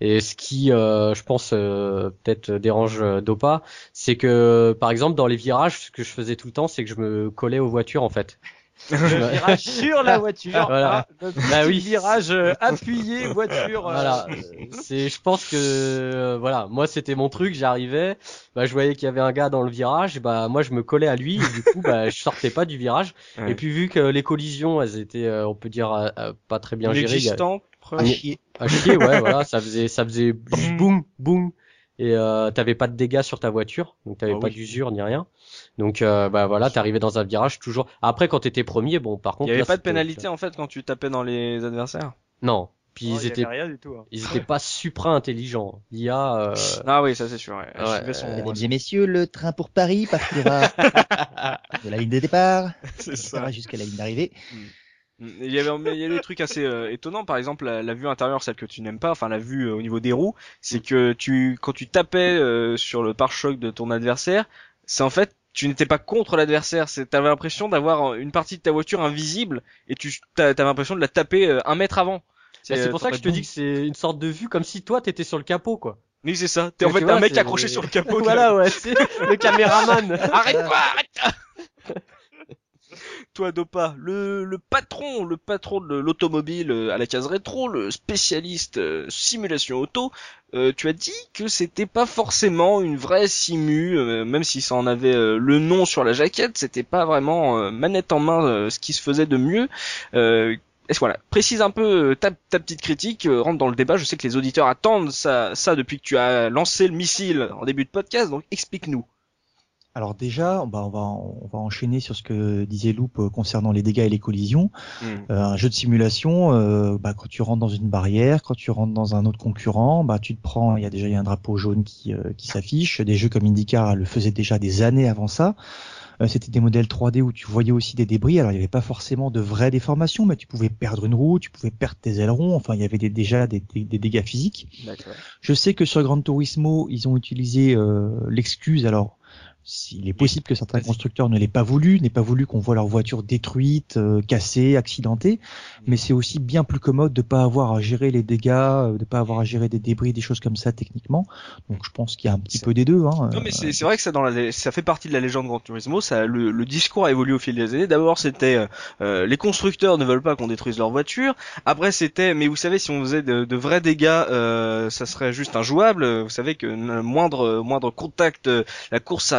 et ce qui, euh, je pense, euh, peut-être dérange euh, Dopa, c'est que par exemple dans les virages, ce que je faisais tout le temps, c'est que je me collais aux voitures en fait. Le virage sur la voiture. Voilà. Ah, le Bah oui. Virage euh, appuyé voiture. euh, Voilà, c'est, je pense que, euh, voilà, moi c'était mon truc, j'arrivais, bah je voyais qu'il y avait un gars dans le virage, bah moi je me collais à lui, et du coup bah je sortais pas du virage. Ouais. Et puis vu que les collisions, elles étaient, euh, on peut dire, pas très bien gérées. À chier. à chier, ouais, voilà, ça faisait, ça faisait juste boum, boum, et euh, t'avais pas de dégâts sur ta voiture, donc t'avais Ah pas oui. d'usure ni rien. Donc euh, bah voilà, t'arrivais dans un virage toujours. Après quand t'étais premier, bon par Il contre, n'y avait là, pas de pénalité en fait quand tu tapais dans les adversaires? Non. Puis oh, ils y étaient, avait rien du tout. hein. ils étaient pas supra intelligents. L'IA. Euh... Ah oui, ça c'est sûr. ouais. Ouais, son- euh, Mesdames et messieurs, le train pour Paris partira *laughs* de la ligne de départ, *laughs* c'est etc., ça. jusqu'à la ligne d'arrivée. Il y avait, mais il y avait des trucs assez euh, étonnants. Par exemple, la, la vue intérieure, celle que tu n'aimes pas, enfin la vue euh, au niveau des roues, c'est que tu, quand tu tapais euh, sur le pare-choc de ton adversaire, c'est en fait tu n'étais pas contre l'adversaire, c'est t'avais l'impression d'avoir une partie de ta voiture invisible et tu t'a- t'avais l'impression de la taper euh, un mètre avant. Bah, C'est euh, pour ça que je te boum. dis que c'est une sorte de vue comme si toi t'étais sur le capot quoi. Oui, c'est ça. T'es en fait un mec accroché sur le *laughs* capot. voilà ouais, c'est le caméraman. *laughs* Arrête-toi, arrête *laughs* Toi, Dopa, le, le patron, le patron de l'automobile euh, à la case rétro, le spécialiste euh, simulation auto, euh, tu as dit que c'était pas forcément une vraie simu, même si ça en avait le nom sur la jaquette, c'était pas vraiment manette en main ce qui se faisait de mieux. Est-ce voilà, précise un peu ta, petite critique, rentre dans le débat. Je sais que les auditeurs attendent ça, ça depuis que tu as lancé le missile en début de podcast, donc explique-nous. Alors déjà, bah, on va on va enchaîner sur ce que disait Loop euh, concernant les dégâts et les collisions. Euh, un jeu de simulation, euh, bah, quand tu rentres dans une barrière, quand tu rentres dans un autre concurrent, bah, tu te prends, il y a déjà y a un drapeau jaune qui, euh, qui s'affiche. Des jeux comme IndyCar le faisaient déjà des années avant ça. Euh, C'était des modèles 3D où tu voyais aussi des débris. Alors il n'y avait pas forcément de vraies déformations, mais tu pouvais perdre une roue, tu pouvais perdre tes ailerons. Enfin, il y avait des- déjà des, des- des dégâts physiques. Je sais que sur Gran Turismo, ils ont utilisé euh, l'excuse. Alors, il est possible que certains constructeurs ne l'aient pas voulu, n'aient pas voulu qu'on voit leur voiture détruite, euh, cassée, accidentée. Mais c'est aussi bien plus commode de pas avoir à gérer les dégâts, euh, de pas avoir à gérer des débris, des choses comme ça techniquement. Donc, je pense qu'il y a un petit peu des deux. Hein. Non mais c'est c'est vrai que ça dans la, ça fait partie de la légende Gran Turismo. Ça, le, le discours a évolué au fil des années. D'abord c'était euh, euh, les constructeurs ne veulent pas qu'on détruise leur voiture. Après c'était mais vous savez si on faisait de, de vrais dégâts, euh, ça serait juste injouable. Vous savez que le moindre moindre contact, euh, la course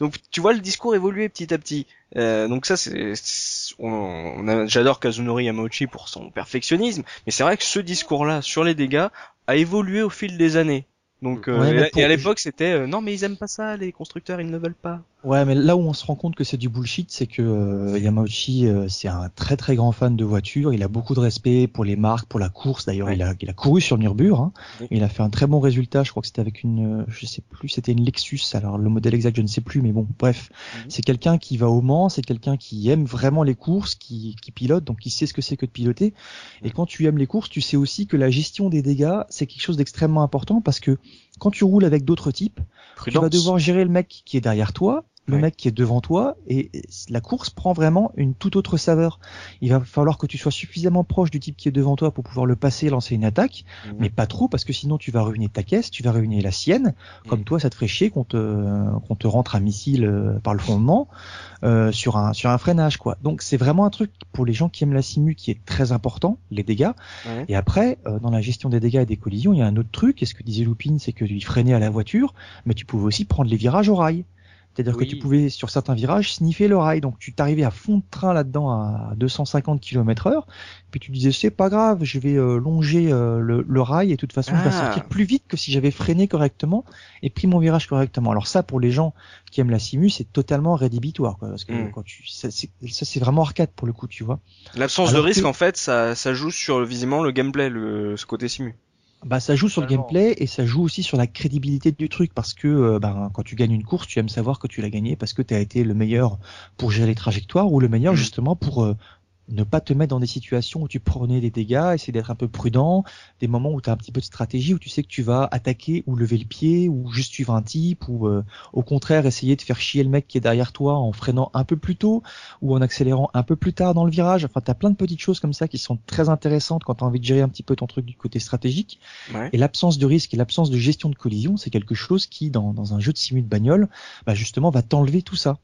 Donc tu vois le discours évoluer petit à petit. Euh, donc ça c'est c'est- on, on a- j'adore Kazunori Yamauchi pour son perfectionnisme, mais c'est vrai que ce discours-là sur les dégâts a évolué au fil des années. Donc euh, pour- et à l'époque c'était euh, non mais ils aiment pas ça les constructeurs ils ne veulent pas. Ouais, mais là où on se rend compte que c'est du bullshit, c'est que euh, Yamauchi, euh, c'est un très très grand fan de voitures. Il a beaucoup de respect pour les marques, pour la course. D'ailleurs, Ouais. il a il a couru sur Nürburgring. Hein. Il a fait un très bon résultat. Je crois que c'était avec une, euh, je sais plus, c'était une Lexus. Alors le modèle exact, je ne sais plus, mais bon, bref, Mhm. c'est quelqu'un qui va au Mans, c'est quelqu'un qui aime vraiment les courses, qui qui pilote, donc qui sait ce que c'est que de piloter. Et quand tu aimes les courses, tu sais aussi que la gestion des dégâts, c'est quelque chose d'extrêmement important parce que quand tu roules avec d'autres types, tu vas devoir gérer le mec qui est derrière toi, le mec qui est devant toi et la course prend vraiment une toute autre saveur. Il va falloir que tu sois suffisamment proche du type qui est devant toi pour pouvoir le passer et lancer une attaque, Mhm. mais pas trop parce que sinon tu vas ruiner ta caisse, tu vas ruiner la sienne. Comme Mhm. toi, ça te ferait chier qu'on te qu'on te rentre un missile euh, par le fondement euh, sur un sur un freinage quoi. Donc c'est vraiment un truc pour les gens qui aiment la simu qui est très important, les dégâts. Ouais. Et après, euh, dans la gestion des dégâts et des collisions, il y a un autre truc. Et ce que disait Lupin, c'est que tu freinais à la voiture, mais tu pouvais aussi prendre les virages au rail. C'est-à-dire Oui. que tu pouvais, sur certains virages, sniffer le rail. Donc tu t'arrivais à fond de train là-dedans à 250 km heure. Puis tu disais, c'est pas grave, je vais euh, longer euh, le, le rail et de toute façon, je vais Ah. sortir plus vite que si j'avais freiné correctement et pris mon virage correctement. Alors ça, pour les gens qui aiment la simu, c'est totalement rédhibitoire. Quoi, parce que Mm. quand tu, ça, c'est, ça, c'est vraiment arcade pour le coup, tu vois. L'absence de risque, que- en fait, ça, ça joue sur visiblement le gameplay, le, ce côté simu. Bah ça joue sur le gameplay et ça joue aussi sur la crédibilité du truc parce que euh, ben, quand tu gagnes une course, tu aimes savoir que tu l'as gagné parce que tu as été le meilleur pour gérer les trajectoires ou le meilleur Mhm. justement pour euh, ne pas te mettre dans des situations où tu prenais des dégâts, essayer d'être un peu prudent, des moments où tu as un petit peu de stratégie, où tu sais que tu vas attaquer ou lever le pied ou juste suivre un type ou euh, au contraire essayer de faire chier le mec qui est derrière toi en freinant un peu plus tôt ou en accélérant un peu plus tard dans le virage. Enfin, tu as plein de petites choses comme ça qui sont très intéressantes quand tu as envie de gérer un petit peu ton truc du côté stratégique. Ouais. Et l'absence de risque et l'absence de gestion de collision, c'est quelque chose qui, dans, dans un jeu de simu de bagnole, bah justement, va t'enlever tout ça.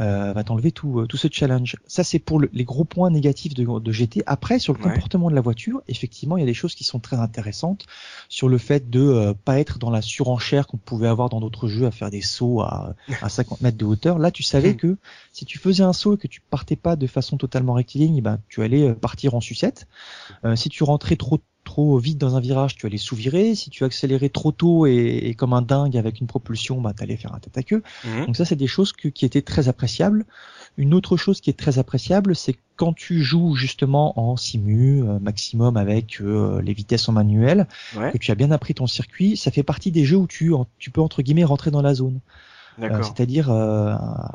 Euh, va t'enlever tout, euh, tout ce challenge. Ça, c'est pour le- les gros points négatifs de, de GT. Après, sur le Ouais. comportement de la voiture, effectivement, il y a des choses qui sont très intéressantes sur le fait de euh, pas être dans la surenchère qu'on pouvait avoir dans d'autres jeux à faire des sauts à, à *laughs* 50 mètres de hauteur. Là, tu savais Hmm. que si tu faisais un saut et que tu partais pas de façon totalement rectiligne, ben, tu allais euh, partir en sucette. Euh, si tu rentrais trop trop vite dans un virage, tu allais sous-virer. Si tu accélérais trop tôt et, et comme un dingue avec une propulsion, bah, tu allais faire un tête à queue. Mhm. Donc ça, c'est des choses que- qui étaient très appréciables. Une autre chose qui est très appréciable, c'est quand tu joues justement en simu, euh, maximum avec euh, les vitesses en manuel, Ouais. que tu as bien appris ton circuit, ça fait partie des jeux où tu, en- tu peux entre guillemets rentrer dans la zone. Euh. C'est-à-dire euh,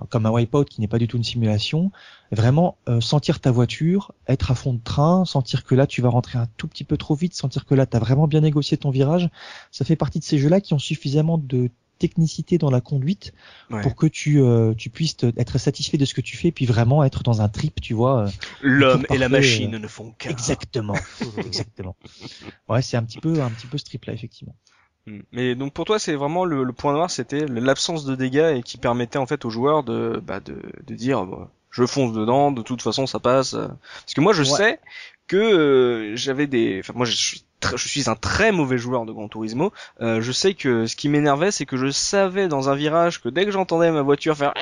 comme un wipeout qui n'est pas du tout une simulation, vraiment euh, sentir ta voiture, être à fond de train, sentir que là tu vas rentrer un tout petit peu trop vite, sentir que là tu as vraiment bien négocié ton virage, ça fait partie de ces jeux-là qui ont suffisamment de technicité dans la conduite Ouais. pour que tu euh, tu puisses être satisfait de ce que tu fais puis vraiment être dans un trip tu vois euh, L'homme et la machine euh, ne font qu'un. exactement *laughs* exactement ouais c'est un petit peu un petit peu ce trip là effectivement. Mais donc pour toi, c'est vraiment le, le point noir, c'était l'absence de dégâts et qui permettait en fait aux joueurs de, bah, de, de dire, bah, je fonce dedans, de toute façon ça passe. Parce que moi, je Ouais. sais que euh, j'avais des, enfin moi je suis, très- je suis un très mauvais joueur de Gran Turismo. Euh, je sais que ce qui m'énervait, c'est que je savais dans un virage que dès que j'entendais ma voiture faire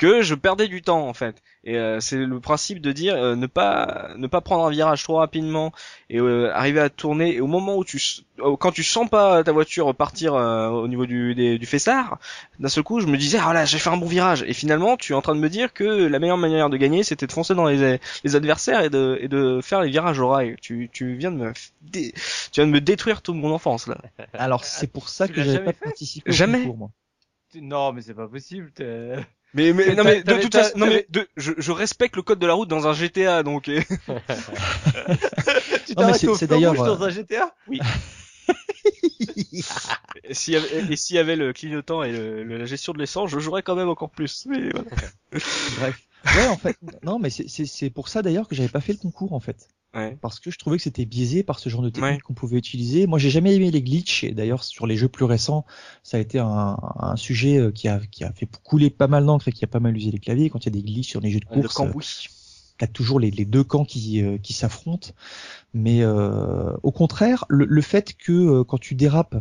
que je perdais du temps en fait. Et euh, c'est le principe de dire euh, ne pas ne pas prendre un virage trop rapidement et euh, arriver à tourner et au moment où tu quand tu sens pas ta voiture partir euh, au niveau du des, du fessard, d'un seul coup je me disais ah là j'ai fait un bon virage et finalement tu es en train de me dire que la meilleure manière de gagner c'était de foncer dans les les adversaires et de et de faire les virages au rail. Tu tu viens de me dé- tu viens de me détruire toute mon enfance là. alors c'est pour ça que j'avais jamais pas fait? participé au Jamais. concours moi Non, mais c'est pas possible. Mais, mais Mais non mais de toute façon non mais de, je, je respecte le code de la route dans un GTA donc euh, *laughs* *laughs* Tu t'arrêtes c'est- au c'est feu d'ailleurs, dans euh, un GTA *laughs* Et s'il y avait, et s'il y avait le clignotant et le- le- la gestion de l'essence, je jouerais quand même encore plus. Mais voilà. bref ouais en fait non mais c'est c'est c'est pour ça d'ailleurs que j'avais pas fait le concours en fait Ouais. parce que je trouvais que c'était biaisé par ce genre de technique Ouais. qu'on pouvait utiliser. Moi, j'ai jamais aimé les glitches et d'ailleurs sur les jeux plus récents, ça a été un, un sujet euh, qui a qui a fait couler pas mal d'encre et qui a pas mal usé les claviers. Quand il y a des glitches sur les jeux de Le course, cambouis. t'as toujours les, les deux camps qui euh, qui s'affrontent. Mais euh, au contraire, le, le fait que euh, quand tu dérapes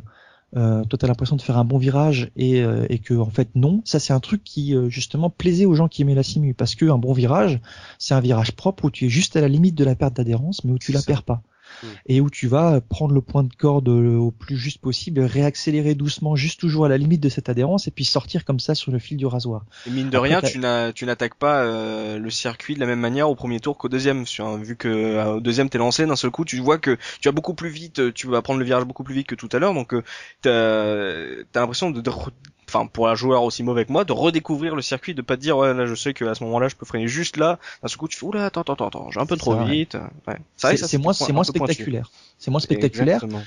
euh, toi t'as l'impression de faire un bon virage et, euh, et que en fait non, ça c'est un truc qui euh, justement plaisait aux gens qui aimaient la simu. Parce que un bon virage, c'est un virage propre où tu es juste à la limite de la perte d'adhérence mais où tu la ça. perds pas Mm. et où tu vas prendre le point de corde au plus juste possible, réaccélérer doucement juste toujours à la limite de cette adhérence et puis sortir comme ça sur le fil du rasoir. Et mine de Après, rien, tu n'attaques pas euh, le circuit de la même manière au premier tour qu'au deuxième. Vu que euh, au deuxième t'es lancé, d'un seul coup, tu vois que tu vas beaucoup plus vite, euh, tu vas prendre le virage beaucoup plus vite que tout à l'heure. Donc euh, t'as l'impression de, Enfin, pour un joueur aussi mauvais que moi, de redécouvrir le circuit, de pas te dire ouais là je sais qu'à ce moment-là je peux freiner juste là. D'un coup tu fais oula attends attends attends, j'ai un peu trop vite. Ouais. C'est que ça, c'est moins c'est moins spectaculaire. C'est moins spectaculaire. Exactement.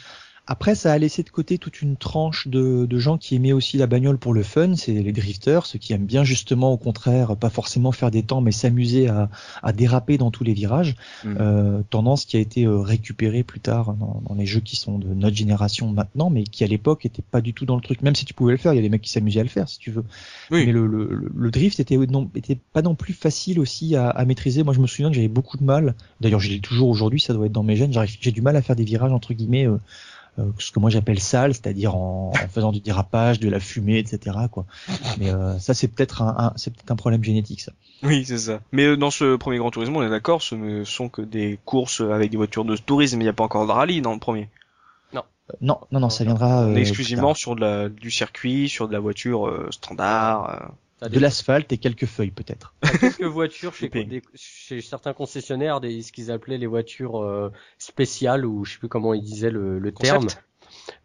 Après, ça a laissé de côté toute une tranche de, de, gens qui aimaient aussi la bagnole pour le fun, c'est les drifters, ceux qui aiment bien justement, au contraire, pas forcément faire des temps, mais s'amuser à, à, déraper dans tous les virages. Mmh. Euh, tendance qui a été euh, récupérée plus tard dans, dans, les jeux qui sont de notre génération maintenant, mais qui à l'époque était pas du tout dans le truc. Même si tu pouvais le faire, il y a des mecs qui s'amusaient à le faire, si tu veux. Oui. Mais le, le, le, drift était, non, était pas non plus facile aussi à, à maîtriser. Moi, je me souviens que j'avais beaucoup de mal. D'ailleurs, j'ai toujours aujourd'hui, ça doit être dans mes gènes. J'ai du mal à faire des virages entre guillemets. Euh, ce que moi j'appelle sale, c'est-à-dire en, en, faisant du dérapage, de la fumée, etc. Quoi. Mais euh, ça c'est peut-être un, un c'est peut-être un problème génétique ça. Oui c'est ça. Mais euh, dans ce premier Grand Tourisme, on est d'accord, ce ne sont que des courses avec des voitures de tourisme, il n'y a pas encore de rallye dans le premier. Non. non, non, non, ça viendra. Est exclusivement sur de la, du circuit, sur de la voiture standard. De l'asphalte et quelques feuilles peut-être. Quelques voitures chez, des, chez, certains concessionnaires, des, ce qu'ils appelaient les voitures euh, spéciales ou je sais plus comment ils disaient le, le terme.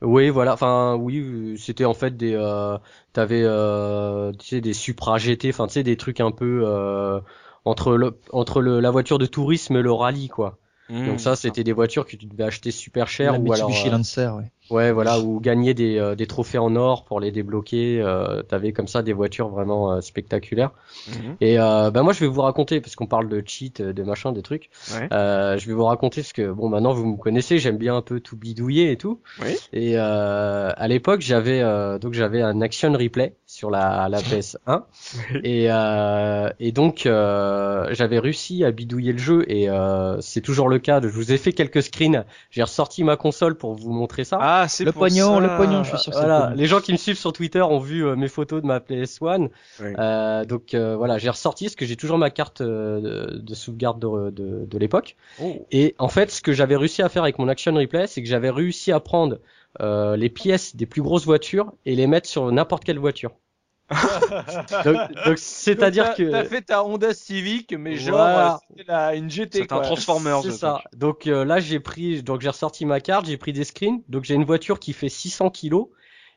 Oui, voilà. Enfin, oui, c'était en fait des. Euh, T'avais, euh, tu sais, des Supra GT. Enfin, tu sais, des trucs un peu euh, entre le, entre le, la voiture de tourisme et le rallye, quoi. Donc ça, c'était des voitures que tu devais acheter super cher ou alors. Euh, Lancer, ouais. Ouais, voilà, ou gagner des, euh, des trophées en or pour les débloquer. Euh, T'avais comme ça des voitures vraiment euh, spectaculaires. Mhm. Et euh, bah moi, je vais vous raconter parce qu'on parle de cheat, de machin, des trucs. je vais vous raconter ce que bon, maintenant vous me connaissez, j'aime bien un peu tout bidouiller et tout. Oui. Et à l'époque, j'avais donc j'avais un action replay sur la, la PS1 et et donc j'avais réussi à bidouiller le jeu et c'est toujours le cas. Je vous ai fait quelques screens. J'ai ressorti ma console pour vous montrer ça. Ah, c'est le pognon, le pognon, je suis sûr. Voilà, les gens qui me suivent sur Twitter ont vu euh, mes photos de ma PS1. Euh, donc euh, voilà, j'ai ressorti parce que j'ai toujours ma carte de, de, sauvegarde de, de, de l'époque. Oh. Et en fait, ce que j'avais réussi à faire avec mon Action Replay, c'est que j'avais réussi à prendre les pièces des plus grosses voitures et les mettre sur n'importe quelle voiture. Donc, c'est-à-dire que t'as fait ta Honda Civic, mais genre c'était une GT. C'est un Transformer. C'est ça. Donc euh, là j'ai pris, donc j'ai ressorti ma carte, j'ai pris des screens. Donc j'ai une voiture qui fait 600 kilos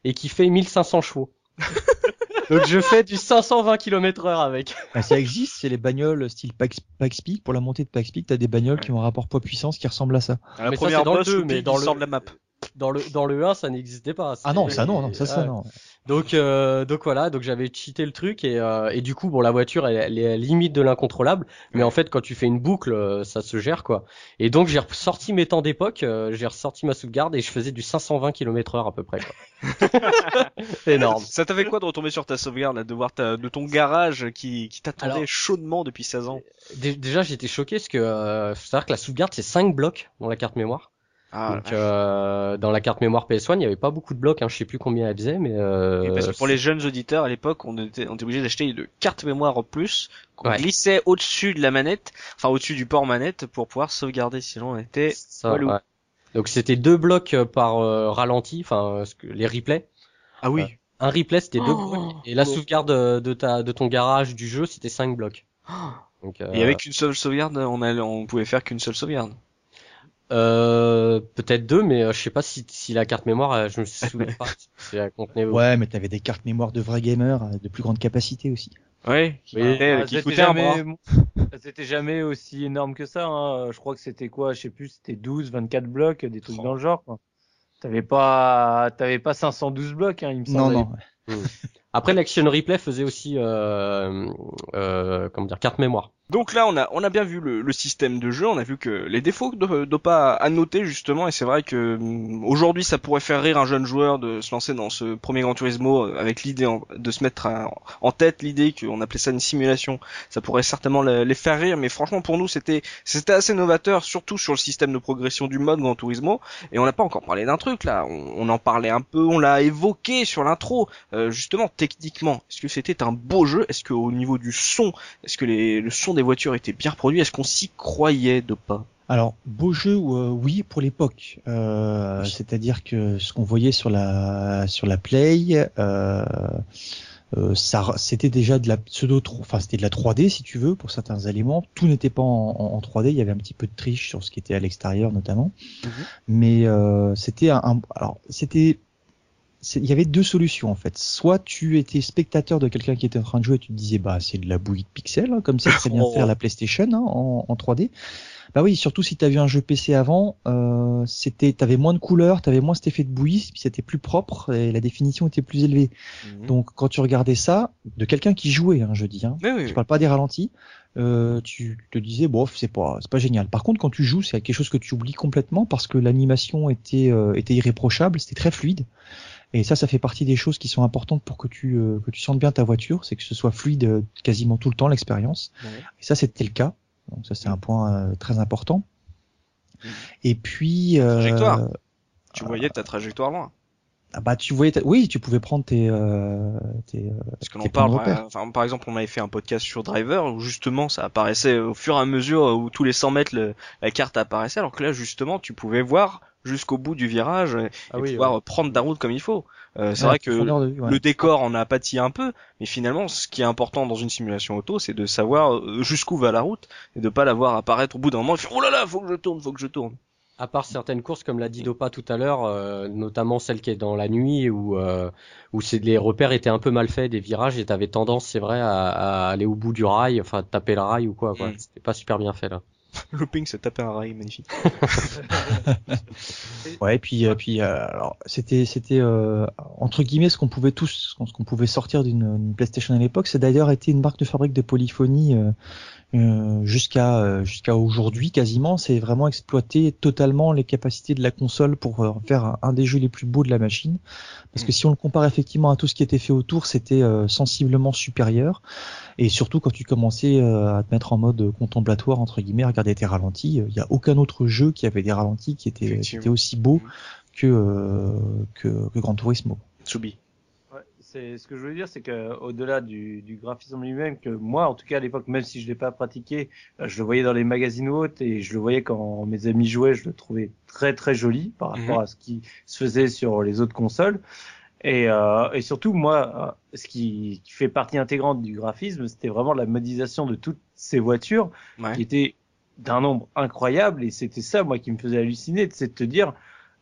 et qui fait 1500 chevaux. *laughs* donc je fais du 520 km heure avec. Ah, ça existe, c'est les bagnoles style Pax, Speed. Pour la montée de Pax Speed, t'as des bagnoles qui ont un rapport poids-puissance qui ressemble à ça. la première dans le 2, mais dans le... la map. Dans le dans le 1, ça n'existait pas. Ah non, ça non, non, ça ça non. Donc, euh, donc voilà, donc j'avais cheaté le truc et, euh, et du coup, bon, la voiture, elle, elle est à la limite de l'incontrôlable, mais en fait, quand tu fais une boucle, euh, ça se gère quoi. Et donc j'ai ressorti mes temps d'époque, euh, j'ai ressorti ma sauvegarde et je faisais du 520 km/h à peu près. Quoi. *laughs* énorme. Ça t'avait quoi de retomber sur ta sauvegarde, là, de voir ta, de ton garage qui, qui t'attendait chaudement depuis 16 ans? Déjà, j'étais choqué parce que euh, faut savoir que la sauvegarde c'est 5 blocs dans la carte mémoire. Ah, Donc, euh, dans la carte mémoire PS1, il n'y avait pas beaucoup de blocs, hein, je sais plus combien elle faisait, mais euh, parce que pour les jeunes auditeurs à l'époque, on était, on était obligé d'acheter une carte mémoire en plus qu'on glissait au-dessus de la manette, enfin au-dessus du port manette pour pouvoir sauvegarder, sinon on était Ça, ouais. Donc c'était deux blocs euh, par euh, ralenti, enfin les replays. Ah oui. un replay c'était deux oh. blocs et la sauvegarde de ta de ton garage du jeu c'était cinq blocs. Donc, et avec une seule sauvegarde, on a, on pouvait faire qu'une seule sauvegarde. Euh, peut-être deux, mais euh, je sais pas si, si la carte mémoire, euh, je me *laughs* souviens pas si elle contenait. Ouais, mais t'avais des cartes mémoire de vrais gamers de plus grande capacité aussi. Ouais, qui, ah, qui jamais, *laughs* C'était jamais aussi énorme que ça. Hein. Je crois que c'était quoi Je sais plus. C'était 12, 24 blocs, des trucs dans le genre. T'avais pas, t'avais pas 512 blocs, hein, il me semble. Non, non. Hmm. Après, l'Action Replay faisait aussi, euh, euh, comment dire, carte mémoire. Donc là, on a, on a bien vu le, système de jeu, on a vu que les défauts d'Opa à noter justement, et c'est vrai que mm, aujourd'hui, ça pourrait faire rire un jeune joueur de se lancer dans ce premier Gran Turismo euh, avec l'idée de se mettre en tête l'idée qu'on appelait ça une simulation. Ça pourrait certainement les, faire rire, mais franchement pour nous, c'était c'était assez novateur, surtout sur le système de progression du mode Gran Turismo. Et on n'a pas encore parlé d'un truc là, on, on, en parlait un peu, on l'a évoqué sur l'intro, euh, justement techniquement. Est-ce que c'était un beau jeu? Est-ce qu'au niveau du son, est-ce que les, le son des voitures était bien produit Est-ce qu'on s'y croyait de pas? Alors beau jeu, euh, oui pour l'époque. Euh, C'est-à-dire que ce qu'on voyait sur la sur la Play, euh, euh ça c'était déjà de la pseudo, enfin c'était de la 3D si tu veux pour certains éléments. Tout n'était pas en, en, 3D, il y avait un petit peu de triche sur ce qui était à l'extérieur notamment. Mhm. Mais c'était un, alors c'était il y avait deux solutions en fait. Soit tu étais spectateur de quelqu'un qui était en train de jouer et tu te disais bah c'est de la bouillie de pixels hein, comme ça très bien *laughs* oh. faire la PlayStation hein, en, en, 3D. Bah oui, surtout si t'as vu un jeu PC avant, euh, c'était, t'avais moins de couleurs, t'avais moins cet effet de bouillie, puis c'était plus propre et la définition était plus élevée. Mhm. Donc quand tu regardais ça, de quelqu'un qui jouait, hein, je dis, hein, Oui, oui, je parle pas des ralentis, euh, tu te disais bon c'est pas c'est pas génial. Par contre quand tu joues c'est quelque chose que tu oublies complètement parce que l'animation était euh, était irréprochable, c'était très fluide. Et ça ça fait partie des choses qui sont importantes pour que tu euh, que tu sentes bien ta voiture, c'est que ce soit fluide euh, quasiment tout le temps l'expérience. Ouais. Et ça c'était le cas. Donc ça c'est un point euh, très important. Mhm. Et puis euh, Trajectoire. Tu voyais ta trajectoire loin. ah bah tu voyais ta- oui tu pouvais prendre tes euh, tes euh, Parce que l'on parle, euh, enfin, par exemple, on avait fait un podcast sur Driver où justement ça apparaissait au fur et à mesure où tous les 100 mètres le- la carte apparaissait, alors que là justement tu pouvais voir jusqu'au bout du virage et, Ah et oui, pouvoir ouais. prendre ta route comme il faut. Euh, c'est Ouais, vrai que vue, ouais. le décor en a pâti un peu, mais finalement ce qui est important dans une simulation auto, c'est de savoir euh, jusqu'où va la route et de pas la voir apparaître au bout d'un moment et faire oh là là, faut que je tourne, faut que je tourne. À part certaines courses, comme l'a dit Dopa tout à l'heure, euh, notamment celle qui est dans la nuit, où, euh, où c'est les repères étaient un peu mal faits des virages et t'avais tendance, c'est vrai, à, à aller au bout du rail, enfin taper le rail ou quoi. quoi. Mm. C'était pas super bien fait là. *laughs* Looping se taper un rail magnifique. *laughs* Ouais, et puis euh, puis euh, alors c'était c'était euh, entre guillemets ce qu'on pouvait tous ce qu'on pouvait sortir d'une d'une PlayStation à l'époque, c'est d'ailleurs été une marque de fabrique de polyphonie euh, jusqu'à euh, jusqu'à aujourd'hui quasiment, c'est vraiment exploiter totalement les capacités de la console pour euh, faire un, un des jeux les plus beaux de la machine. Parce que si on le compare effectivement à tout ce qui était fait autour, c'était sensiblement supérieur. Et surtout quand tu commençais à te mettre en mode contemplatoire entre guillemets, regarder tes ralentis, il n'y a aucun autre jeu qui avait des ralentis qui étaient, qui Effectivement. étaient aussi beaux que, euh, que que Gran Turismo. Tsubi. C'est ce que je voulais dire, c'est que au-delà du, du graphisme lui-même, que moi, en tout cas à l'époque, même si je l'ai pas pratiqué, euh, je le voyais dans les magazines ou autres et je le voyais quand mes amis jouaient, je le trouvais très très joli par rapport Mhm. à ce qui se faisait sur les autres consoles. Et, euh, et surtout, moi, euh, ce qui, qui fait partie intégrante du graphisme, c'était vraiment la modélisation de toutes ces voitures Ouais. qui était d'un nombre incroyable et c'était ça moi qui me faisait halluciner c'est de te dire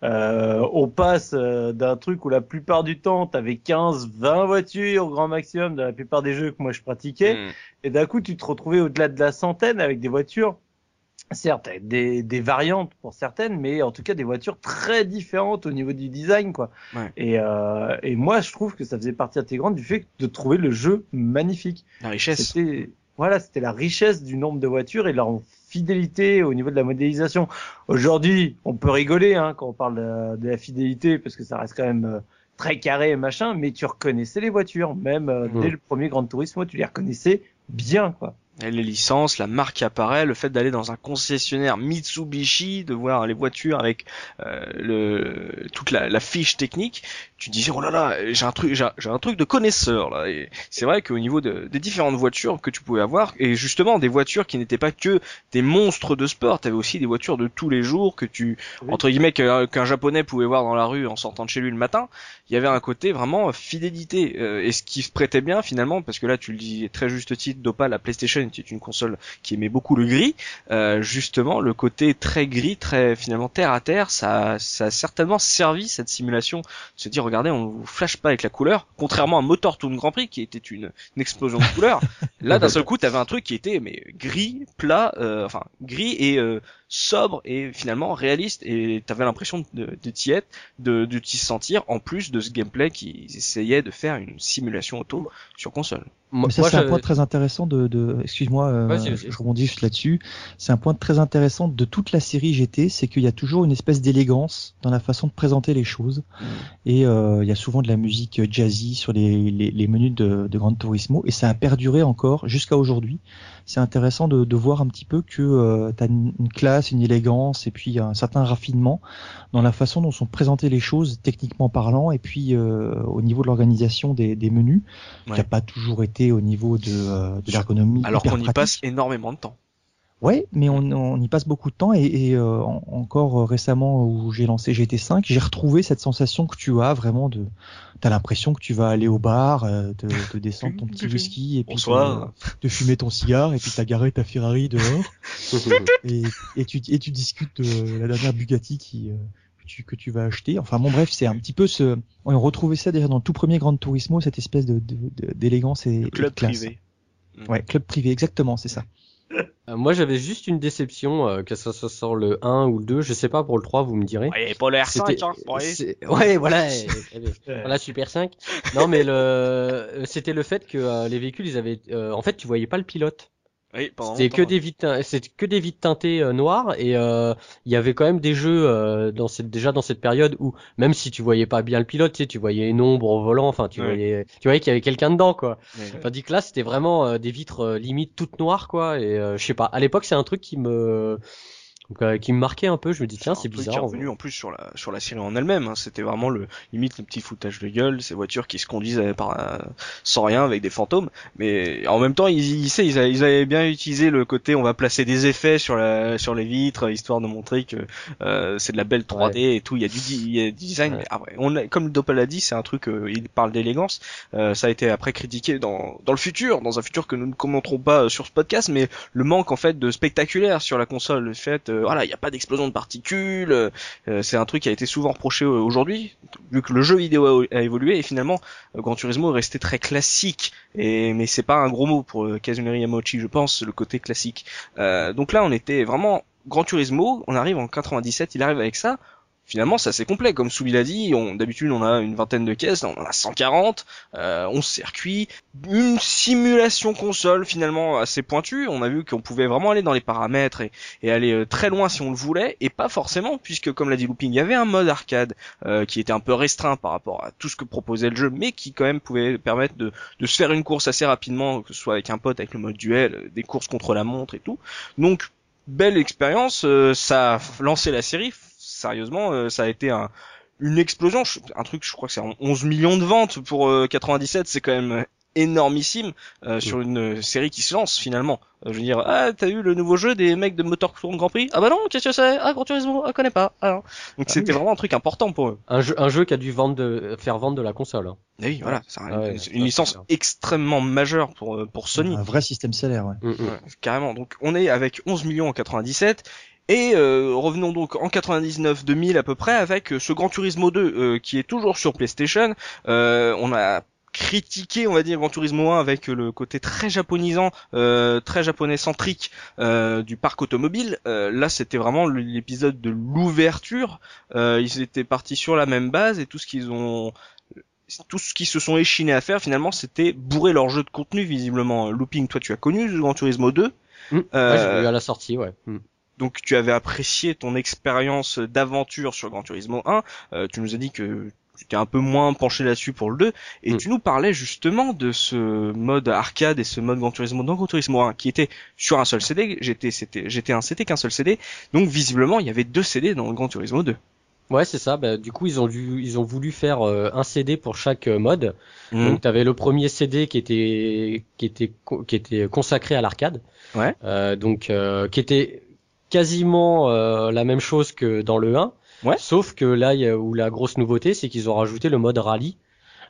euh, on passe euh, d'un truc où la plupart du temps t'avais 15 20 voitures au grand maximum dans la plupart des jeux que moi je pratiquais Mm. et d'un coup tu te retrouvais au-delà de la centaine avec des voitures certes avec des, des variantes pour certaines mais en tout cas des voitures très différentes au niveau du design quoi Ouais. et, euh, et moi je trouve que ça faisait partie intégrante du fait de trouver le jeu magnifique La richesse. voilà, c'était la richesse du nombre de voitures et leur fidélité au niveau de la modélisation. Aujourd'hui, on peut rigoler hein, quand on parle de, de la fidélité parce que ça reste quand même euh, très carré et machin, mais tu reconnaissais les voitures, même euh, Mhm. dès le premier Gran Turismo, tu les reconnaissais bien quoi. Et les licences, la marque qui apparaît, le fait d'aller dans un concessionnaire Mitsubishi, de voir les voitures avec euh, le toute la, la fiche technique, tu disais oh là là, j'ai un truc, j'ai un- truc de connaisseur là. Et c'est vrai qu'au niveau de, des différentes voitures que tu pouvais avoir, et justement des voitures qui n'étaient pas que des monstres de sport, t'avais aussi des voitures de tous les jours que tu Oui. entre guillemets qu'un japonais pouvait voir dans la rue en sortant de chez lui le matin. Il y avait un côté vraiment fidélité euh, et ce qui se prêtait bien finalement parce que là tu le dis très juste titre, Dopa, la PlayStation était une console qui aimait beaucoup le gris. Euh, justement, le côté très gris, très finalement terre à terre, ça, ça a certainement servi cette simulation de se dire regardez, on vous flash pas avec la couleur, contrairement à Motor Toon Grand Prix qui était une, une explosion de couleurs. Là, d'un seul coup, t'avais un truc qui était mais gris, plat, euh, enfin gris et euh, sobre et finalement réaliste et t'avais l'impression de, de t'y être, de, de t'y sentir en plus de ce gameplay qui essayait de faire une simulation auto sur console. Moi, ça, c'est un point très intéressant de, de excuse-moi, euh, Vas-y, vas-y. je, rebondis juste là-dessus. C'est un point très intéressant de toute la série GT, c'est qu'il y a toujours une espèce d'élégance dans la façon de présenter les choses. Et euh, il y a souvent de la musique jazzy sur les, les, les menus de, de Gran Turismo, et ça a perduré encore jusqu'à aujourd'hui. C'est intéressant de, de voir un petit peu que tu as une, une classe, une élégance, et puis un certain raffinement dans la façon dont sont présentées les choses, techniquement parlant, et puis euh, au niveau de l'organisation des, des menus qui n'a pas toujours été au niveau de, euh, de l'ergonomie. Alors qu'on y passe énormément de temps. Ouais, mais on, on y passe beaucoup de temps et, et, euh, en- encore euh, récemment où j'ai lancé GT5, j'ai retrouvé cette sensation que tu as vraiment de, t'as l'impression que tu vas aller au bar, euh, te, te descendre ton petit whisky et puis Bonsoir. te, te fumer ton cigare et puis t'as garé ta Ferrari dehors *laughs* et, et tu et tu discutes de la dernière Bugatti qui euh, que tu, que tu vas acheter. Enfin bon bref, c'est un petit peu ce, on retrouvait ça d'ailleurs dans le tout premier Gran Turismo, cette espèce de de- de- d'élégance et, et de Club classe. privé. Ouais, club privé, exactement, c'est ça. Euh, moi, j'avais juste une déception, euh, que ça soit sur le 1 ou le 2, je sais pas pour le 3, vous me direz. Ouais, pas le R5, C'était- hein. Ouais, voilà, *laughs* eh, eh, eh, voilà, Super 5. Non, mais le, euh, c'était le fait que euh, les véhicules, ils avaient, euh, en fait, tu voyais pas le pilote. Oui, C'était que des vitres, tein- c'était que des vitres teintées euh, noires et euh, il y avait quand même des jeux euh, dans cette, déjà dans cette période où même si tu voyais pas bien le pilote, tu sais, tu voyais une ombre au volant, enfin, tu Ouais. voyais, tu voyais qu'il y avait quelqu'un dedans, quoi. Ouais. Tandis que là, c'était vraiment euh, des vitres euh, limite toutes noires, quoi. Et euh, je sais pas. À l'époque, c'est un truc qui me donc, euh, qui me marquait un peu. Je me dis tiens, c'est truc qui est bizarre. revenu en plus sur la sur la série en elle-même. hein. C'était vraiment le limite le petit foutage de gueule, ces voitures qui se conduisent euh, par euh, sans rien avec des fantômes. Mais en même temps, ils, ils, ils, avaient, ils avaient bien utilisé le côté on va placer des effets sur la sur les vitres histoire de montrer que euh, c'est de la belle 3D et tout. Il y a du, il y a du design. Ouais. Après, on a, comme Doppel l'a dit, c'est un truc. euh, il parle d'élégance. Euh, ça a été après critiqué dans dans le futur, dans un futur que nous ne commenterons pas euh, sur ce podcast, mais le manque en fait de spectaculaire sur la console, le fait euh, voilà, il n'y a pas d'explosion de particules, euh, euh, c'est un truc qui a été souvent reproché euh, aujourd'hui, vu que le jeu vidéo a, évolué et finalement Gran Turismo est resté très classique et mais c'est pas un gros mot pour Kazunori Yamauchi, je pense, le côté classique. Donc là, on était vraiment Gran Turismo, on arrive en 97, il arrive avec ça. Finalement, c'est assez complet. Comme Soubi l'a dit, on, d'habitude, on a une vingtaine de caisses, on en a 140, euh, 11 circuits, une simulation console finalement assez pointue. On a vu qu'on pouvait vraiment aller dans les paramètres et, et aller euh, très loin si on le voulait, et pas forcément, puisque comme l'a dit Looping, il y avait un mode arcade euh, qui était un peu restreint par rapport à tout ce que proposait le jeu, mais qui quand même pouvait permettre de, de se faire une course assez rapidement, que ce soit avec un pote, avec le mode duel, euh, des courses contre la montre et tout. Donc belle expérience, euh, ça a lancé la série. Sérieusement, euh, ça a été un, une explosion. Un truc, je crois que c'est en 11 millions de ventes pour euh, 97, c'est quand même énormissime euh, sur une euh, série qui se lance finalement. Euh, je veux dire, ah t'as eu le nouveau jeu des mecs de Motor Grand Prix? Ah bah non, qu'est-ce que c'est? Ah Gran Turismo, ah connais pas. Ah non. Donc c'était vraiment un truc important pour eux. Un jeu, un jeu qui a dû vendre de, faire vendre de la console. hein. Et oui, voilà, c'est un- Ah ouais, une, licence clair. extrêmement majeure pour euh, pour Sony. Un vrai système salaire, ouais. Mm, mm. Ouais, carrément. Donc on est avec 11 millions en 97 et euh, revenons donc en 99-2000 à peu près avec euh, ce Gran Turismo 2 euh, qui est toujours sur PlayStation. Euh, on a critiqué on va dire Gran Turismo 1 avec le côté très japonisant, euh, très japonais centrique euh, du parc automobile. Euh, là c'était vraiment l'épisode de l'ouverture. Euh, ils étaient partis sur la même base et tout ce qu'ils ont tout ce qu'ils se sont échinés à faire finalement c'était bourrer leur jeu de contenu visiblement. Looping, toi tu as connu Gran Turismo 2 Mm. Euh, Ouais, j'ai vu à la sortie, ouais. Mm. Donc tu avais apprécié ton expérience d'aventure sur Gran Turismo 1, euh, tu nous as dit que tu t'es un peu moins penché là-dessus pour le 2, et Mm. tu nous parlais justement de ce mode arcade et ce mode Gran Turismo dans Gran Turismo 1 qui était sur un seul CD, j'étais c'était j'étais un c'était qu'un seul CD, donc visiblement il y avait deux CD dans le Gran Turismo 2. Ouais, c'est ça. Bah, du coup, ils ont dû, ils ont voulu faire euh, un CD pour chaque euh, mode. Mhm. Donc, tu avais le premier CD qui était, qui était, co- qui était consacré à l'arcade. Ouais. Euh, donc, euh, qui était quasiment euh, la même chose que dans le 1. Ouais. Sauf que là, il y a- où la grosse nouveauté, c'est qu'ils ont rajouté le mode rallye.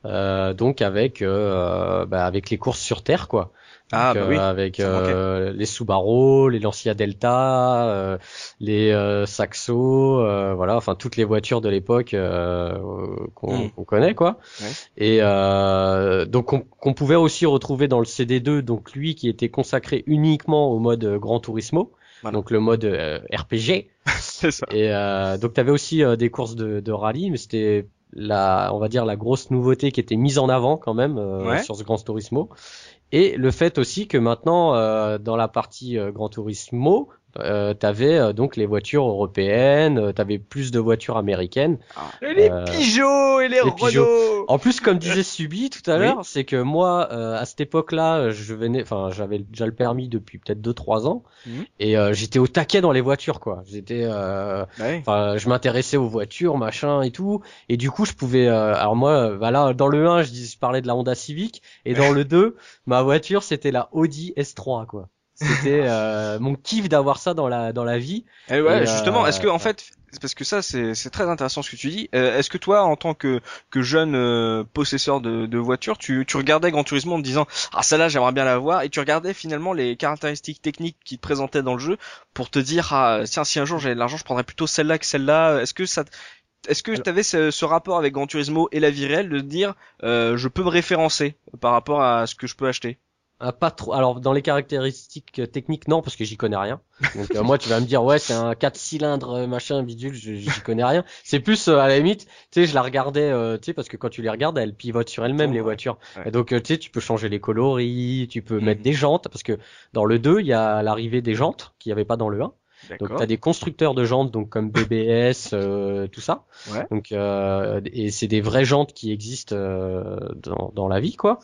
Euh, donc avec euh, bah, avec les courses sur terre quoi. Ah Donc, bah oui. avec euh, les Subaru, les Lancia Delta, euh, les euh, Saxo, euh, voilà, enfin toutes les voitures de l'époque euh, qu'on connaît quoi. Ouais. Et euh, donc qu'on pouvait aussi retrouver dans le CD2, donc lui qui était consacré uniquement au mode euh, Gran Turismo, Voilà. donc le mode euh, RPG. *laughs* C'est ça. Et euh, donc tu avais aussi euh, des courses de, de rallye, mais c'était la, on va dire la grosse nouveauté qui était mise en avant quand même euh, Ouais. sur ce Gran Turismo. Et le fait aussi que maintenant euh, dans la partie euh, Gran Turismo, euh, t'avais euh, donc les voitures européennes, euh, t'avais plus de voitures américaines. Et les Euh, Peugeot et les, les. Renault. En plus, comme disait Subi tout à Oui. l'heure, c'est que moi, euh, à cette époque-là, je venais, enfin, j'avais déjà le permis depuis peut-être 2-3 ans, Mhm. et euh, j'étais au taquet dans les voitures, quoi. J'étais, euh, Ouais. enfin, je m'intéressais aux voitures, machin et tout, et du coup, je pouvais, euh, alors moi, voilà, dans le 1, je, dis, je parlais de la Honda Civic, et dans le 2, ma voiture, c'était la Audi S3, quoi. C'était euh, mon kiff d'avoir ça dans la dans la vie. Eh ouais, Et, justement, euh, est-ce que en fait, parce que ça c'est c'est très intéressant ce que tu dis. Euh, est-ce que toi, en tant que que jeune euh, possesseur de, de voiture, tu tu regardais Gran Turismo en te disant ah celle-là j'aimerais bien la voir et tu regardais finalement les caractéristiques techniques qui te présentaient dans le jeu pour te dire ah tiens si un jour j'avais de l'argent je prendrais plutôt celle-là que celle-là. Est-ce que ça est-ce que tu avais ce, ce rapport avec Gran Turismo et la vie réelle de te dire euh, je peux me référencer par rapport à ce que je peux acheter? Ah, pas trop. Alors dans les caractéristiques techniques, non, parce que j'y connais rien. Donc euh, moi, tu vas me dire, ouais, c'est un 4 cylindres euh, machin bidule, j'y connais rien. C'est plus euh, à la limite, tu sais, je la regardais, euh, tu sais, parce que quand tu les regardes, elles pivotent sur elles-mêmes les Ouais. voitures. Ouais. Et donc euh, tu sais, tu peux changer les coloris, tu peux Mhm. mettre des jantes, parce que dans le 2, il y a l'arrivée des jantes qu'il n'y avait pas dans le 1. Donc tu as des constructeurs de jantes, donc comme BBS, euh, tout ça. Ouais. Donc euh, et c'est des vraies jantes qui existent euh, dans, dans la vie, quoi.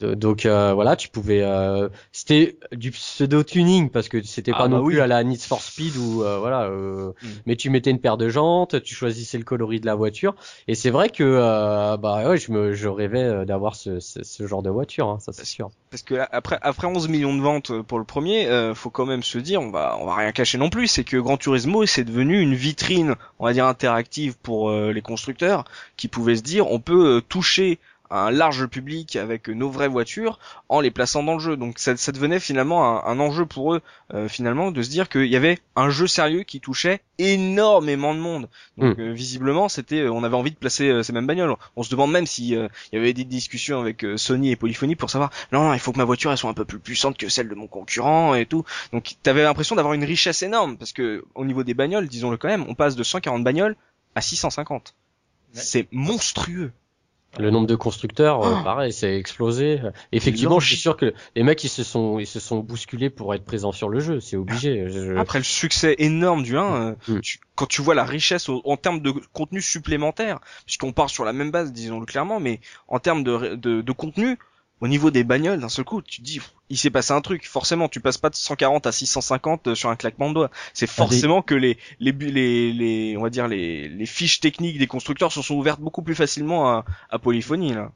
De- donc euh, voilà, tu pouvais. euh, c'était du pseudo tuning parce que c'était Ah pas bah non oui. plus à la Need for Speed ou euh, voilà. euh, Mm. Mais tu mettais une paire de jantes, tu choisissais le coloris de la voiture et c'est vrai que euh, bah ouais, je me je rêvais d'avoir ce, ce, ce genre de voiture, hein, ça c'est sûr. Parce que après, après 11 millions de ventes pour le premier, euh, faut quand même se dire, on va, on va rien cacher non plus, c'est que Gran Turismo c'est devenu une vitrine, on va dire interactive pour euh, les constructeurs, qui pouvaient se dire, on peut euh, un large public avec nos vraies voitures en les plaçant dans le jeu. Donc ça, ça devenait finalement un, un enjeu pour eux, euh, finalement, de se dire qu'il y avait un jeu sérieux qui touchait énormément de monde. Donc euh, visiblement, c'était, euh, on avait envie de placer euh, ces mêmes bagnoles. On se demande même si euh, il y avait des discussions avec euh, Sony et Polyphony pour savoir, non, non, il faut que ma voiture elle soit un peu plus puissante que celle de mon concurrent et tout. Donc t'avais l'impression d'avoir une richesse énorme parce que au niveau des bagnoles, disons-le quand même, on passe de 140 bagnoles à 650. C'est monstrueux. Le nombre de constructeurs, euh, Oh. pareil, c'est explosé. Effectivement, je suis sûr que les mecs ils se sont ils se sont bousculés pour être présents sur le jeu, c'est obligé. Je- Après le succès énorme du 1, euh, Mm. tu- quand tu vois la richesse au- en termes de contenu supplémentaire, puisqu'on part sur la même base, disons-le clairement, mais en termes de, de, de contenu, au niveau des bagnoles, d'un seul coup, tu te dis, il s'est passé un truc. Forcément, tu passes pas de 140 à 650 euh, sur un claquement de doigts. C'est forcément que les, les, les, les, on va dire les, les fiches techniques des constructeurs se sont ouvertes beaucoup plus facilement à, à Polyphonie là.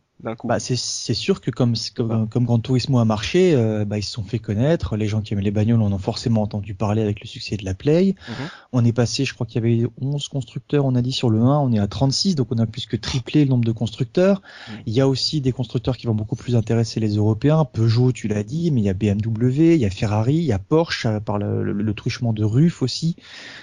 Bah, c'est sûr que comme, comme, comme Gran Turismo a marché, euh, bah, ils se sont fait connaître. Les gens qui aiment les bagnoles en ont forcément entendu parler avec le succès de la Play. Mhm. On est passé, je crois qu'il y avait 11 constructeurs, on a dit sur le 1, on est à 36, donc on a plus que triplé le nombre de constructeurs. Mhm. Il y a aussi des constructeurs qui vont beaucoup plus intéresser les Européens. Peugeot, tu l'as dit, mais il y a BMW, il y a Ferrari, il y a Porsche euh, par le, le- le truchement de Ruf aussi.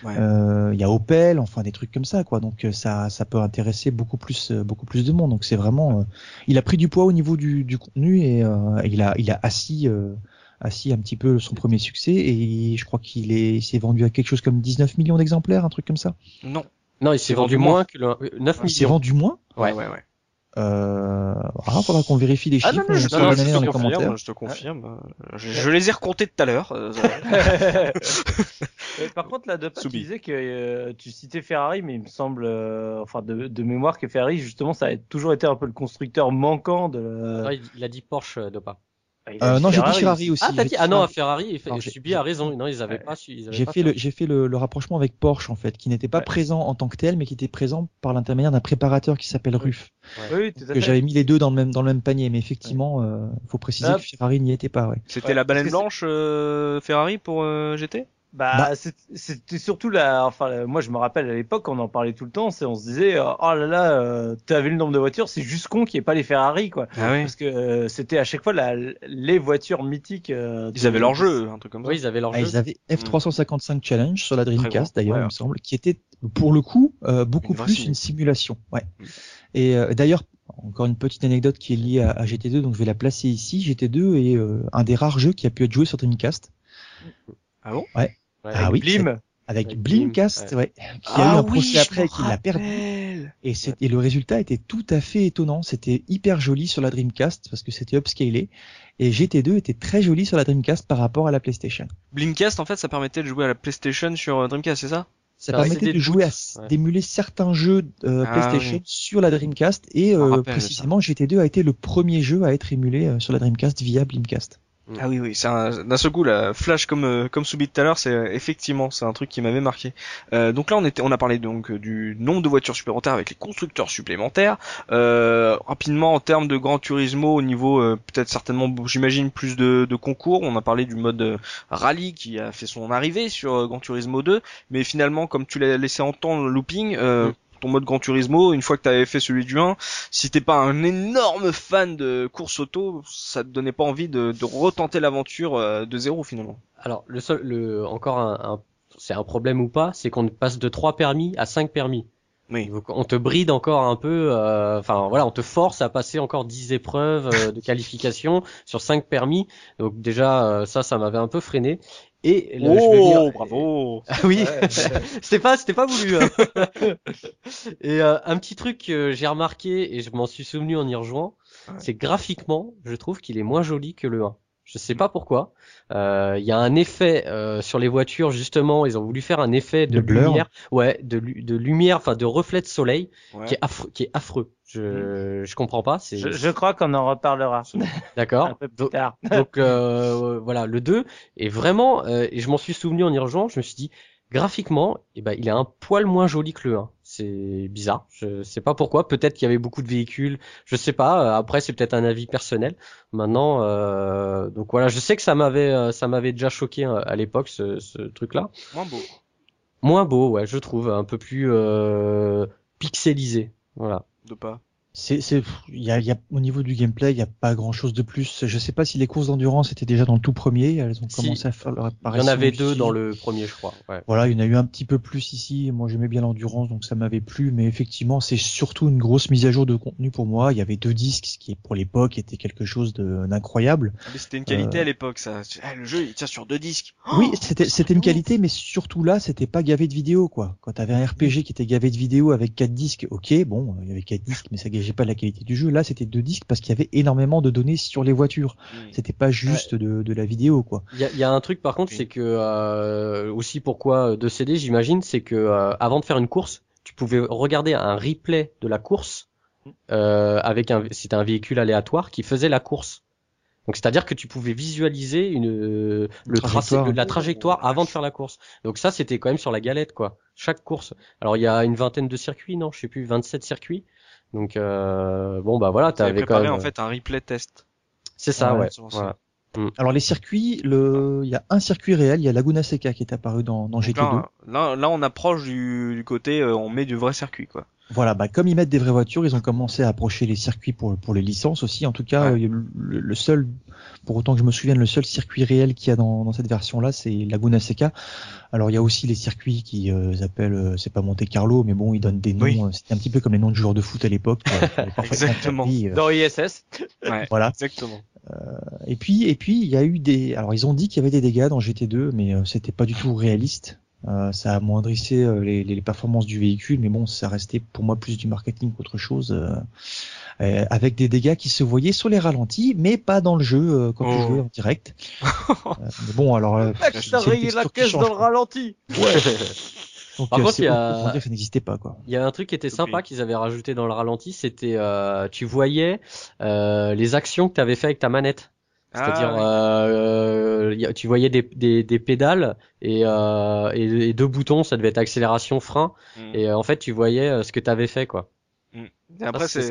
Ouais. Euh, il y a Opel, enfin des trucs comme ça, quoi. Donc euh, ça, ça peut intéresser beaucoup plus, euh, beaucoup plus de monde. Donc c'est vraiment, euh, il a pris du poids au niveau du, du contenu et euh, il a, il a assis, euh, assis un petit peu son premier succès et je crois qu'il est, il s'est vendu à quelque chose comme 19 millions d'exemplaires, un truc comme ça. Non. Non, il s'est vendu vendu moins que le 9 Il s'est millions. vendu moins? Ouais. ouais, ouais. Euh, voilà, faudra qu'on vérifie les Ah chiffres. non, non, je te, non, je te dans les confirme, commentaires. je te confirme. Je, je les ai recomptés tout à l'heure. euh, *laughs* Euh, Par contre, là, de pas, tu disais que euh, tu citais Ferrari, mais il me semble, euh, enfin, de, de mémoire que Ferrari, justement, ça a toujours été un peu le constructeur manquant de. Non, il, il a dit Porsche euh, Ah, il Euh, non, j'ai dit Ferrari aussi. Ah, t'as dit ah non, à Ferrari. Il Non, suis a raison. Non, ils avaient pas su. ils avaient J'ai fait le, fait le, le rapprochement avec Porsche en fait, qui n'était pas Ouais. présent en tant que tel, mais qui était présent par l'intermédiaire d'un préparateur qui s'appelle Ruf. Oui, tout à Que fait. j'avais mis les deux dans le même dans le même panier, mais effectivement, euh, faut préciser Ah. que Ferrari n'y était pas. Ouais. C'était Ouais, la baleine blanche euh, Ferrari pour euh, GT Bah, Bah. c'est- c'était surtout la, enfin, moi je me rappelle à l'époque, on en parlait tout le temps, c'est on se disait, euh, oh là là, euh, t'as vu le nombre de voitures, c'est juste con qu'il n'y ait pas les Ferrari, quoi. Ah oui. Parce que euh, c'était à chaque fois la, les voitures mythiques. euh, Ils de- avaient leur jeu, un truc comme ça. Oui, ils avaient leur Ah, jeu. ils avaient F355 Challenge sur la Dreamcast d'ailleurs, ouais. il me semble, qui était pour le coup euh, beaucoup Une plus une simulation. Ouais. Mm. Et euh, d'ailleurs, encore une petite anecdote qui est liée à, à GT2, donc je vais la placer ici. GT2 est euh, un des rares jeux qui a pu être joué sur Dreamcast. Ouais, Ah oui, Blim. avec Avec Blimcast, Blim, ouais. qui a eu Ah un procès après et qui l'a perdu. Et, le résultat était tout à fait étonnant. C'était hyper joli sur la Dreamcast parce que c'était upscalé. Et GT2 était très joli sur la Dreamcast par rapport à la PlayStation. Blinkcast, en fait, ça permettait de jouer à la PlayStation sur euh, Dreamcast, c'est ça? Ça Ça permettait de jouer à, ouais. d'émuler certains jeux euh, Ah PlayStation oui. sur la Dreamcast et euh, précisément GT2 a été le premier jeu à être émulé euh, sur la Dreamcast via Blimcast. Ah oui, oui, c'est un, d'un seul coup, la flash comme euh, comme Soubi tout à l'heure, c'est euh, effectivement, c'est un truc qui m'avait marqué. Euh, donc là, on était, on a parlé donc euh, du nombre de voitures supplémentaires avec les constructeurs supplémentaires. Euh, rapidement, en termes de Gran Turismo, au niveau euh, peut-être certainement, j'imagine plus de, de concours. On a parlé du mode rallye qui a fait son arrivée sur euh, Gran Turismo 2, mais finalement, comme tu l'as laissé entendre, looping. Euh, Mm. Ton mode Gran Turismo, une fois que tu avais fait celui du 1, si t'es pas un énorme fan de course auto, ça te donnait pas envie de, de retenter l'aventure euh, de zéro finalement. Alors, le seul, le, encore un, un- c'est un problème ou pas, c'est qu'on passe de 3 permis à 5 permis. Oui. Donc, on te bride encore un peu, euh, enfin voilà, on te force à passer encore 10 épreuves euh, de *laughs* qualification sur 5 permis. Donc déjà euh, ça, ça m'avait un peu freiné. Et là, je vais Oh, venir- bravo. *laughs* Ah oui, Ouais, *laughs* c'était pas, c'était pas voulu. hein. *laughs* et euh, un petit truc que j'ai remarqué et je m'en suis souvenu en y rejoignant, Ouais. c'est graphiquement, je trouve qu'il est moins joli que le 1. Je sais pas pourquoi. Euh, Il y a un effet euh, sur les voitures justement. Ils ont voulu faire un effet de, lumière, ouais, de, lu- de lumière, enfin de reflet de soleil, Ouais. qui est affreux, qui est affreux. Je, je comprends pas. C'est Je, je crois qu'on en reparlera *laughs* un d'accord. peu plus Donc, tard. donc *laughs* euh, voilà, le 2 est vraiment, euh, et je m'en suis souvenu en y rejoignant, je me suis dit, graphiquement, eh ben, il est un poil moins joli que le 1. C'est bizarre, je sais pas pourquoi, peut-être qu'il y avait beaucoup de véhicules, je sais pas, euh, après c'est peut-être un avis personnel. Maintenant, euh, donc voilà, je sais que ça m'avait euh, ça m'avait déjà choqué euh, à l'époque ce, ce truc-là. Moins beau. Moins beau, ouais, je trouve, un peu plus euh, pixelisé. Voilà. De pas. C'est, c'est, il y a, il y a, au niveau du gameplay, il n'y a pas grand chose de plus. Je sais pas si les courses d'endurance étaient déjà dans le tout premier. Elles ont Si. commencé à faire leur Il y apparition. en avait deux dans le premier, je crois. Ouais. Voilà, il y en a eu un petit peu plus ici. Moi, j'aimais bien l'endurance, donc ça m'avait plu. Mais effectivement, c'est surtout une grosse mise à jour de contenu pour moi. Il y avait deux disques, ce qui pour l'époque était quelque chose d'incroyable. Ah, mais c'était une qualité Euh. à l'époque, ça. Ah, le jeu, il tient sur deux disques. Oui, Oh, c'était, une qualité, mais surtout là, c'était pas gavé de vidéos, quoi. Quand t'avais un RPG qui était gavé de vidéos avec quatre disques, ok, bon, il y avait quatre disques, mais ça gageait pas la qualité du jeu. Là, c'était deux disques parce qu'il y avait énormément de données sur les voitures. Hmm. C'était pas juste de, de la vidéo, quoi. Il y a, il y a un truc par contre, Oui. c'est que euh, aussi pourquoi deux CD, j'imagine, c'est que euh, avant de faire une course, tu pouvais regarder un replay de la course euh, avec un, c'était un véhicule aléatoire qui faisait la course. Donc c'est-à-dire que tu pouvais visualiser une le tracé, le- la trajectoire avant de faire la course. Donc ça c'était quand même sur la galette quoi. Chaque course. Alors il y a une vingtaine de circuits, non, je sais plus, 27 circuits. Donc euh, bon bah voilà, T'avais préparé même. en fait un replay test. C'est ça, Ouais, voilà. Alors les circuits, le, il y a un circuit réel, il y a Laguna Seca qui est apparu dans, dans Donc GT2. là, là, là, on approche du, du côté, euh, on met du vrai circuit, quoi. Voilà, bah comme ils mettent des vraies voitures, ils ont commencé à approcher les circuits pour pour les licences aussi. En tout cas, Ouais. euh, le, le seul, pour autant que je me souvienne, le seul circuit réel qu'il y a dans, dans cette version-là, c'est Laguna Seca. Alors il y a aussi les circuits qui euh, s'appellent, euh, c'est pas Monte Carlo, mais bon, ils donnent des noms. Oui. euh, C'était un petit peu comme les noms de joueurs de foot à l'époque. *laughs* Exactement. compris, euh, Dans ISS. Ouais, Voilà. exactement. Et puis, et puis, il y a eu des. Alors, ils ont dit qu'il y avait des dégâts dans GT2, mais euh, c'était pas du tout réaliste. Euh, ça amoindrissait euh, les, les performances du véhicule, mais bon, ça restait pour moi plus du marketing qu'autre chose. euh, euh, avec des dégâts qui se voyaient sur les ralentis, mais pas dans le jeu euh, quand tu Oh. jouais en direct. *laughs* Euh, mais bon, alors. euh, c'est t'as rayé la caisse dans le ralenti. *laughs* Donc, Par euh, contre, c'est il y a- autant dire que ça n'existait pas, quoi. Il y a un truc qui était sympa qu'ils avaient rajouté dans le ralenti, c'était euh, tu voyais euh, les actions que tu avais fait avec ta manette. C'est-à-dire, Ah, euh, euh, tu voyais des, des, des pédales et, euh, et, et deux boutons, ça devait être accélération, frein, ouais. et euh, en fait tu voyais euh, ce que tu avais fait quoi. Mm. Et Ça, après, c'est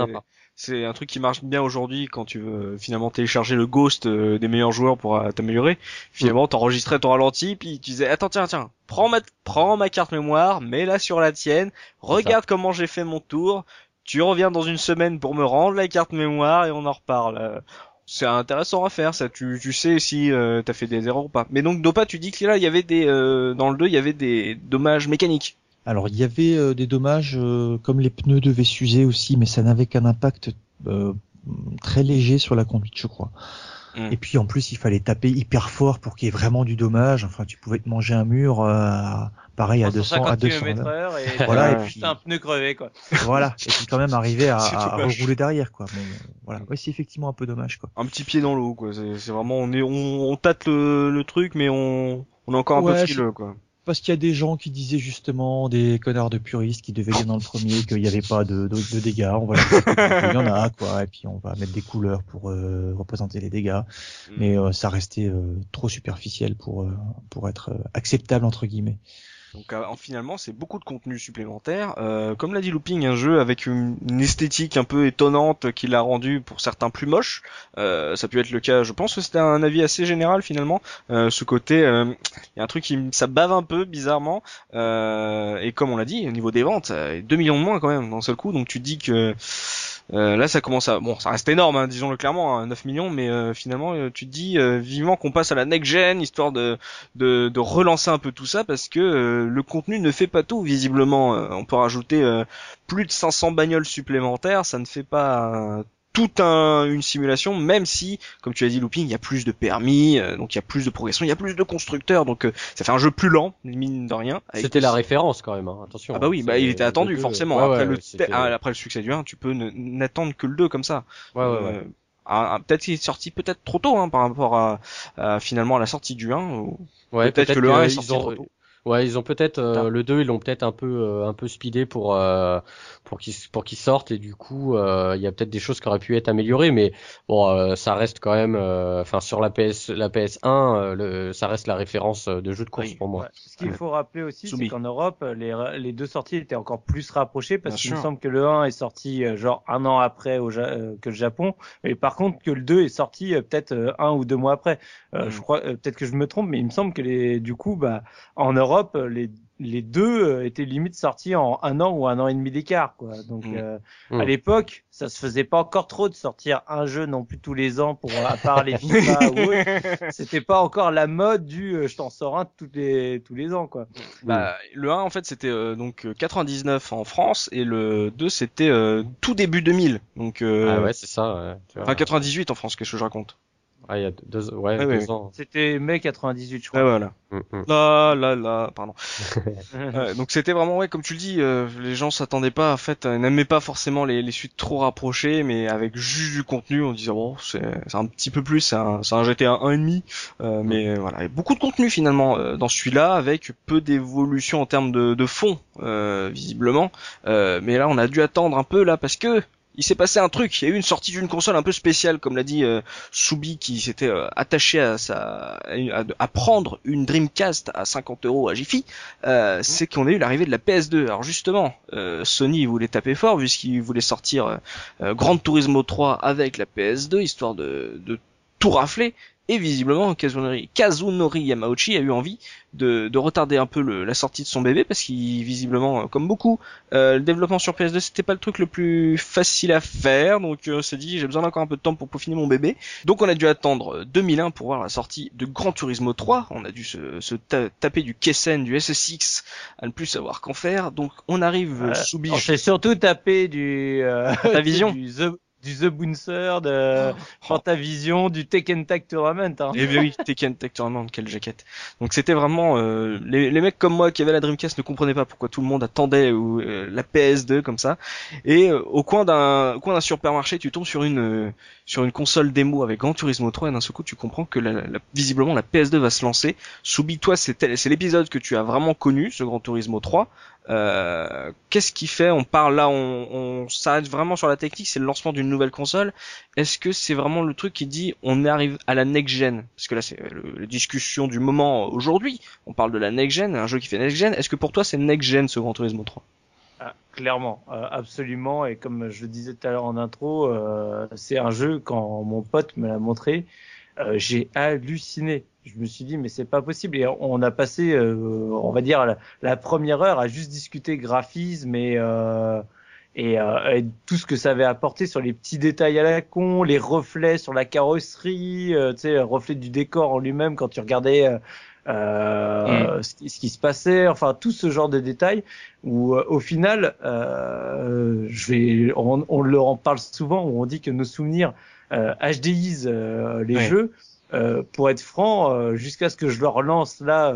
c'est un truc qui marche bien aujourd'hui quand tu veux euh, finalement télécharger le ghost euh, des meilleurs joueurs pour t'améliorer. Finalement, t'enregistrais ton ralenti, puis tu disais attends tiens tiens, prends ma prends ma carte mémoire, mets-la sur la tienne, regarde comment j'ai fait mon tour. Tu reviens dans une semaine pour me rendre la carte mémoire et on en reparle. C'est intéressant à faire, ça. Tu, sais si euh, t'as fait des erreurs ou pas. Mais donc Dopa, tu dis que là, il y avait des euh, dans le 2, il y avait des dommages mécaniques. Alors il y avait euh, des dommages comme les pneus devaient s'user aussi, mais ça n'avait qu'un impact très léger sur la conduite, je crois. Mm. Et puis en plus il fallait taper hyper fort pour qu'il y ait vraiment du dommage. Enfin tu pouvais te manger un mur, euh, pareil à 200 à 200. km là. heure et *laughs* Voilà, et puis un pneu crevé quoi. *laughs* voilà, et puis quand même arriver à, *laughs* à, rouler derrière quoi. Mais voilà, ouais, c'est effectivement un peu dommage quoi. Un petit pied dans l'eau, quoi. C'est vraiment, on est, on, on tâte le, le truc, mais on, on est encore un peu frileux, quoi. Parce qu'il y a des gens qui disaient justement, des connards de puristes qui devaient dire dans le premier qu'il n'y avait pas de, de, de dégâts. On va il y en a quoi, et puis on va mettre des couleurs pour euh, représenter les dégâts. Mm. Mais euh, ça restait euh, trop superficiel pour euh, pour être acceptable entre guillemets. Donc euh, en- finalement, c'est beaucoup de contenu supplémentaire. Euh, comme l'a dit Looping, un jeu avec une, esthétique un peu étonnante qui l'a rendu pour certains plus moche. Euh, ça peut être le cas. Je pense que c'était un avis assez général finalement. Euh, ce côté, il y a un truc qui ça bave un peu bizarrement. Et comme on l'a dit, au niveau des ventes, euh, 2 millions de moins quand même d'un seul coup. Donc tu dis que Euh, là, ça commence à bon, ça reste énorme, hein, disons-le clairement, hein, 9 millions, mais euh, finalement, euh, tu te dis vivement qu'on passe à la next gen, histoire de, de, de relancer un peu tout ça, parce que le contenu ne fait pas tout. Visiblement, on peut rajouter plus de 500 bagnoles supplémentaires, ça ne fait pas toute un, une simulation, même si, comme tu as dit, looping, il y a plus de permis, euh, donc il y a plus de progression, il y a plus de constructeurs, donc euh, ça fait un jeu plus lent, mine de rien. C'était la référence quand même, hein. attention. Ah bah oui, bah il était attendu forcément. après, le ah, après le succès du 1, tu peux n'attendre que le 2 comme ça. Ouais, ouais, ouais. Euh, peut-être qu'il est sorti peut-être trop tôt hein, par rapport à, finalement à la sortie du 1. Ou... Ouais, peut-être que le 1 est sorti trop tôt. Ouais, ils ont peut-être euh, le 2, ils l'ont peut-être un peu euh, un peu speedé pour euh, pour qu'ils pour qu'ils sortent. Et du coup il y a peut-être des choses qui auraient pu être améliorées. Mais bon ça reste quand même enfin sur la PS la PS1 le, ça reste la référence de jeu de course pour moi. Ce qu'il faut rappeler aussi c'est qu'en Europe les les deux sorties étaient encore plus rapprochées parce qu'il me semble que le 1 est sorti genre un an après au que le Japon. Et par contre que le 2 est sorti peut-être un ou deux mois après. Je mm. crois peut-être que je me trompe mais il me semble que les du coup bah en Europe les, les deux euh, étaient limite sortis en un an ou un an et demi d'écart, quoi. Donc, mm. Euh, mm. à l'époque, ça se faisait pas encore trop de sortir un jeu non plus tous les ans pour à part les FIFA *laughs* C'était pas encore la mode du euh, je t'en sors un tous les tous les ans, quoi. Bah, le 1 en fait c'était donc 99 en France et le 2 c'était tout début 2000. Donc ah ouais c'est ça. Enfin 98 en France, qu'est-ce que je raconte? Ah, il y a deux, ouais, deux ans. C'était mai 98, je crois. Ouais, voilà. Mm, mm. Là, là, là, pardon. *laughs* donc c'était vraiment, ouais, comme tu le dis, euh, les gens s'attendaient pas, en fait, euh, n'aimaient pas forcément les, les suites trop rapprochées, mais avec juste du contenu, on disait, bon, c'est un petit peu plus, c'est un, un GTA 1,5, euh, mais voilà, il y a beaucoup de contenu finalement euh, dans celui-là, avec peu d'évolution en termes de, de fond, euh, visiblement. mais là, on a dû attendre un peu, là, parce que il s'est passé un truc. Il y a eu une sortie d'une console un peu spéciale, comme l'a dit euh, Soubi, qui s'était euh, attaché à, sa, à, prendre une Dreamcast à 50 euros à Jiffy. Euh, c'est qu'on a eu l'arrivée de la PS2. Alors justement, euh, Sony voulait taper fort puisqu'il voulait sortir Grand Turismo 3 avec la PS2, histoire de, de tout rafler. Et visiblement, Kazunori, Kazunori Yamauchi a eu envie de, de retarder un peu le, la sortie de son bébé parce qu'il visiblement, comme beaucoup, euh, le développement sur PS2 c'était pas le truc le plus facile à faire. Donc euh, s'est dit j'ai besoin d'encore un peu de temps pour peaufiner mon bébé. Donc on a dû attendre 2001 pour voir la sortie de Gran Turismo 3. On a dû se, se taper du Kessen, du SSX à ne plus savoir qu'en faire. Donc on arrive euh, sous On s'est surtout tapé du euh, ta *laughs* vision du du The Bouncer, de Fantavision, du Tekken Tag Tournament. Hein. Et eh bien oui, Tekken Tag Tournament, quelle jaquette. Donc c'était vraiment euh, les, les, mecs comme moi qui avaient la Dreamcast ne comprenaient pas pourquoi tout le monde attendait ou, euh, la PS2 comme ça. Et euh, au coin d'un coin d'un supermarché, tu tombes sur une sur une console démo avec Gran Turismo 3 et d'un seul coup tu comprends que la, visiblement la PS2 va se lancer. Soubi toi c'est c'est l'épisode que tu as vraiment connu, ce Gran Turismo 3. Euh, qu'est-ce qui fait On parle là, on, on s'arrête vraiment sur la technique, c'est le lancement d'une nouvelle console. Est-ce que c'est vraiment le truc qui dit on arrive à la next gen? Parce que là c'est la discussion du moment aujourd'hui. On parle de la next gen, un jeu qui fait next gen. Est-ce que pour toi c'est next gen ce Gran Turismo 3 ah, clairement, euh, absolument. Et comme je le disais tout à l'heure en intro, euh, c'est un jeu quand mon pote me l'a montré, euh, j'ai halluciné. Je me suis dit mais c'est pas possible. Et on a passé, euh, on va dire la, première heure à juste discuter graphisme et euh, et, et, tout ce que ça avait apporté sur les petits détails à la con, les reflets sur la carrosserie, tu sais, reflet du décor en lui-même quand tu regardais euh, mm. ce, qui, se passait, enfin tout ce genre de détails où au final, euh, je vais, on, on le en parle souvent où on dit que nos souvenirs euh, HDIs euh, les jeux. Euh, pour être franc, jusqu'à ce que je leur lance là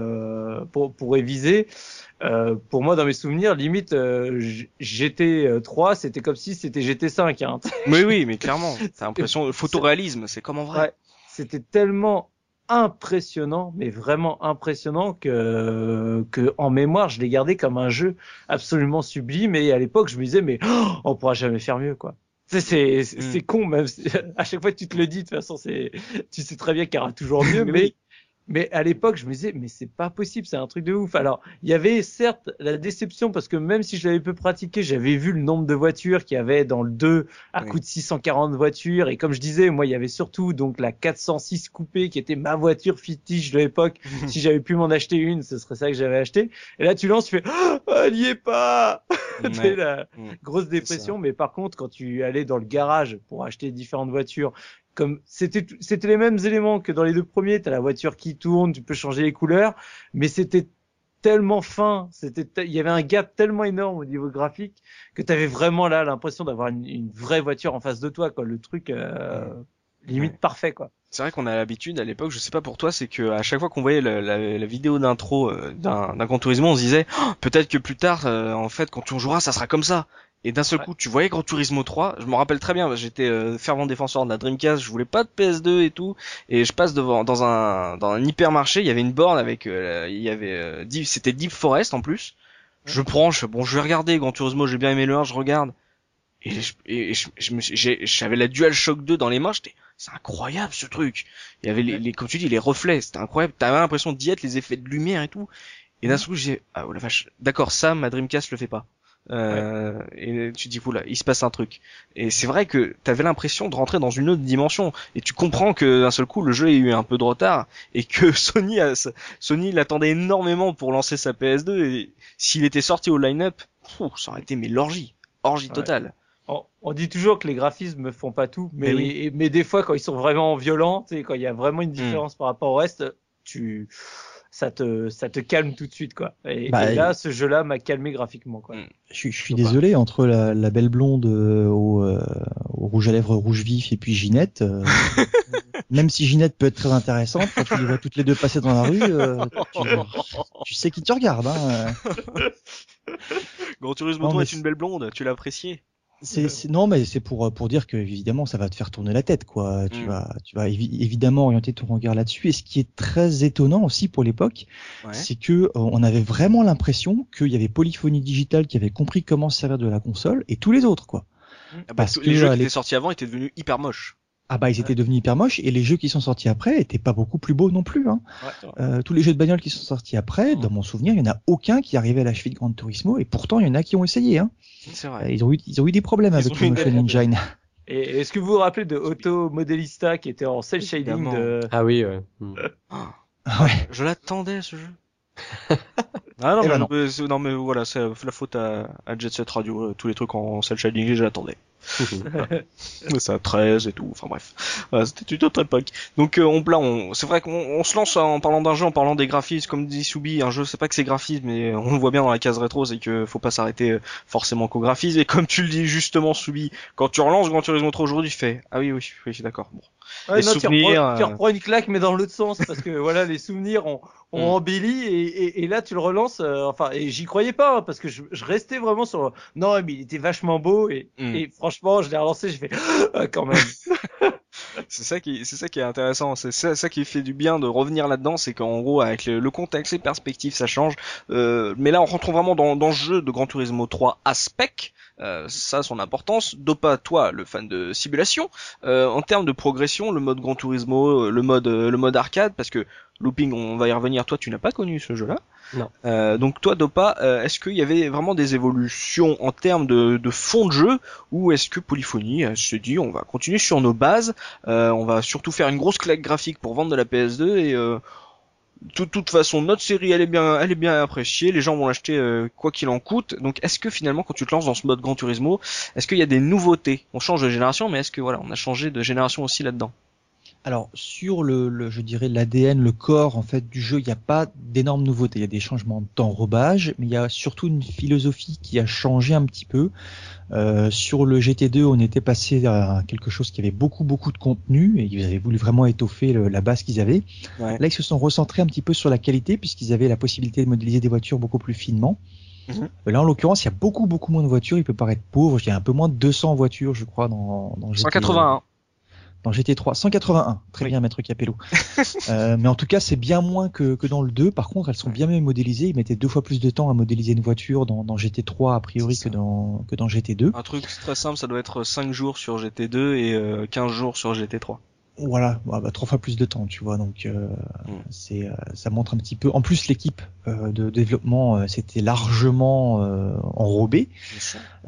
pour, pour réviser, pour moi, dans mes souvenirs, limite GT3, c'était comme si c'était GT5. Hein. *laughs* Oui, oui, mais clairement, c'est l'impression de photoréalisme, c'est comme en vrai. c'était tellement impressionnant, mais vraiment impressionnant que, que en mémoire, je l'ai gardé comme un jeu absolument sublime. Et à l'époque, je me disais, mais oh, on pourra jamais faire mieux, quoi. C'est c'est c'est mm. con même *laughs* à chaque fois que tu te le dis de toute façon c'est tu sais très bien qu'il y aura toujours mieux *laughs* mais Mais à l'époque, je me disais, mais c'est pas possible, c'est un truc de ouf. Alors, il y avait certes la déception parce que même si je l'avais peu pratiqué, j'avais vu le nombre de voitures qu'il y avait dans le 2 à Oui. coût de 640 voitures. Et comme je disais, moi, il y avait surtout donc la 406 coupée qui était ma voiture fétiche de l'époque. *laughs* si j'avais pu m'en acheter une, ce serait ça que j'avais acheté. Et là, tu lances, tu fais, oh, elle y est pas! *laughs* Ouais. la Mm. grosse dépression. Mais par contre, quand tu allais dans le garage pour acheter différentes voitures, comme c'était c'était les mêmes éléments que dans les deux premiers, t'as la voiture qui tourne, tu peux changer les couleurs, mais c'était tellement fin, c'était il y avait un gap tellement énorme au niveau graphique que t'avais vraiment là l'impression d'avoir une, une vraie voiture en face de toi quoi, le truc euh, limite Ouais. parfait quoi. C'est vrai qu'on a l'habitude à l'époque, je sais pas pour toi, c'est que à chaque fois qu'on voyait la, la- la vidéo d'intro euh, d'un d'un Gran Turismo, on se disait Oh, peut-être que plus tard, euh, en fait, quand tu en joueras, ça sera comme ça. Et d'un seul Ouais. coup, tu voyais Gran Turismo 3. Je me rappelle très bien, j'étais euh, fervent défenseur de la Dreamcast, je voulais pas de PS2 et tout, et je passe devant dans un dans un hypermarché, il y avait une borne avec, euh, il y avait, euh, Deep- c'était Deep Forest en plus. Je prends, je fais, bon, je vais regarder Gran Turismo, j'ai bien aimé le 1, je regarde. Et je, et je, j'avais la DualShock 2 dans les mains, j'étais, c'est incroyable ce truc. Il y avait les, les, comme tu dis, les reflets, c'était incroyable. T'avais l'impression d'y être, les effets de lumière et tout. Et d'un seul coup, j'ai, ah oh la vache, d'accord, ça, ma Dreamcast le fait pas. Euh, Et tu te dis, oula, il se passe un truc. Et c'est vrai que t'avais l'impression de rentrer dans une autre dimension. Et tu comprends que d'un seul coup, le jeu a eu un peu de retard et que *laughs* Sony, a, Sony l'attendait énormément pour lancer sa PS2. Et s'il était sorti au line-up, pfff, ça aurait été mais l'orgie, orgie Ouais. totale. On, on dit toujours que les graphismes ne font pas tout, mais, Mais oui. et- mais des fois quand ils sont vraiment violents, tu sais, quand il y a vraiment une différence par rapport au reste, tu ça te ça te calme tout de suite quoi. Et, Bah, et là, ce jeu-là m'a calmé graphiquement quoi. Mm. Je, suis- je suis Faut pas. désolé entre la, la belle blonde euh, au, euh, au rouge à lèvres rouge vif et puis Ginette. euh, *laughs* même si Ginette peut être très intéressante, quand tu les vois toutes les deux passer dans la rue, euh, tu, tu sais qui tu regardes. Hein. *laughs* Gran Turismo Non, 3 mais est une belle blonde, tu l'as apprécié. C'est, c'est- non, mais c'est pour pour dire que évidemment ça va te faire tourner la tête, quoi. Tu Mm. vas tu vas évi- évidemment orienter ton regard là-dessus. Et ce qui est très étonnant aussi pour l'époque, Ouais. c'est que euh, on avait vraiment l'impression qu'il y avait Polyphonie Digital qui avait compris comment se servir de la console et tous les autres, quoi. Ah bah, parce tous que, les jeux euh, qui étaient sortis avant étaient devenus hyper moches. Ah bah ils étaient devenus hyper moches et les jeux qui sont sortis après étaient pas beaucoup plus beaux non plus. Hein. Euh, tous les jeux de bagnole qui sont sortis après, Mm. dans mon souvenir, il y en a aucun qui arrivait à la cheville de Gran Turismo et pourtant il y en a qui ont essayé. Hein. C'est Euh, vrai. Ils ont eu ils ont eu des problèmes Ils avec le Motion. Engine. Et est-ce que vous vous rappelez de Auto Modelista qui était en cel shading de Ah oui, ouais. Hmm. Ah *laughs* ouais. je l'attendais ce jeu. *laughs* ah non, Eh mais, ben non. mais non mais voilà, c'est la faute à, à Jet Set Radio, euh, tous les trucs en cel shading, je l'attendais. C'est à 13 et tout, enfin bref. Voilà, C'était une autre époque. Donc euh, on, là, on, c'est vrai qu'on on se lance en parlant d'un jeu, en parlant des graphismes, comme dit Soubi, un jeu c'est pas que c'est graphisme, mais on le voit bien dans la case rétro, c'est que faut pas s'arrêter euh, forcément qu'au graphisme. Et comme tu le dis justement Soubi, quand tu relances Gran Turismo 3 aujourd'hui, tu fais ah oui oui oui d'accord. Bon. Ouais, Les non, tu, souvenirs, reprends, tu euh, reprends une claque mais dans l'autre sens parce que *laughs* voilà les souvenirs ont, ont Mm. embelli et, et, et là tu le relances euh, enfin et j'y croyais pas hein, parce que je, je restais vraiment sur non mais il était vachement beau et, Mm. et franchement je l'ai relancé j'ai fait *gasps* ah, quand même *laughs* C'est ça qui, c'est ça qui est intéressant. C'est ça, ça qui fait du bien de revenir là-dedans, c'est qu'en gros, avec le, contexte, les perspectives, ça change. Euh, mais là, on rentre vraiment dans, dans le jeu de Gran Turismo 3 aspect. Euh, ça son importance. Dopa, toi, le fan de simulation, euh, en termes de progression, le mode Gran Turismo, euh, le mode, euh, le mode arcade, parce que looping, on va y revenir. Toi, tu n'as pas connu ce jeu-là. Non. Euh, donc toi, Dopa, euh, est-ce qu'il y avait vraiment des évolutions en termes de, de fond de jeu, ou est-ce que Polyphony euh, se dit, on va continuer sur nos bases, euh, on va surtout faire une grosse claque graphique pour vendre de la PS2 et de toute façon notre série elle est bien elle est bien appréciée les gens vont l'acheter quoi qu'il en coûte. Donc est-ce que finalement quand tu te lances dans ce mode Gran Turismo est-ce qu'il y a des nouveautés? On change de génération mais est-ce que voilà on a changé de génération aussi là-dedans? Alors sur le, le- je dirais l'ADN, le corps en fait du jeu, il n'y a pas d'énormes nouveautés. Il y a des changements d'enrobage, mais il y a surtout une philosophie qui a changé un petit peu. Euh, sur le GT2, on était passé à quelque chose qui avait beaucoup beaucoup de contenu et ils avaient voulu vraiment étoffer le- la base qu'ils avaient. Ouais. Là, ils se sont recentrés un petit peu sur la qualité puisqu'ils avaient la possibilité de modéliser des voitures beaucoup plus finement. Mhm. Euh, Là, en l'occurrence, il y a beaucoup beaucoup moins de voitures. Il peut paraître pauvre. Il y a un peu moins de 200 voitures, je crois, dans, dans GT, 181 dans GT3, 181. Très Oui. bien, maître Capello. *laughs* euh, mais en tout cas, c'est bien moins que, que dans le 2. Par contre, elles sont bien mieux modélisées. Ils mettaient deux fois plus de temps à modéliser une voiture dans, dans GT3 a priori que dans, que dans GT2. un truc très simple ça doit être 5 jours sur GT2 et euh, 15 jours sur GT3 Voilà, bah, bah, trois fois plus de temps, tu vois. Donc euh, Mm. c'est, euh, ça montre un petit peu. En plus, l'équipe euh, de développement euh, s'était largement euh, enrobée.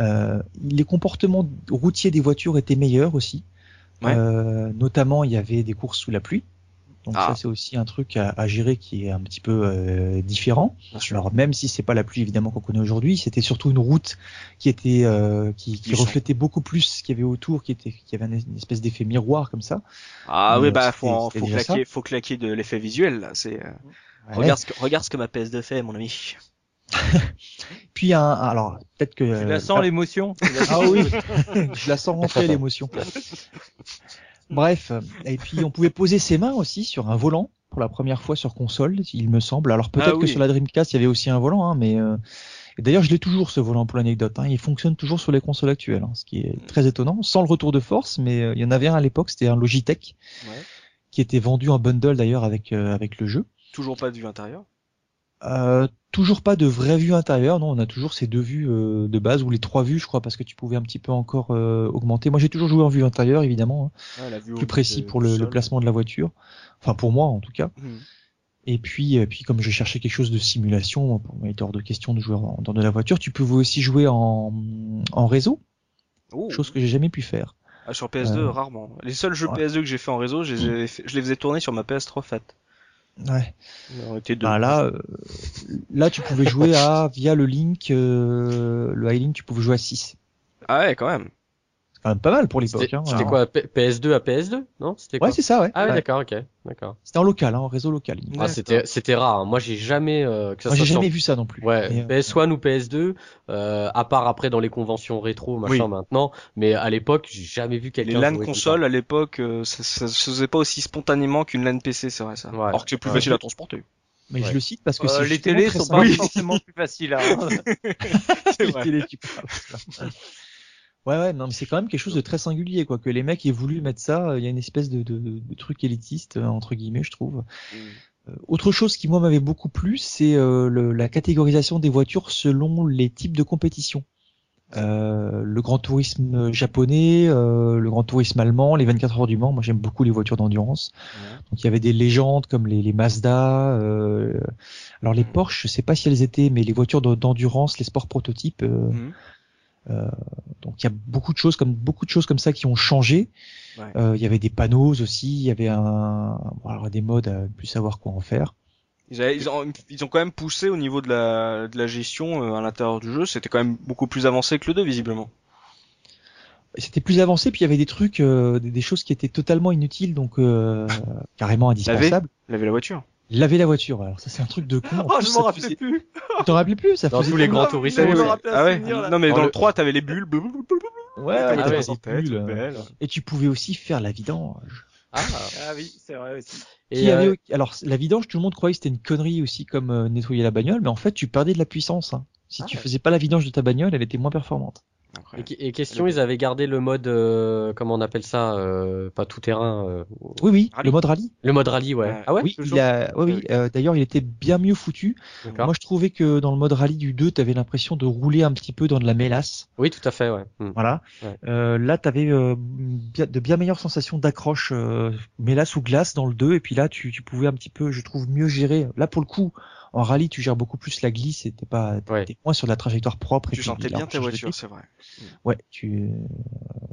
Euh, les comportements routiers des voitures étaient meilleurs aussi. Ouais. Euh, notamment, il y avait des courses sous la pluie. Donc Ah. ça, c'est aussi un truc à, à gérer qui est un petit peu euh, différent. Alors même si c'est pas la pluie évidemment qu'on connaît aujourd'hui, c'était surtout une route qui était euh, qui, qui reflétait beaucoup plus ce qu'il y avait autour, qui était qui avait une, espèce d'effet miroir comme ça. Ah Mais oui, bah faut, en- claquer, faut claquer de l'effet visuel là. C'est euh, Ouais. regarde, ce que, regarde ce que ma PS2 fait, mon ami. Puis un, alors peut-être que Tu la sens l'émotion? Ah oui, je la sens rentrer l'émotion. Bref, et puis on pouvait poser ses mains aussi sur un volant pour la première fois sur console, il me semble. Alors peut-être Ah que sur la Dreamcast il y avait aussi un volant, hein, mais euh, d'ailleurs je l'ai toujours ce volant pour l'anecdote. Hein, il fonctionne toujours sur les consoles actuelles, hein, ce qui est très étonnant, sans le retour de force. Mais euh, il y en avait un à l'époque, c'était un Logitech Ouais. qui était vendu en bundle d'ailleurs avec euh, avec le jeu. Toujours pas de vue intérieure. Euh, toujours pas de vraie vue intérieure, non, on a toujours ces deux vues euh, de base ou les trois vues, je crois, parce que tu pouvais un petit peu encore euh, augmenter. Moi, j'ai toujours joué en vue intérieure, évidemment, hein, Ouais, la vue au plus précis de- pour le, le placement de la voiture. Enfin, pour moi, en tout cas. Mhm. Et puis, euh, puis comme je cherchais quelque chose de simulation, pour moi, il était hors de question de jouer en, dans de la voiture. Tu pouvais aussi jouer en, en réseau, Oh. chose que j'ai jamais pu faire. Ah, sur PS2, Euh, rarement. Les seuls jeux ouais. PS2 que j'ai fait en réseau, je les, je les faisais tourner sur ma PS3 Fat. Ouais. On était deux. Bah là, euh, là, tu pouvais jouer à via le link, euh, le iLink, tu pouvais jouer à 6. Ah ouais, quand même. Quand même pas mal pour l'époque. C'était Hein, Alors- quoi P- PS2 à PS2 Non? C'était quoi? Ouais, c'est ça, ouais. Ah Ouais. d'accord, ok, d'accord. C'était en local, hein, en réseau local. Ah, c'était c'était rare. hein. Moi, j'ai jamais euh, que ça Moi, j'ai sur- jamais vu ça non plus. Ouais, Mais, euh, PS1 ou PS2, euh, à part après dans les conventions rétro, machin Oui. maintenant, mais à l'époque, j'ai jamais vu Les quelqu'un LAN jouer comme consoles à l'époque, euh, ça, ça se faisait pas aussi spontanément qu'une LAN PC, c'est vrai ça. Ouais. Alors que c'est plus Ouais. facile à transporter. mais Ouais. je le cite parce que Euh, c'est Les télés sont pas Oui. forcément plus faciles. *laughs* C'est Les vrai. télés, tu parles. Ouais, ouais, non, mais c'est quand même quelque chose de très singulier, quoi. Que les mecs aient voulu mettre ça, il y a une espèce de, de, de truc élitiste, euh, entre guillemets, je trouve. Euh, autre chose qui, moi, m'avait beaucoup plu, c'est euh, le- la catégorisation des voitures selon les types de compétition. Euh, le grand tourisme japonais, euh, le grand tourisme allemand, les 24 heures du Mans. Moi, j'aime beaucoup les voitures d'endurance. Donc, il y avait des légendes comme les, les Mazda. euh, alors, les Mhm. Porsche, je sais pas si elles étaient, mais les voitures de- d'endurance, les sports prototypes. euh, Mhm. Donc, il y a beaucoup de choses comme beaucoup de choses comme ça qui ont changé. Ouais. Euh, Il y avait des panneaux aussi. Il y avait un, bon, alors, des modes à plus savoir quoi en faire. Ils, avaient- ils ont, ils ont quand même poussé au niveau de la, de la gestion euh, à l'intérieur du jeu. C'était quand même beaucoup plus avancé que le 2, visiblement. c'était plus avancé puis il y avait des trucs euh, des, des choses qui étaient totalement inutiles donc euh, *laughs* carrément indispensables Laver la voiture. Laver la voiture alors ça c'est un truc de con *laughs* Oh, plus, je m'en rappelais plus. tu *laughs* t'en rappelais plus ça Dans faisait tous les grands Ah, touristes. Ah ouais. Non mais Dans dans, le- le 3, t'avais les bulles. ouais, ouais, Ah t'avais ouais. des bulles, euh, et tu pouvais aussi faire la vidange Ah. Ah oui, c'est vrai aussi. Qui Et, avait- euh, alors la vidange tout le monde croyait que c'était une connerie aussi comme euh, nettoyer la bagnole mais en fait tu perdais de la puissance hein. si Ah tu ouais. faisais pas la vidange de ta bagnole elle était moins performante Après. et, et question, ils avaient gardé le mode, euh, comment on appelle ça, euh, pas tout terrain, euh, oui oui Rallye. le mode rallye le mode rallye, ouais. Ah ouais, oui il a oui, euh, d'ailleurs il était bien mieux foutu D'accord. moi je trouvais que dans le mode rallye du 2 t'avais l'impression de rouler un petit peu dans de la mélasse Oui, tout à fait, ouais. Hmm. Voilà. Ouais. Euh, là, tu avais de bien meilleures sensations d'accroche, euh, mélasse ou glace dans le 2, et puis là, tu, tu pouvais un petit peu, je trouve, mieux gérer. Là, pour le coup, en rallye, tu gères beaucoup plus la glisse, et t'es pas, t'es Ouais. t'es moins sur la trajectoire propre. et Tu sentais la bien ta voiture, c'est vrai. Ouais, tu.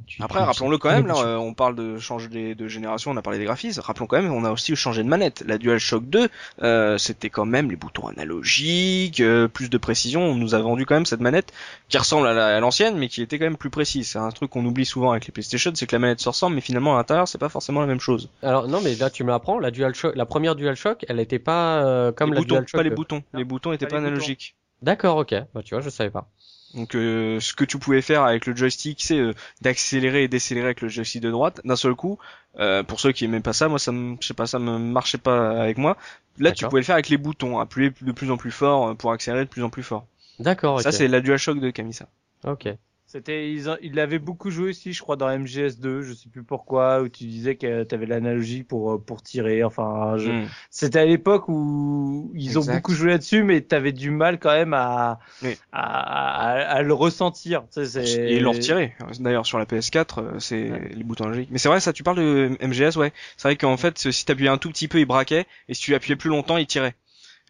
tu Après, rappelons-le quand même, là, euh, on parle de changer de, de génération, on a parlé des graphismes. Rappelons quand même, on a aussi changé de manette. La DualShock 2, euh, c'était quand même les boutons analogiques, euh, plus de précision. On nous a vendu quand même cette manette qui ressemble à la- à l'ancienne, mais qui était quand même plus précise. C'est un truc qu'on oublie souvent avec les PlayStation, c'est que la manette se ressemble, mais finalement à l'intérieur, c'est pas forcément la même chose. Alors non, mais là tu me l'apprends. La DualShock, la première DualShock, elle était pas euh, comme les la DualShock. Pas les boutons. Les boutons étaient pas analogiques. D'accord, ok. Bah tu vois, je savais pas. Donc euh, ce que tu pouvais faire avec le joystick, c'est euh, d'accélérer et décélérer avec le joystick de droite d'un seul coup. Euh, pour ceux qui aimaient pas ça, moi ça me, je sais pas, ça me marchait pas avec moi. Là, tu pouvais le faire avec les boutons, appuyer de plus en plus fort euh, pour accélérer de plus en plus fort. D'accord, ok. Ça, c'est la DualShock de Camisa. Ok. C'était, ils, ont- ils l'avaient beaucoup joué aussi, je crois, dans MGS2, je sais plus pourquoi, où tu disais que tu avais l'analogie pour euh, pour tirer. Enfin, je- Mm. c'était à l'époque où ils ont beaucoup joué là-dessus, mais tu avais du mal quand même à Oui. à, à, à le ressentir. Tu sais, c'est- Et ils l'ont retiré. D'ailleurs, sur la PS4, euh, c'est les boutons logiques. Mais c'est vrai, ça, tu parles de MGS, ouais. C'est vrai qu'en fait, si t'appuyais un tout petit peu, il braquait, et si tu appuyais plus longtemps, il tirait.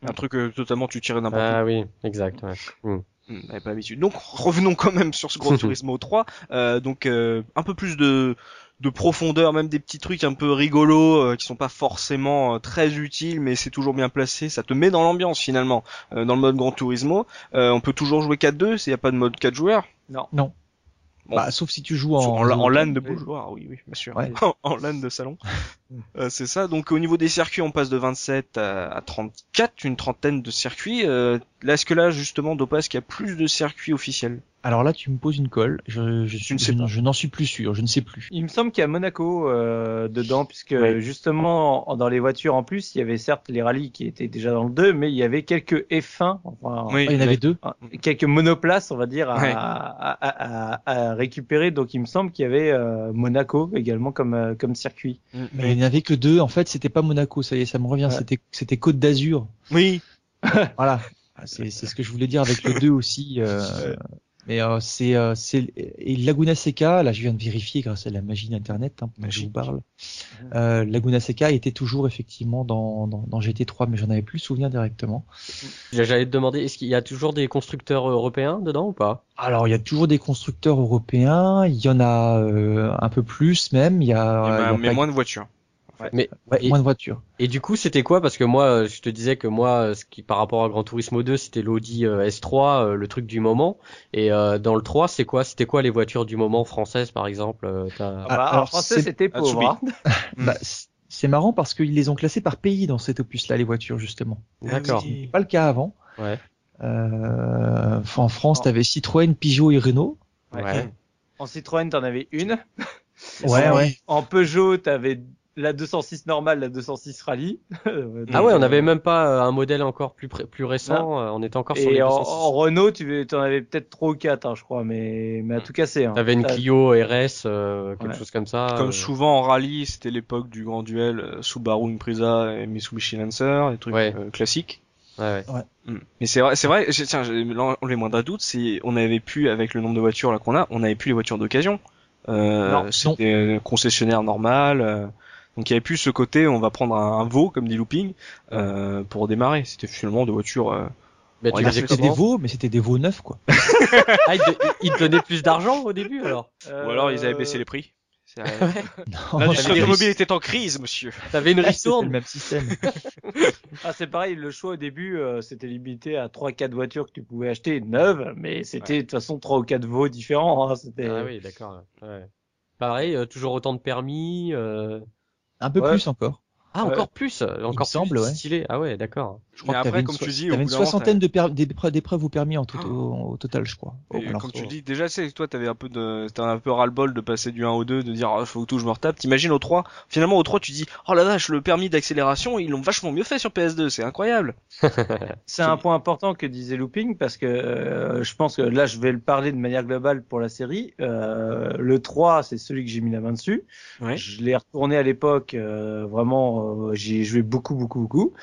Un truc euh, totalement, tu tirais n'importe Ah oui, exact. Ouais. où. Hmm, j'avais pas l'habitude. Donc, revenons quand même sur ce Gran *laughs* Turismo 3. Euh, donc, euh, un peu plus de de profondeur, même des petits trucs un peu rigolos euh, qui sont pas forcément euh, très utiles, mais c'est toujours bien placé. Ça te met dans l'ambiance finalement. Euh, dans le mode Gran Turismo, euh, on peut toujours jouer 4-2, s'il y a pas de mode 4 joueurs. Non. Non. Bon. Bah, sauf si tu joues en, en, en LAN de joueurs, oui, oui, bien sûr. Ouais. *laughs* en LAN de salon. Euh, c'est ça. Donc au niveau des circuits, on passe de 27 à, à 34, une trentaine de circuits. Euh, là, est-ce que là, justement, Dopas, qu'il y a plus de circuits officiels? Alors là, tu me poses une colle. Je, je, je, n'en suis plus sûr. Je ne sais plus. Il me semble qu'il y a Monaco euh, dedans, puisque justement en- dans les voitures en plus, il y avait certes les rallyes qui étaient déjà dans le 2, mais il y avait quelques F1, enfin Oui, Ah, il y en avait deux. quelques monoplaces, on va dire, à, Ouais. à, à, à- à récupérer. Donc il me semble qu'il y avait euh, Monaco également comme euh, comme circuit. Mais il n'y en avait que deux. En fait, c'était pas Monaco. Ça y est, ça me revient. Ouais. C'était, c'était Côte d'Azur. Oui. *laughs* Voilà. C'est, c'est ce que je voulais dire avec le 2 aussi. euh, *laughs* mais euh, c'est, euh, c'est et Laguna Seca. Là, je viens de vérifier grâce à la magie d'internet. Hein, pendant que je vous parle. Euh, Laguna Seca était toujours effectivement dans, dans, dans GT3, mais j'en avais plus le souvenir directement. J'allais te demander, est-ce qu'il y a toujours des constructeurs européens dedans ou pas? Alors, il y a toujours des constructeurs européens. Il y en a euh, un peu plus même. Il y a, ben, il y a mais pas- moins de voitures. Mais ouais, et- moins de voitures. Et du coup, c'était quoi? Parce que moi, euh, je te disais que moi, euh, ce qui par rapport à Gran Turismo 2, c'était l'Audi euh, S3, euh, le truc du moment. Et euh, dans le 3, c'est quoi? C'était quoi les voitures du moment françaises, par exemple euh, Ah bah, alors, en français, c'était pauvre. Hein. *laughs* Bah, c- c'est marrant parce qu'ils les ont classés par pays dans cet opus-là, les voitures justement. D'accord. Ah oui. C'était pas le cas avant. Ouais. Euh, en France, Oh. t'avais Citroën, Peugeot et Renault. Ouais. En Citroën, t'en avais une. Ouais, en, ouais. En Peugeot, t'avais la 206 normale, la 206 rallye. *laughs* Ah ouais, on n'avait même pas euh, un modèle encore plus plus récent. euh, on était encore sur les Et en, 206. en Renault, tu en avais peut-être trois ou quatre, hein, je crois, mais, mais à tout casser. Hein. T'avais une Clio RS, euh, quelque Ouais. chose comme ça. Comme euh, souvent en rallye, c'était l'époque du grand duel euh, Subaru Impreza et Mitsubishi Lancer, des trucs Ouais. euh, classiques. Ouais, ouais. Mm. Mais c'est vrai, c'est vrai. j'ai- Tiens, les moindres doutes, c'est on avait pu avec le nombre de voitures là qu'on a, on avait plus les voitures d'occasion. Euh, Non, c'était euh, concessionnaire normal. Donc il y avait plus ce côté, on va prendre un, un veau comme dit Looping euh, pour démarrer. C'était finalement des voitures. euh, Mais tu C'était des veaux, mais c'était des veaux neufs, quoi. *laughs* Ah, ils te, ils te donnaient plus d'argent au début alors? Ou alors ils avaient baissé les prix. L'industrie *laughs* des automobile était en crise, monsieur. T'avais une *laughs* le ristourne même système. Ah, c'est pareil, le choix au début, euh, c'était limité à 3-4 voitures que tu pouvais acheter neuves, mais c'était de toute façon 3 ou 4 veaux différents. Hein, c'était... Ah oui, d'accord. Ouais. Pareil, euh, toujours autant de permis. euh, Un peu Ouais. plus encore. Ah, encore plus, euh, encore plus semble, ouais. stylé. Ah ouais, d'accord. Je Mais que après, comme une tu so- dis, une soixantaine d'épreuves au permis en tout, au, au total, je crois. Et Alors, comme tu oh. dis, déjà, c'est toi, t'avais un peu de, t'as un peu ras-le-bol de passer du 1 au 2, de dire, ah, faut que tout je me retape. T'imagines au 3. Finalement, au 3, tu dis, oh la vache, le permis d'accélération, ils l'ont vachement mieux fait sur PS2, c'est incroyable. *laughs* C'est un point important que disait Looping parce que euh, je pense que là je vais le parler de manière globale pour la série. Euh, le 3 c'est celui que j'ai mis la main dessus. Ouais. Je l'ai retourné à l'époque, euh, vraiment euh, j'y ai joué beaucoup beaucoup beaucoup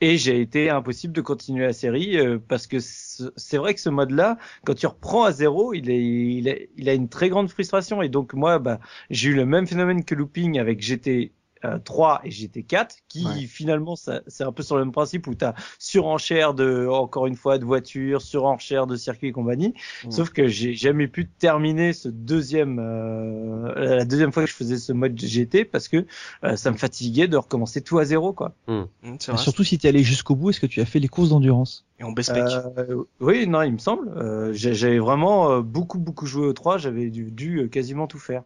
et j'ai été impossible de continuer la série euh, parce que ce- c'est vrai que ce mode là quand tu reprends à zéro il, est, il, est- il a une très grande frustration. Et donc moi bah, j'ai eu le même phénomène que Looping avec GT euh, 3 et GT4 qui Ouais. finalement ça- c'est un peu sur le même principe où tu as surenchère de encore une fois de voitures, surenchère de circuits et compagnie. Sauf que j'ai jamais pu terminer ce deuxième euh, la deuxième fois que je faisais ce mode GT parce que euh, ça me fatiguait de recommencer tout à zéro quoi. Mais vrai. surtout si t'es allé jusqu'au bout, est-ce que tu as fait les courses d'endurance? Et en best spec. Euh, oui, non, il me semble. Euh, j'ai- j'avais vraiment euh, beaucoup beaucoup joué au 3, j'avais dû, dû, euh, quasiment tout faire.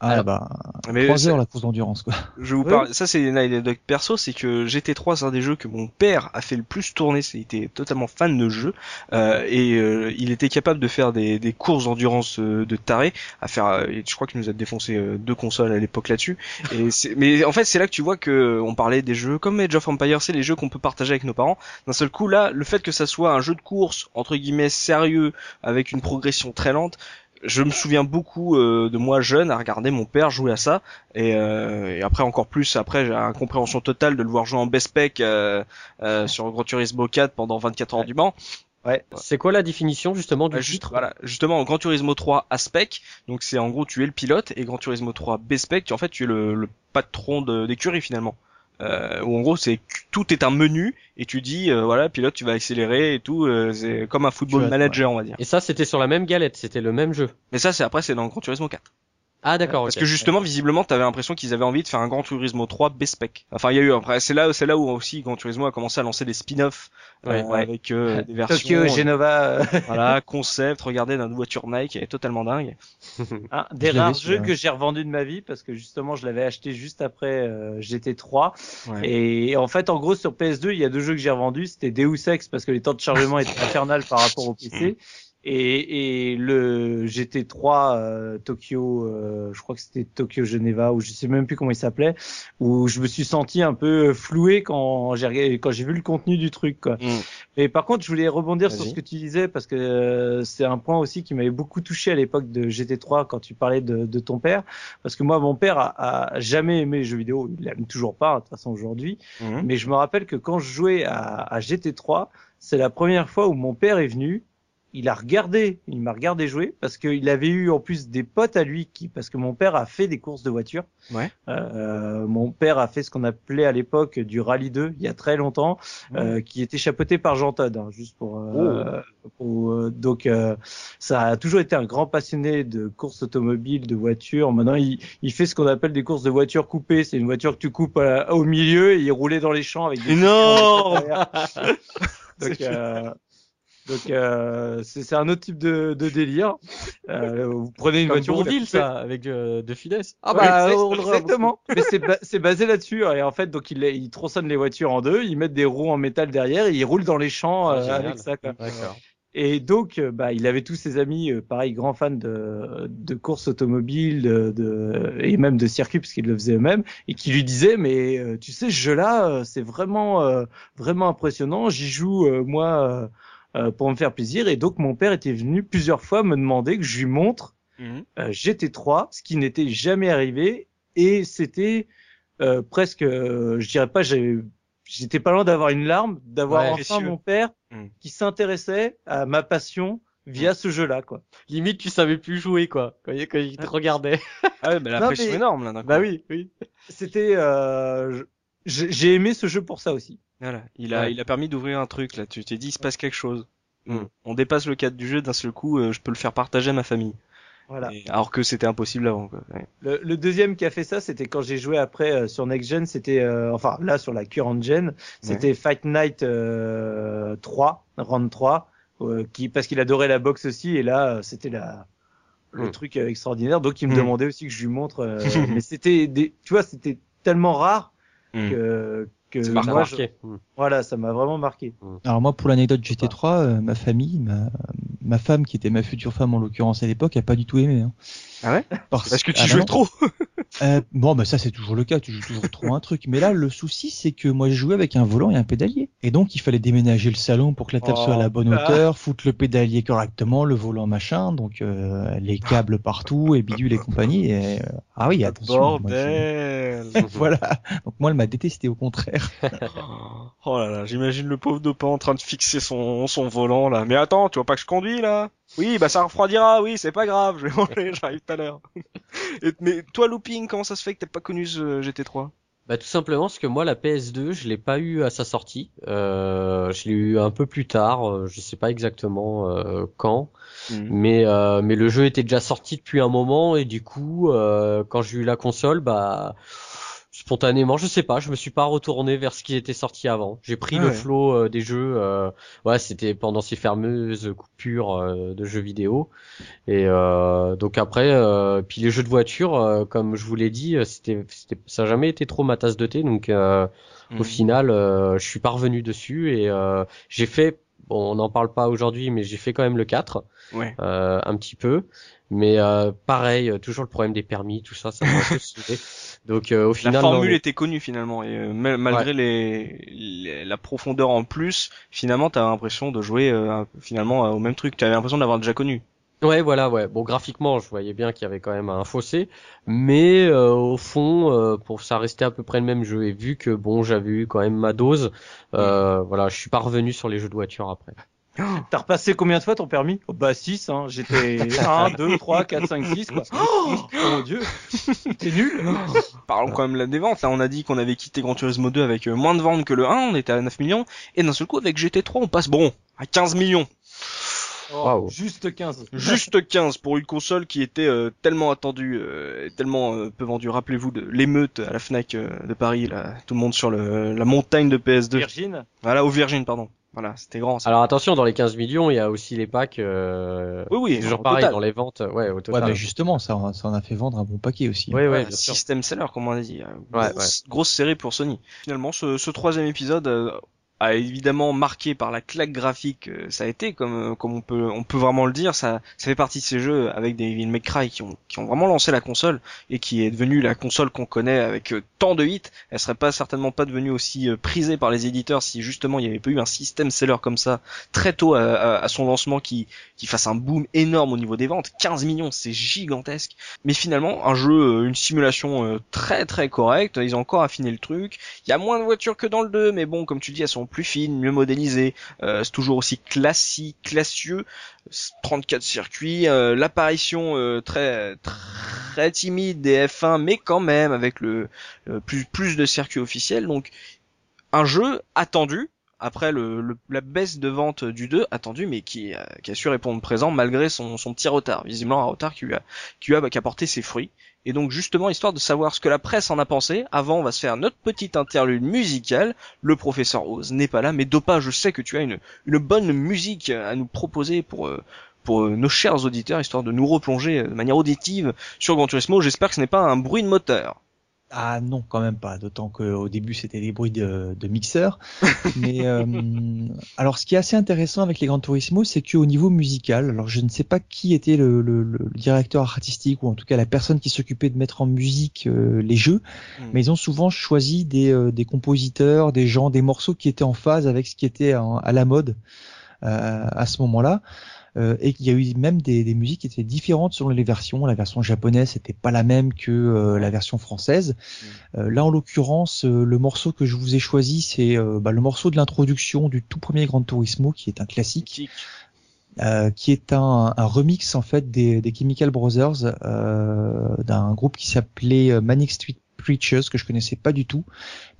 Ah Alors, bah, Mais 3 c'est- heures la course d'endurance, quoi. Je vous Ouais. parle, ça c'est une anecdote perso, c'est que GT3 c'est un des jeux que mon père a fait le plus tourner, c'est- il était totalement fan de jeu, euh, et euh, il était capable de faire des, des courses d'endurance euh, de taré, à faire, euh, je crois qu'il nous a défoncé euh, deux consoles à l'époque là-dessus, *laughs* et c'est- mais en fait c'est là que tu vois que on parlait des jeux comme Age of Empires, c'est les jeux qu'on peut partager avec nos parents, d'un seul coup là, le fait que ça soit un jeu de course, entre guillemets, sérieux, avec une progression très lente, je me souviens beaucoup euh, de moi jeune à regarder mon père jouer à ça. Et, et après encore plus après j'ai une compréhension totale de le voir jouer en best spec sur Gran Turismo 4 pendant 24 heures du Mans. Ouais. C'est quoi la définition justement du bah, titre? Voilà, justement, Gran Turismo 3 A-Spec, donc c'est en gros tu es le pilote, et Gran Turismo 3 B-Spec, en fait tu es le, le patron d'écurie finalement. Euh, où en gros c'est tout est un menu et tu dis euh, voilà pilote tu vas accélérer et tout euh, c'est comme un football manager on va dire. Et ça c'était sur la même galette, c'était le même jeu. Mais ça c'est après c'est dans Gran Turismo 4. Ah d'accord. Parce que justement, visiblement, t'avais l'impression qu'ils avaient envie de faire un Gran Turismo 3 B-spec. Enfin, il y a eu après, c'est là, c'est là où aussi Gran Turismo a commencé à lancer des spin-offs euh, avec euh, des *laughs* versions. Tokyo, Genova. *laughs* voilà, concept, regardez dans une voiture Nike, elle est totalement dingue. *laughs* Ah, des rares jeux que j'ai revendus de ma vie parce que justement, je l'avais acheté juste après euh, GT3. Et en fait, en gros, sur PS2, il y a deux jeux que j'ai revendus. C'était Deus Ex parce que les temps de chargement étaient infernales par rapport au PC et, et le GT3 euh, Tokyo, euh, je crois que c'était Tokyo Geneva ou je sais même plus comment il s'appelait, où je me suis senti un peu floué quand j'ai quand j'ai vu le contenu du truc. Quoi. Mm. Et par contre, je voulais rebondir sur ce que tu disais parce que euh, c'est un point aussi qui m'avait beaucoup touché à l'époque de GT3 quand tu parlais de, de, ton père, parce que moi mon père a, a jamais aimé les jeux vidéo, il l'aime toujours pas de toute façon aujourd'hui, mm. mais je me rappelle que quand je jouais à, à GT3 c'est la première fois où mon père est venu il a regardé, il m'a regardé jouer parce qu'il avait eu en plus des potes à lui qui, parce que mon père a fait des courses de voiture. Ouais. Euh, mon père a fait ce qu'on appelait à l'époque du rallye 2 il y a très longtemps, euh, qui était chapeauté par Jean Todd, hein, juste pour. Euh, oh. euh donc euh, ça a toujours été un grand passionné de courses automobiles, de voitures. Maintenant il, il fait ce qu'on appelle des courses de voitures coupées. C'est une voiture que tu coupes au milieu et il roulait dans les champs avec des. Non. *laughs* donc donc euh, c'est un autre type de, de délire. Euh, vous prenez une voiture ville ça avec euh, de finesse. Ah bah exactement. Mais c'est basé là-dessus et en fait donc il il tronçonne les voitures en deux, ils mettent des roues en métal derrière et ils roulent dans les champs ah, euh, avec ça. Quoi. Et donc, euh, bah, il avait tous ses amis, euh, pareil, grands fans de, de courses automobiles, de, de, et même de circuits, parce qu'ils le faisaient eux-mêmes, et qui lui disaient, mais tu sais, ce jeu-là, c'est vraiment, vraiment impressionnant. J'y joue moi euh, pour me faire plaisir. Et donc mon père était venu plusieurs fois me demander que je lui montre mhm. euh, GT3, ce qui n'était jamais arrivé. Et c'était euh, presque, je dirais pas, j'étais pas loin d'avoir une larme, d'avoir enfin mon père mhm. qui s'intéressait à ma passion via ce jeu-là, quoi. Limite, tu savais plus jouer, quoi, quand, il te regardait. ah ouais, mais la pression énorme, là, Bah oui, oui. C'était, euh, j'ai aimé ce jeu pour ça aussi. Voilà, il a, il a permis d'ouvrir un truc là. Tu t'es dit, il se passe quelque chose. Hmm. On dépasse le cadre du jeu d'un seul coup. Euh, je peux le faire partager à ma famille. Voilà. alors que c'était impossible avant. Quoi. Le, deuxième qui a fait ça, c'était quand j'ai joué après euh, sur Next Gen. C'était, euh, enfin là sur la current gen, c'était Fight Night 3, Round 3, qui parce qu'il adorait la boxe aussi. Et là, c'était la le hmm. truc extraordinaire. Donc il me hmm. demandait aussi que je lui montre. *laughs* mais c'était, des, tu vois, c'était tellement rare que que moi, hmm. voilà, ça m'a vraiment marqué. Hmm. Alors moi, pour l'anecdote GT3, euh, ma famille, ma, ma femme qui était ma future femme en l'occurrence à l'époque, a pas du tout aimé. Hein. Ah ouais? Parce, que tu ah jouais trop. *laughs* euh, bon, bah ça c'est toujours le cas, tu joues toujours trop un truc. Mais là, le souci c'est que moi je jouais avec un volant et un pédalier, et donc il fallait déménager le salon pour que la table soit à la bonne oh. hauteur, foutre le pédalier correctement, le volant machin, donc euh, les câbles partout et bidule et compagnie. Et, ah oui, attention. Bordel. *laughs* voilà. Donc moi elle m'a détesté au contraire. *laughs* oh là là, j'imagine le pauvre dopant en train de fixer son son volant là. Mais attends, tu vois pas que je conduis là? Oui, bah ça refroidira, oui, c'est pas grave, je vais manger, *laughs* j'arrive tout à l'heure. *laughs* mais toi, Looping, comment ça se fait que t'as pas connu ce GT3 bah tout simplement parce que moi la PS2 je l'ai pas eu à sa sortie, euh, je l'ai eu un peu plus tard, euh, je sais pas exactement euh, quand, mhm. mais euh, mais le jeu était déjà sorti depuis un moment et du coup euh, quand j'ai eu la console bah spontanément, je sais pas, je me suis pas retourné vers ce qui était sorti avant. J'ai pris ah le flow euh, des jeux. Euh, ouais, c'était pendant ces fameuses coupures euh, de jeux vidéo. Et donc après, puis les jeux de voiture, comme je vous l'ai dit, c'était, ça a jamais été trop ma tasse de thé. Donc au mhm. final, je suis parvenu dessus et j'ai fait. Bon, on n'en parle pas aujourd'hui, mais j'ai fait quand même le 4, ouais. un petit peu. Mais pareil, toujours le problème des permis, tout ça, ça m'a un peu *laughs* Donc euh, au final, la formule était connue finalement et euh, malgré les, la profondeur en plus, finalement, t'as l'impression de jouer euh, finalement au même truc. T'avais l'impression d'avoir déjà connu. Ouais, voilà, ouais. Bon, graphiquement, je voyais bien qu'il y avait quand même un fossé, mais euh, au fond, euh, pour ça restait à peu près le même jeu. Et vu que bon, j'avais eu quand même ma dose, euh, voilà, je suis pas revenu sur les jeux de voiture après. *gasps* T'as repassé combien de fois ton permis? Oh, Bah 6, hein. j'étais 1, 2, 3, 4, 5, 6 quoi. *gasps* Oh, mon dieu, *laughs* t'es nul *gasps* Parlons quand même là des ventes, là on a dit qu'on avait quitté Gran Turismo 2 avec moins de ventes que le 1, on était à 9 millions, et d'un seul coup avec GT3 on passe bon, à 15 millions. Oh, Juste 15. *laughs* Juste 15 pour une console qui était euh, tellement attendue, euh, tellement euh, peu vendue. Rappelez-vous de l'émeute à la Fnac de Paris, là, tout le monde sur le, la montagne de PS2. Virgin. Voilà, au Virgin, pardon. Voilà, c'était grand. Alors attention, dans les 15 millions, il y a aussi les packs. oui, oui, toujours pareil dans les ventes. Ouais, au total. Ouais, mais justement, ça, ça en a fait vendre un bon paquet aussi. Oui, oui, System seller, comme on a dit. Ouais, grosse, grosse série pour Sony. Finalement, ce, ce troisième épisode a évidemment marqué par la claque graphique euh, ça a été comme euh, comme on peut on peut vraiment le dire ça ça fait partie de ces jeux avec des Devil May qui ont qui ont vraiment lancé la console et qui est devenue la console qu'on connaît avec euh, tant de hits. Elle serait pas certainement pas devenue aussi prisée par les éditeurs si justement il y avait pas eu un système seller comme ça très tôt à, à, son lancement qui qui fasse un boom énorme au niveau des ventes. 15 millions c'est gigantesque. Mais finalement un jeu une simulation très très correcte. Ils ont encore affiné le truc. Il y a moins de voitures que dans le 2 mais bon comme tu dis elles sont plus fine, mieux modélisée, euh, c'est toujours aussi classique, classieux, 34 circuits, euh, l'apparition euh, très très timide des F1, mais quand même avec le plus plus de circuits officiels, donc un jeu attendu, après le, la baisse de vente du 2 attendu mais qui, qui a su répondre présent malgré son, son petit retard visiblement un retard qui a qui a, qui a porté ses fruits et donc justement, histoire de savoir ce que la presse en a pensé, avant on va se faire notre petite interlude musicale. Le professeur Oz n'est pas là, mais Dopa, je sais que tu as une, bonne musique à nous proposer pour, euh, euh, nos chers auditeurs, histoire de nous replonger de manière auditive sur Gran Turismo. J'espère que ce n'est pas un bruit de moteur. Ah non, quand même pas. D'autant qu'au début c'était des bruits de, de mixeur. *laughs* Mais euh, alors, ce qui est assez intéressant avec les Gran Turismo, c'est qu'au niveau musical, alors je ne sais pas qui était le, le, le, directeur artistique ou en tout cas la personne qui s'occupait de mettre en musique euh, les jeux, hmm. mais ils ont souvent choisi des, euh, des, compositeurs, des gens, des morceaux qui étaient en phase avec ce qui était à la mode à ce moment-là. Euh, et qu'il y a eu même des, des, musiques qui étaient différentes selon les versions. La version japonaise n'était pas la même que euh, la version française. Mm. Euh, là, en l'occurrence, le morceau que je vous ai choisi, c'est bah, le morceau de l'introduction du tout premier Gran Turismo, qui est un classique. Euh, qui est un, un, remix en fait des, des Chemical Brothers euh, d'un groupe qui s'appelait Manic Street Preachers que je connaissais pas du tout,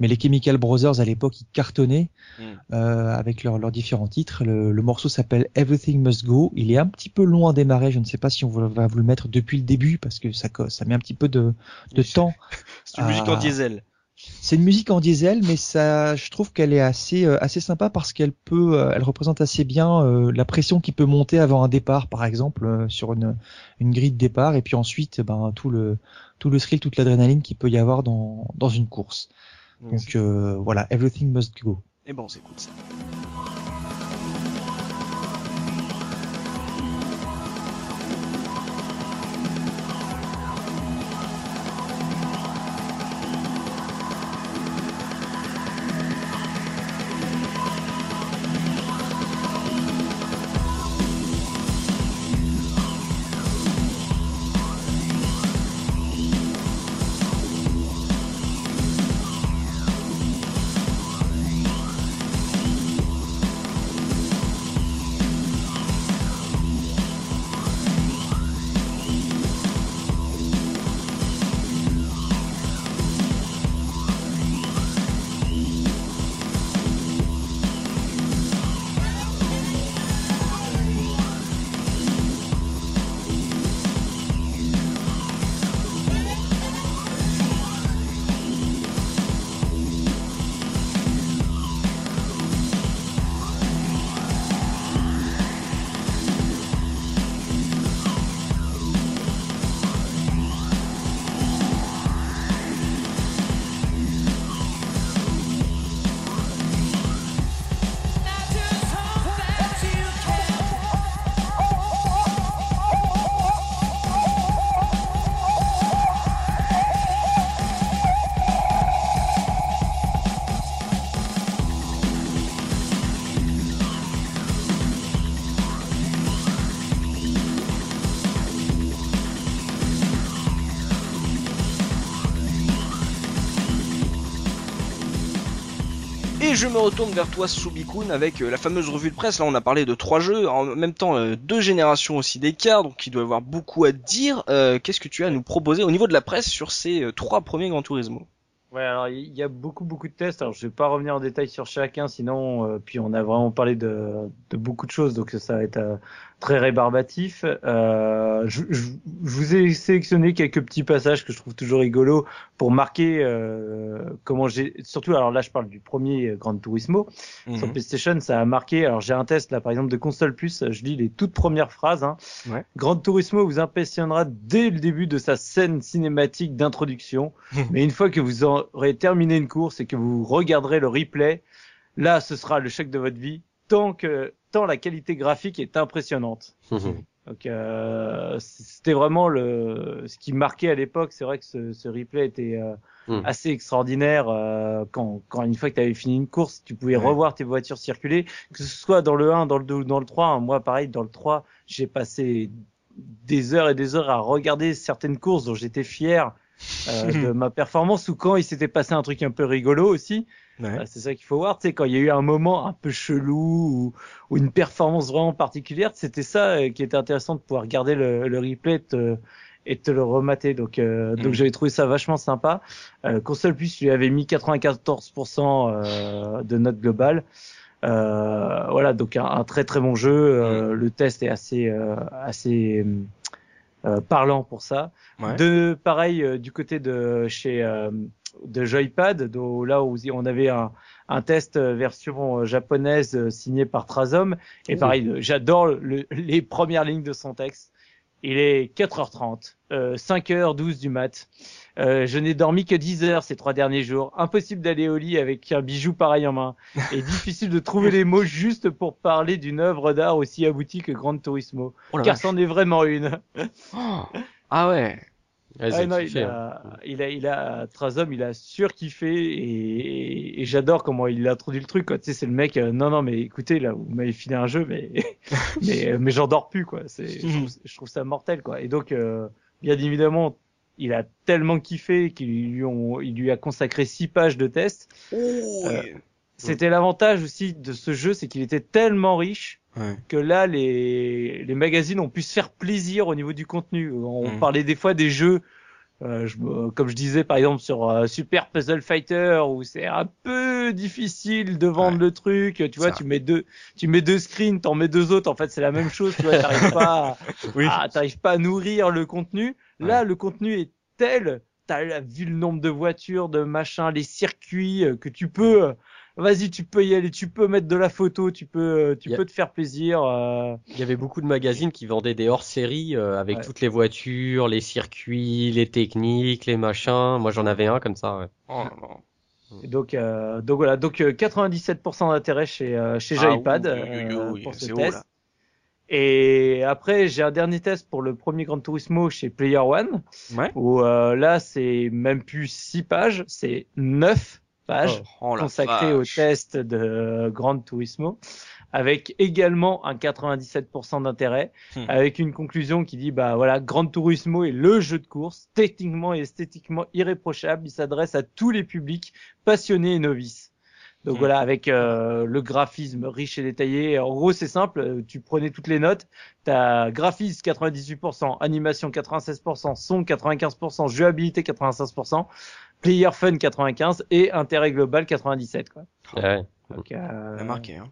mais les Chemical Brothers à l'époque ils cartonnaient hmm. euh, avec leurs différents titres. Le, morceau s'appelle Everything Must Go. Il est un petit peu long à démarrer. Je ne sais pas si on va vous le mettre depuis le début parce que ça ça met un petit peu de, de temps. *laughs* C'est une musique en diesel. C'est une musique en diesel, mais ça, je trouve qu'elle est assez euh, assez sympa parce qu'elle peut, euh, elle représente assez bien euh, la pression qui peut monter avant un départ, par exemple, sur une une grille de départ, et puis ensuite, ben tout le tout le thrill, toute l'adrénaline qu'il peut y avoir dans dans une course. Donc voilà, everything must go. Et bon, c'est cool ça. Retourne vers toi, Subikun, avec euh, la fameuse revue de presse. Là, on a parlé de trois jeux, en même temps euh, deux générations aussi d'écart, donc il doit y avoir beaucoup à dire. Euh, Qu'est-ce que tu as à nous proposer au niveau de la presse sur ces euh, trois premiers Gran Turismo Ouais, alors il y a beaucoup beaucoup de tests. Alors je vais pas revenir en détail sur chacun, sinon euh, puis on a vraiment parlé de, de beaucoup de choses, donc ça va être euh, très rébarbatif. Euh, je, je, je, vous ai sélectionné quelques petits passages que je trouve toujours rigolos pour marquer euh, comment j'ai. Surtout, alors là je parle du premier Gran Turismo Mhm. sur PlayStation, ça a marqué. Alors j'ai un test là par exemple de console plus. Je lis les toutes premières phrases. Hein. Ouais. Gran Turismo vous impressionnera dès le début de sa scène cinématique d'introduction. *laughs* Mais une fois que vous aurez terminé une course et que vous regarderez le replay, là, ce sera le choc de votre vie, tant que tant la qualité graphique est impressionnante. *laughs* Donc euh, c'était vraiment le ce qui marquait à l'époque. C'est vrai que ce, ce replay était euh, Mm. assez extraordinaire. euh, quand, quand une fois que tu avais fini une course, tu pouvais Ouais. revoir tes voitures circuler, que ce soit dans le 1, dans le 2 ou dans le 3. hein. Moi, pareil, dans le 3, j'ai passé des heures et des heures à regarder certaines courses dont j'étais fier euh, *laughs* de ma performance ou quand il s'était passé un truc un peu rigolo aussi. Ouais. Ah, C'est ça qu'il faut voir, tu sais, quand il y a eu un moment un peu chelou ou, ou une performance vraiment particulière, c'était ça euh, qui était intéressant de pouvoir regarder le, le replay et te, et te le remater. Donc, euh, donc Mm. j'avais trouvé ça vachement sympa. Euh, Console Plus lui avait mis 94% euh, de note globale. Euh, voilà, donc un, un très très bon jeu. Euh, Le test est assez euh, assez euh, parlant pour ça. Ouais. De pareil euh, du côté de chez euh, de Joypad, là où on avait un, un test euh, version euh, japonaise euh, signé par Trazom. Et pareil, j'adore le- les premières lignes de son texte. Il est 4h30, euh, 5h12 du mat. Euh, je n'ai dormi que 10 heures ces trois derniers jours. Impossible d'aller au lit avec un bijou pareil en main. *laughs* Et difficile de trouver les mots justes pour parler d'une œuvre d'art aussi aboutie que Gran Turismo. Oh car c'en est vraiment une. Oh. Ah ouais. Ah non, kiffé, il, hein. a, il a, il a, il a surkiffé et, et j'adore comment il a introduit le truc. Quoi. Tu sais, c'est le mec. euh, non, non, mais écoutez, là, vous m'avez filé un jeu, mais *laughs* mais mais j'en dors plus, quoi. C'est, je, trouve, je trouve ça mortel, quoi. Et donc, euh, bien évidemment, il a tellement kiffé qu'il lui, ont, il lui a consacré six pages de tests. Oh, Euh, C'était l'avantage aussi de ce jeu, c'est qu'il était tellement riche Ouais. que là, les, les magazines ont pu se faire plaisir au niveau du contenu. On Mhm. parlait des fois des jeux, euh, je, me- comme je disais par exemple sur euh, Super Puzzle Fighter, où c'est un peu difficile de vendre Ouais. le truc. Tu vois, Ça. tu mets deux, tu mets deux screens, t'en mets deux autres. En fait, c'est la même chose. Tu vois, t'arrives *laughs* pas, à, Oui. à- t'arrives pas à nourrir le contenu. Là, le contenu est tel. T'as vu le nombre de voitures, de machins, les circuits euh, que tu peux. Euh, Vas-y, tu peux y aller, tu peux mettre de la photo, tu peux, euh, tu a- peux te faire plaisir. euh, Il y avait beaucoup de magazines qui vendaient des hors-séries euh, avec Ouais. toutes les voitures, les circuits, les techniques, les machins. Moi, j'en avais un comme ça. Ouais. Oh. Et donc, euh, donc voilà, donc euh, 97% d'intérêt chez euh, chez Ah Joypad oui, oui, oui, euh, oui, pour ce haut, test. Et après, j'ai un dernier test pour le premier Gran Turismo chez Player One, Ouais. où euh, là, c'est même plus 6 pages, c'est 9 pages Oh consacrées au test de Gran Turismo, avec également un 97% d'intérêt, Hmm. avec une conclusion qui dit bah voilà, Gran Turismo est le jeu de course, techniquement et esthétiquement irréprochable, il s'adresse à tous les publics passionnés et novices. Donc Hmm. voilà, avec euh, le graphisme riche et détaillé. En gros, c'est simple. euh, Tu prenais toutes les notes. T'as graphisme 98%, animation 96%, son 95%, jouabilité 95%, player fun 95% et intérêt global 97. Quoi. Ouais. Donc, euh, marqué, hein.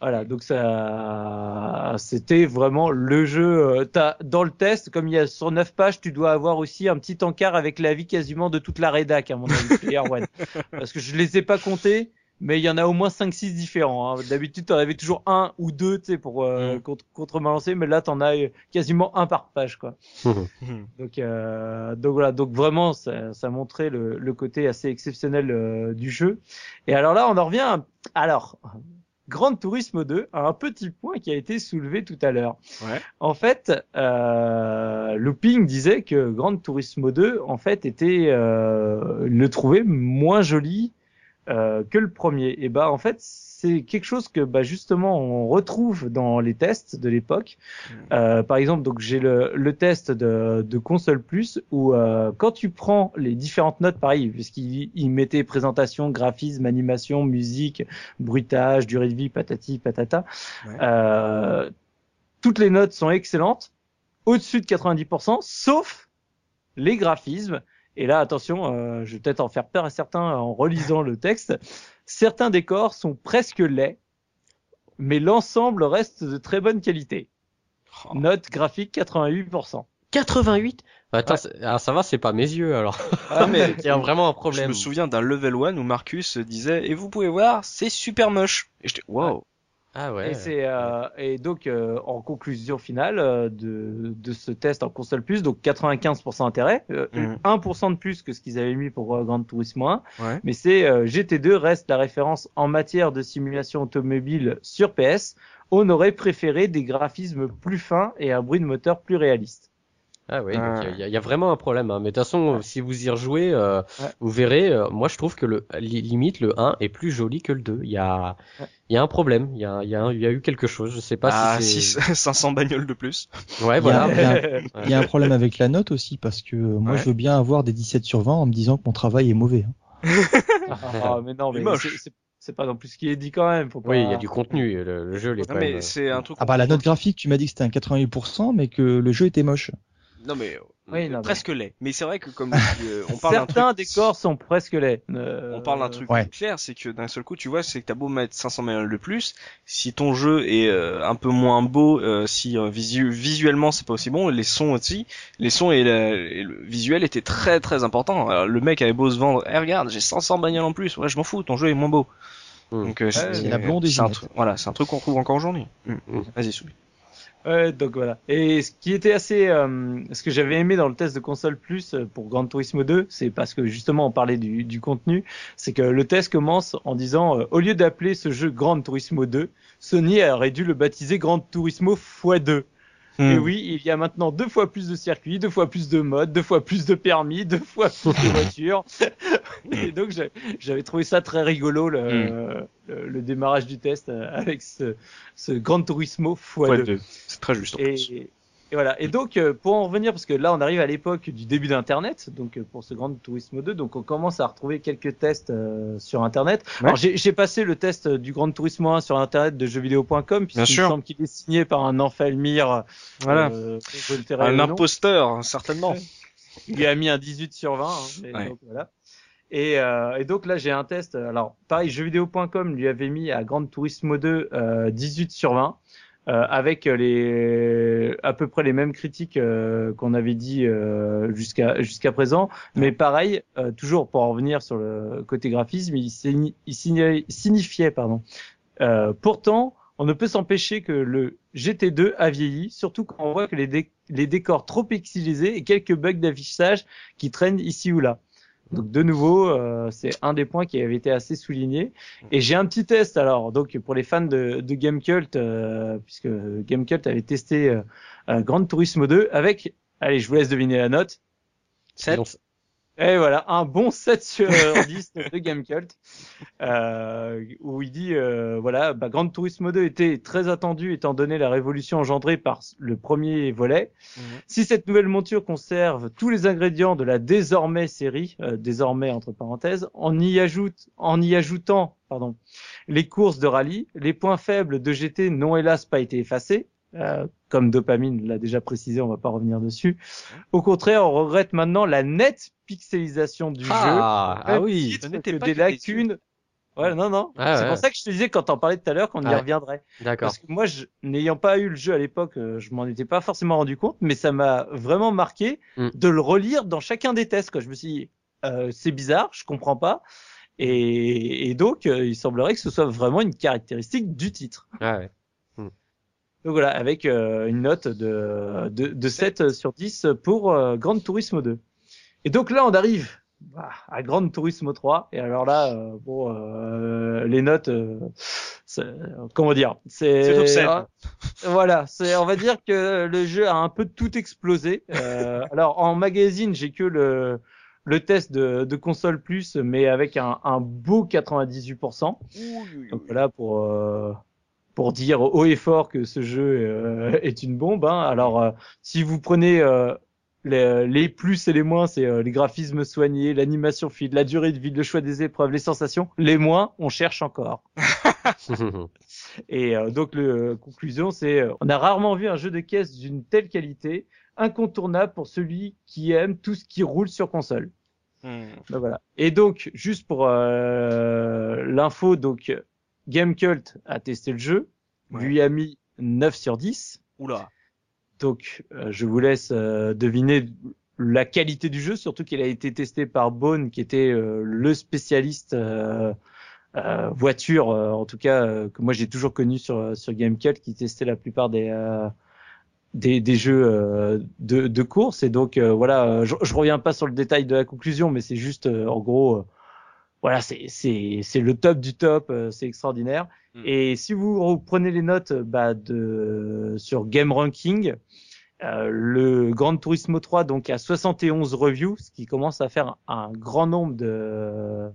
voilà, donc ça, c'était vraiment le jeu. euh, T'as dans le test, comme il y a sur 9 pages, tu dois avoir aussi un petit encart avec l'avis quasiment de toute la rédac, à mon avis, Player One. *laughs* parce que je les ai pas comptés, mais il y en a au moins 5-6 différents. hein. D'habitude, t'en avais toujours un ou deux, tu sais, pour euh, Mm. contre, contrebalancer, mais là, t'en as euh, quasiment un par page, quoi. *laughs* Mhm. Donc, euh, donc voilà, donc vraiment, ça, ça montrait le, le côté assez exceptionnel euh, du jeu. Et alors là, on en revient. à- Alors, Grand Turismo 2 a un petit point qui a été soulevé tout à l'heure. Ouais. En fait, euh, Looping disait que Grand Turismo 2, en fait, était euh, le trouvait moins joli euh, que le premier. Et bah, en fait, c'est quelque chose que bah, justement on retrouve dans les tests de l'époque. Euh, par exemple, donc j'ai le, le test de, de console plus où euh, quand tu prends les différentes notes, pareil, puisqu'il il mettait présentation, graphisme, animation, musique, bruitage, durée de vie, patati patata, Ouais. euh, toutes les notes sont excellentes, au-dessus de 90%, sauf les graphismes. Et là, attention, euh, je vais peut-être en faire peur à certains en relisant le texte. Certains décors sont presque laids, mais l'ensemble reste de très bonne qualité. Oh. Note graphique 88%. 88 Attends, Ouais. c'est- ah, ça va, c'est pas mes yeux alors. *laughs* Ah, mais Il y a vraiment un je problème. me souviens d'un level 1 où Marcus disait et vous pouvez voir c'est super moche et j'étais wow Ah ouais. Et, c'est, euh, et donc, euh, en conclusion finale euh, de, de ce test en console plus, donc 95% intérêt, euh, Mhm. 1% de plus que ce qu'ils avaient mis pour euh, Gran Turismo 1, ouais mais c'est euh, GT2 reste la référence en matière de simulation automobile sur PS. On aurait préféré des graphismes plus fins et un bruit de moteur plus réaliste. Ah oui, Ah. donc il y, a- il y a vraiment un problème. Hein. Mais de toute façon, si vous y rejouez, euh, Ouais. vous verrez. euh, moi, je trouve que le li- limite le 1 est plus joli que le 2. Il y a, Ouais. il y a un problème. Il y a, il y a, y a eu quelque chose. Je sais pas ah si six- *laughs* c'est. 500 bagnoles de plus Ouais, Il y voilà. a- il y a- *laughs* Il y a un problème avec la note aussi parce que euh, moi Ouais. je veux bien avoir des 17 sur 20 en me disant que mon travail est mauvais. hein. *laughs* Ah, mais non, Il est mais moche. c'est- c'est- pas non plus ce qui est dit quand même. Faut pas... Oui, il y a du contenu. Le, le jeu, il est non quand mais même. euh, c'est un truc Ah bah la note graphique, tu m'as dit que c'était un 88% mais que le jeu était moche. Non mais Oui, non, mais- presque laid mais c'est vrai que comme *laughs* euh, on parle d'un Certains truc décors sont presque laids. Euh, on parle d'un truc ouais. clair, c'est que d'un seul coup, tu vois, c'est que t'as beau mettre 500 bagnoles de plus, si ton jeu est euh, un peu moins beau, euh, si euh, visu- visuellement c'est pas aussi bon, les sons aussi, les sons et, la- et le visuel étaient très très importants. Alors, le mec avait beau se vendre, eh, regarde, j'ai 500 bagnoles en plus, ouais, je m'en fous, ton jeu est moins beau. Mm. Donc euh, c'est c'est la blonde un truc, voilà, c'est un truc qu'on trouve encore aujourd'hui. Mm. Mm. Vas-y, Soubi. Ouais, donc voilà. Et ce qui était assez, euh, ce que j'avais aimé dans le test de console plus euh, pour Gran Turismo 2, c'est parce que justement on parlait du, du contenu, c'est que le test commence en disant euh, au lieu d'appeler ce jeu Gran Turismo 2, Sony aurait dû le baptiser Gran Turismo x2. Mm. Et oui, il y a maintenant deux fois plus de circuits, deux fois plus de modes, deux fois plus de permis, deux fois plus de *laughs* voitures. Et donc j'avais trouvé ça très rigolo le, Mm. le, le démarrage du test euh, avec ce, ce Gran Turismo x2. Ouais, deux. C'est très juste. en Et, plus. Et voilà. Et donc, euh, pour en revenir, parce que là, on arrive à l'époque du début d'Internet, donc euh, pour ce Grand Turismo 2, donc on commence à retrouver quelques tests euh, sur Internet. Ouais. Alors, j'ai passé le test euh, du Grand Turismo 1 sur Internet de jeuxvideo.com, puisqu'il me semble qu'il est signé par un Enfalmir. Voilà. Euh, un imposteur, certainement. *laughs* Il lui a mis un 18 sur 20. Hein, mais Ouais. donc, voilà. Et, euh, et donc là, j'ai un test. Alors, pareil, jeuxvideo.com lui avait mis à Grand Turismo 2 euh, 18 sur 20. Euh, avec les à peu près les mêmes critiques euh, qu'on avait dit euh, jusqu'à jusqu'à présent, mais pareil, toujours pour en revenir sur le côté graphisme, il, signi- il signi- signifiait pardon. Pourtant, on ne peut s'empêcher que le GT2 a vieilli, surtout quand on voit que les, les décors trop pixelisés et quelques bugs d'affichage qui traînent ici ou là. Donc de nouveau, euh, c'est un des points qui avait été assez souligné. Et j'ai un petit test alors, donc pour les fans de, de Gamecult, euh, puisque Gamecult avait testé euh, euh, Gran Turismo 2 avec, allez, je vous laisse deviner la note. 7. Et voilà, un bon 7 sur euh, 10 *laughs* de Gamecult, euh, où il dit, euh, voilà, bah, Gran Turismo 2 était très attendu étant donné la révolution engendrée par le premier volet. Mhm. Si cette nouvelle monture conserve tous les ingrédients de la désormais série, euh, désormais entre parenthèses, en y ajoute, en y ajoutant, pardon, les courses de rallye, les points faibles de GT n'ont hélas pas été effacés. Euh, comme Dopamine l'a déjà précisé, on va pas revenir dessus. Au contraire, on regrette maintenant la nette pixelisation du Ah, jeu. ah oui. Ce n'était que pas des lacunes. Ouais, non, non. Ah, c'est ouais. pour ça que je te disais quand t'en parlais tout à l'heure qu'on y Ouais. reviendrait. D'accord. Parce que moi, je- n'ayant pas eu le jeu à l'époque, euh, je m'en étais pas forcément rendu compte, mais ça m'a vraiment marqué Mm. de le relire dans chacun des tests. Quoi. Je me suis dit, euh, c'est bizarre, je comprends pas. Et, et donc, euh, il semblerait que ce soit vraiment une caractéristique du titre. Ah ouais. Donc voilà, avec euh, une note de, de, de 7 sur 10 pour euh, Gran Turismo 2. Et donc là, on arrive bah, à Gran Turismo 3. Et alors là, euh, bon, euh, les notes, euh, comment dire, c'est ah, voilà, c'est on va dire que le jeu a un peu tout explosé. Euh, alors en magazine, j'ai que le le test de, de console plus, mais avec un, un beau 98%. Donc voilà pour euh, pour dire haut et fort que ce jeu euh, *laughs* est une bombe. Hein. Alors euh, si vous prenez euh, les, les, plus et les moins, c'est les graphismes soignés, l'animation fluide, la durée de vie, le choix des épreuves, les sensations. Les moins, on cherche encore. *laughs* *laughs* et donc la conclusion, c'est on a rarement vu un jeu de caisse d'une telle qualité, incontournable pour celui qui aime tout ce qui roule sur console. Ben voilà. Et donc, juste pour l'info, donc Gamecult a testé le jeu, lui a mis 9 sur 10. Oula. Donc, euh, je vous laisse euh, deviner la qualité du jeu, surtout qu'il a été testé par Bone, qui était euh, le spécialiste voiture, en tout cas que moi j'ai toujours connu sur sur Gamecult, qui testait la plupart des des, des, jeux de, de course. Et donc voilà, je, je reviens pas sur le détail de la conclusion, mais c'est juste en gros voilà, c'est le top du top, euh, c'est extraordinaire. Mm. Et si vous prenez les notes bah, de sur Game Ranking, euh, le Grand Turismo 3 donc a 71 reviews, ce qui commence à faire un grand nombre de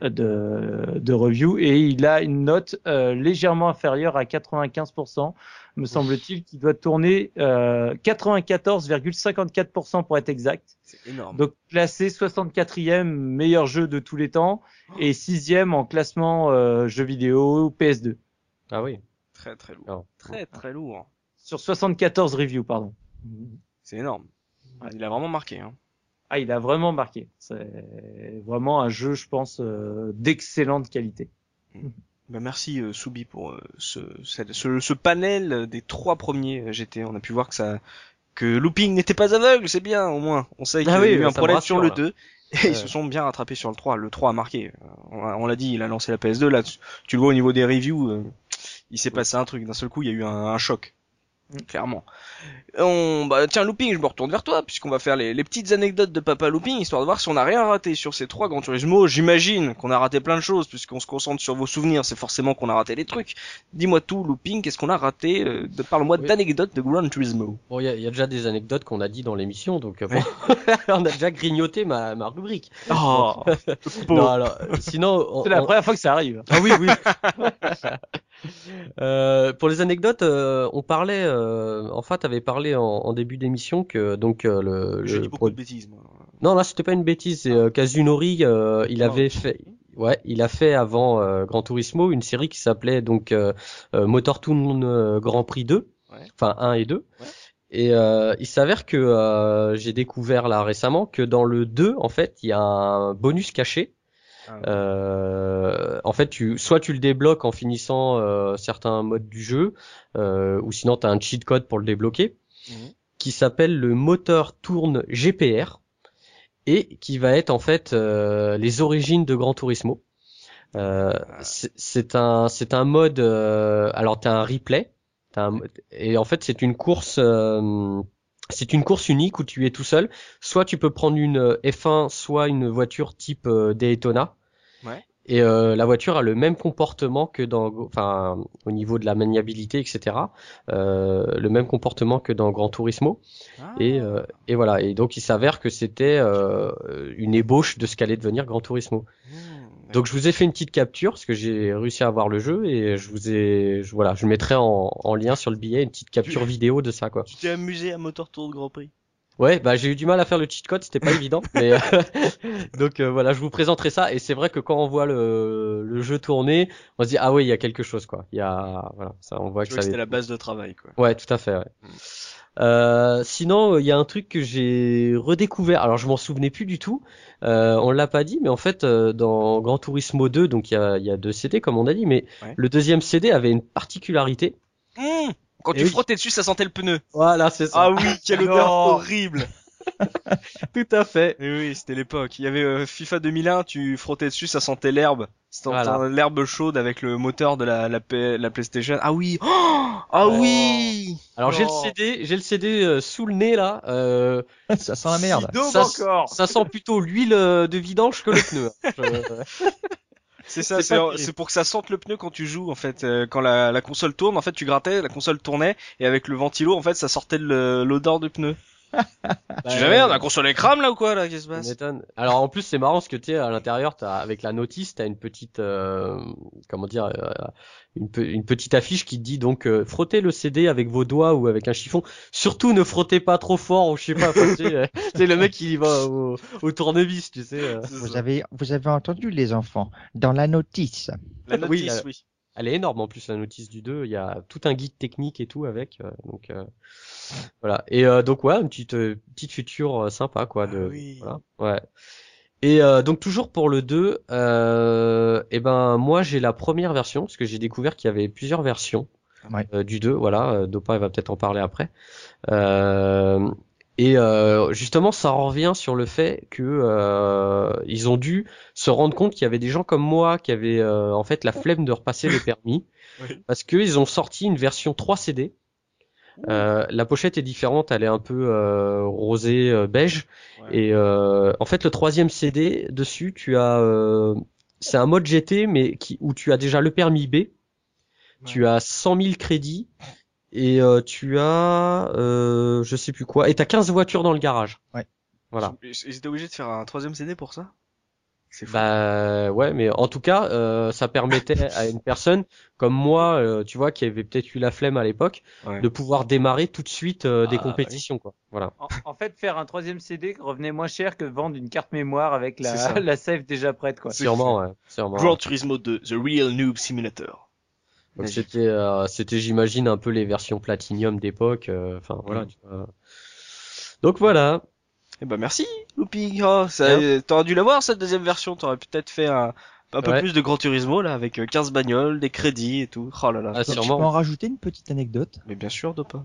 mm. de, de reviews et il a une note euh, légèrement inférieure à 95% me semble-t-il, qui doit tourner euh, 94,54% pour être exact. Énorme. Donc classé 64e meilleur jeu de tous les temps et 6e en classement euh, jeux vidéo PS2. Ah oui. Très très lourd. Très très lourd. Sur 74 reviews, pardon. C'est énorme. Il a vraiment marqué. Hein. Ah, il a vraiment marqué. C'est vraiment un jeu, je pense, euh, d'excellente qualité. Mm. Bah merci euh, Soubi pour euh, ce, ce, ce, panel des trois premiers euh, GT. On a pu voir que ça que Looping n'était pas aveugle, c'est bien au moins. On sait qu'il ah y a eu un problème sur le 2 et ils se sont bien rattrapés sur le 3. Le 3 a marqué. On, l'a dit, il a lancé la PS2 là tu, le vois au niveau des reviews, il s'est passé un truc d'un seul coup, il y a eu un, un choc. Clairement. On, bah, tiens, Looping, je me retourne vers toi, puisqu'on va faire les, les, petites anecdotes de Papa Looping, histoire de voir si on a rien raté sur ces trois Grands Turismo. J'imagine qu'on a raté plein de choses, puisqu'on se concentre sur vos souvenirs, c'est forcément qu'on a raté des trucs. Dis-moi tout, Looping, qu'est-ce qu'on a raté euh, de, Parle-moi d'anecdotes de Grand Turismo. Bon, il y, y a, déjà des anecdotes qu'on a dit dans l'émission, donc euh, bon, *laughs* on a déjà grignoté ma, ma rubrique. Oh, *laughs* non, alors, sinon... C'est la première fois que ça arrive. Ah oui, oui. *laughs* Euh, pour les anecdotes, euh, on parlait, euh, en fait, avait parlé en, en début d'émission que donc euh, le. J'ai dit beaucoup de bêtises. Moi. Non, là, c'était pas une bêtise. C'est euh, Kazunori, il ah, avait fait. Ouais, il a fait avant Gran Turismo une série qui s'appelait donc Motor Toon Grand Prix 2, enfin 1 et 2. Ouais. Et il s'avère que j'ai découvert là récemment que dans le 2, en fait, il y a un bonus caché ah euh, en fait, tu, soit tu le débloques en finissant euh, certains modes du jeu, euh, ou sinon tu as un cheat code pour le débloquer, mhm. qui s'appelle le moteur tourne GPR, et qui va être en fait les origines de Gran Turismo. Ah. c'est un c'est un mode alors t'as un replay un, et en fait c'est une course c'est une course unique où tu es tout seul. Soit tu peux prendre une F1, soit une voiture type Daytona. Et euh, la voiture a le même comportement que dans, enfin, au niveau de la maniabilité, etc. Euh, le même comportement que dans Gran Turismo. Ah. Et, euh, et voilà. Et donc il s'avère que c'était euh, une ébauche de ce qu'allait devenir Gran Turismo. Mmh, donc je vous ai fait une petite capture parce que j'ai réussi à avoir le jeu et je vous ai, je, voilà, je mettrai en, en, lien sur le billet une petite capture vidéo de ça quoi. Tu t'es amusé à Motor Tour de Grand Prix? Ouais, bah j'ai eu du mal à faire le cheat code, c'était pas évident. *laughs* Mais euh, donc euh, voilà, je vous présenterai ça. Et c'est vrai que quand on voit le, le jeu tourner, on se dit ah oui, il y a quelque chose quoi. Il y a voilà, ça, on voit que ça. C'était la base de travail quoi. Ouais, tout à fait. Ouais. Mm. Euh, sinon, il y a un truc que j'ai redécouvert. Alors, je m'en souvenais plus du tout. Euh, on l'a pas dit, mais en fait, dans Gran Turismo 2, donc il y a, y a, deux CD comme on a dit, mais le deuxième CD avait une particularité. Mmh quand tu frottais dessus, ça sentait le pneu. Voilà, c'est ça. Ah oui, quelle odeur horrible. Tout à fait. Et oui, c'était l'époque. Il y avait euh, FIFA 2001, tu frottais dessus, ça sentait l'herbe. C'était l'herbe chaude avec le moteur de la, la, la PlayStation. Ah oui. Oh ah oh. oui. Alors j'ai le CD, j'ai le CD euh, sous le nez là. Euh, ça sent la merde. Ça, ça, sent plutôt l'huile de vidange que le pneu. Hein. C'est ça, c'est pour que ça sente le pneu quand tu joues en fait. Euh, quand la, console tourne, en fait, tu grattais, la console tournait et avec le ventilo, en fait, ça sortait l'odeur du pneu. Tu jamais, on a console crame là ou quoi là Qu'est-ce qui se passe. Alors en plus c'est marrant parce que tu sais à l'intérieur t'as avec la notice t'as une petite euh, comment dire euh, une, pe- une petite affiche qui te dit donc euh, frottez le CD avec vos doigts ou avec un chiffon. Surtout ne frottez pas trop fort ou je sais pas. enfin, tu sais, euh, sais, le mec il y va au, au tournevis tu sais. euh. C'est Vous avez, vous avez entendu les enfants dans la notice. La Oui, notice, la- oui. Elle est énorme en plus la notice du 2. Il y a tout un guide technique et tout avec. euh, donc euh, voilà. Et euh, donc ouais, une petite petite future sympa quoi. De, Ah oui. Voilà. Ouais. Et euh, donc toujours pour le 2, euh, et ben moi j'ai la première version parce que j'ai découvert qu'il y avait plusieurs versions Ouais. euh, du 2. Voilà. Dopa il va peut-être en parler après. Et euh, justement, ça en revient sur le fait que euh, ils ont dû se rendre compte qu'il y avait des gens comme moi qui avaient euh, en fait la flemme de repasser le permis *laughs* Oui. parce que ils ont sorti une version 3 CD. Euh, la pochette est différente, elle est un peu euh, rosée euh, beige Ouais. et euh, en fait le troisième CD dessus tu as euh, c'est un mode GT mais qui où tu as déjà le permis B, tu as 100 000 crédits et euh, tu as euh, je sais plus quoi et t'as 15 voitures dans le garage. Ouais. Voilà. Ils étaient obligés de faire un troisième CD pour ça? C'est fou. Bah ouais, mais en tout cas, euh, ça permettait à une personne comme moi, euh, tu vois, qui avait peut-être eu la flemme à l'époque, Ouais. de pouvoir démarrer tout de suite euh, des Ah, compétitions, quoi. Voilà. En, en fait, faire un troisième CD revenait moins cher que vendre une carte mémoire avec la, *laughs* la save déjà prête, quoi. Sûrement, ouais. Sûrement. Gran Turismo 2, The Real Noob Simulator. Donc c'était, euh, c'était, j'imagine, un peu les versions Platinum d'époque. euh, Enfin voilà. Tu vois. Donc voilà. Eh ben merci, Looping. Oh, ça, euh, t'aurais dû l'avoir cette deuxième version. T'aurais peut-être fait un, un peu Ouais. plus de Gran Turismo là, avec euh, 15 bagnoles, des crédits et tout. Oh là là. Ah, Tu peux sûrement. en rajouter une petite anecdote? Mais bien sûr, Dopa.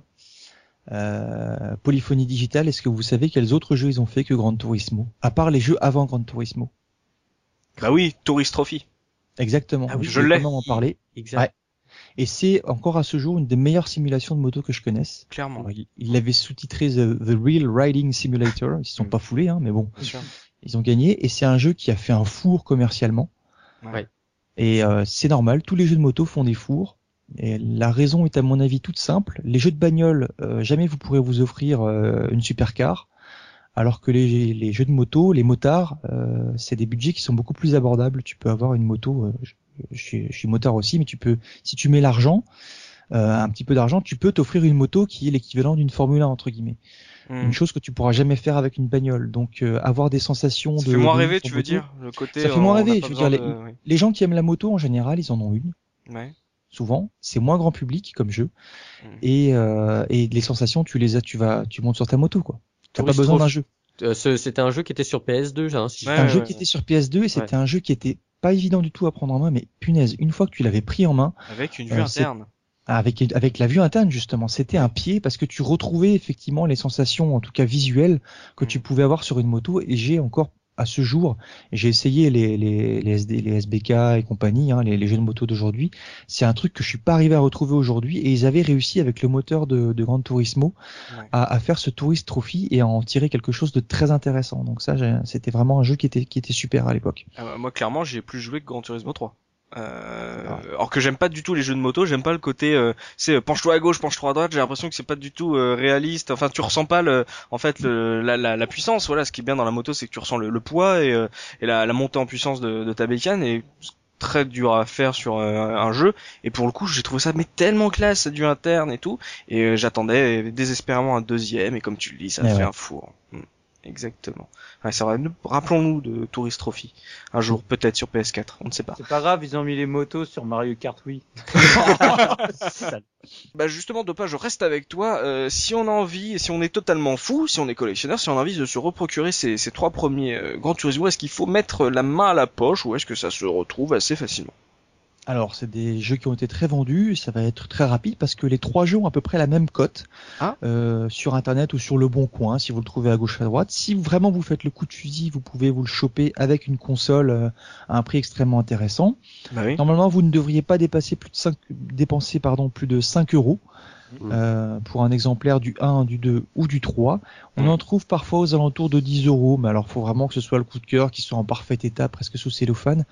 Euh, Polyphonie Digital, est-ce que vous savez quels autres jeux ils ont fait que Gran Turismo? À part les jeux avant Gran Turismo. Bah oui, Tourist Trophy. Exactement. Ah oui, je je vais l'ai. en parler. Exact. Ouais. Et c'est encore à ce jour une des meilleures simulations de moto que je connaisse. Clairement. Alors, il- Il l'avait sous-titré The, The Real Riding Simulator. Ils se sont Mm. pas foulés, hein, mais bon, Bien sûr. ils ont gagné. Et c'est un jeu qui a fait un four commercialement. Ouais. Et euh, c'est normal, tous les jeux de moto font des fours. Et la raison est à mon avis toute simple. Les jeux de bagnole, euh, jamais vous pourrez vous offrir euh, une supercar. Alors que les, les jeux de moto, les motards, euh, c'est des budgets qui sont beaucoup plus abordables. Tu peux avoir une moto, euh, je, je suis, je suis motard aussi, mais tu peux, si tu mets l'argent, euh, un petit peu d'argent, tu peux t'offrir une moto qui est l'équivalent d'une Formule 1 entre guillemets. Hmm. Une chose que tu pourras jamais faire avec une bagnole. Donc euh, avoir des sensations Ça de fait moins de rêver, tu veux moto. dire Le côté. Ça fait moins rêver, je veux dire, de- oui. Les gens qui aiment la moto en général, ils en ont une Ouais. souvent. C'est moins grand public comme jeu. Mm. Et, euh, et les sensations, tu les as, tu vas, tu montes sur ta moto quoi. T'as pas besoin d'un jeu. Euh, c'était un jeu qui était sur PS2, hein, si Ouais, C'était un ouais, jeu ouais. qui était sur PS2 et c'était un jeu qui était pas évident du tout à prendre en main, mais punaise, une fois que tu l'avais pris en main, Avec une vue Euh, c'est- interne. avec avec la vue interne justement, c'était un pied parce que tu retrouvais effectivement les sensations, en tout cas visuelles, que tu Mm. pouvais avoir sur une moto. Et j'ai encore à ce jour, j'ai essayé les les les, SD, les SBK et compagnie, hein, les, les jeux de moto d'aujourd'hui. C'est un truc que je suis pas arrivé à retrouver aujourd'hui. Et ils avaient réussi avec le moteur de, de Gran Turismo Ouais. à, à faire ce Tourist Trophy et à en tirer quelque chose de très intéressant. Donc ça, c'était vraiment un jeu qui était qui était super à l'époque. Ah bah, moi, clairement, j'ai plus joué que Gran Turismo 3. Euh, Ah. alors que j'aime pas du tout les jeux de moto, j'aime pas le côté euh, c'est euh, penche-toi à gauche, penche-toi à droite, j'ai l'impression que c'est pas du tout euh, réaliste. Enfin, tu ressens pas le en fait le, la, la, la puissance, voilà, ce qui est bien dans la moto, c'est que tu ressens le, le poids et, euh, et la, la montée en puissance de, de ta bécane et très dur à faire sur euh, un jeu et pour le coup, j'ai trouvé ça mais tellement classe du interne et tout et j'attendais désespérément un deuxième et comme tu le dis, ça Eh fait ouais. un four. Exactement. Ouais, c'est vrai. Nous- Rappelons-nous de Tourist Trophy. Un jour, peut-être sur PS4. On ne sait pas. C'est pas grave, ils ont mis les motos sur Mario Kart Wii. *laughs* Bah justement, Dopa, je reste avec toi. Euh, si on a envie, si on est totalement fou, si on est collectionneur, si on a envie de se reprocurer ces, ces trois premiers euh, Gran Turismo, est-ce qu'il faut mettre la main à la poche ou est-ce que ça se retrouve assez facilement? Alors, c'est des jeux qui ont été très vendus, ça va être très rapide parce que les trois jeux ont à peu près la même cote Ah. euh, sur internet ou sur le bon coin, si vous le trouvez à gauche à droite. Si vraiment vous faites le coup de fusil, vous pouvez vous le choper avec une console euh, à un prix extrêmement intéressant. Bah oui. Normalement, vous ne devriez pas dépasser plus de 5, dépenser pardon plus de 5 euros. Euh, pour un exemplaire du 1, du 2 ou du 3. On mm. en trouve parfois aux alentours de 10 euros, mais alors faut vraiment que ce soit le coup de cœur, qui soit en parfait état, presque sous cellophane.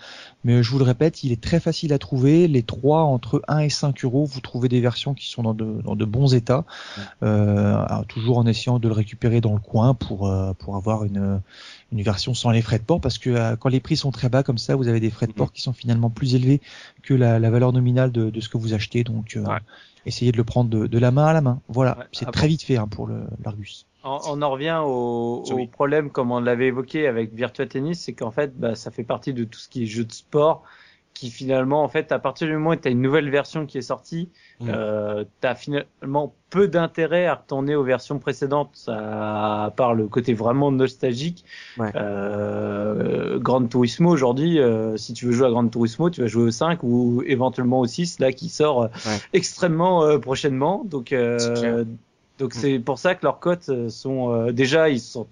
Mais je vous le répète, il est très facile à trouver. Les 3 entre 1 et 5 euros, vous trouvez des versions qui sont dans de, dans de bons états, mm. euh, toujours en essayant de le récupérer dans le coin pour, euh, pour avoir une, une version sans les frais de port, parce que euh, quand les prix sont très bas comme ça, vous avez des frais de port qui sont finalement plus élevés que la, la valeur nominale de, de, ce que vous achetez. Donc, euh, essayez de le prendre de, de, la main à la main. Voilà, c'est ah très vite fait hein, pour l'Argus. On, on, en revient au, au problème, comme on l'avait évoqué avec Virtua Tennis, c'est qu'en fait, bah, ça fait partie de tout ce qui est jeu de sport qui finalement, en fait, à partir du moment où tu as une nouvelle version qui est sortie, mmh. euh, tu as finalement peu d'intérêt à retourner aux versions précédentes, à, part le côté vraiment nostalgique. Ouais. Euh, Gran Turismo aujourd'hui, euh, si tu veux jouer à Gran Turismo, tu vas jouer au 5 ou éventuellement au 6, là, qui sort ouais. extrêmement euh, prochainement. Donc, euh, donc mmh. c'est pour ça que leurs cotes sont euh, déjà, ils sont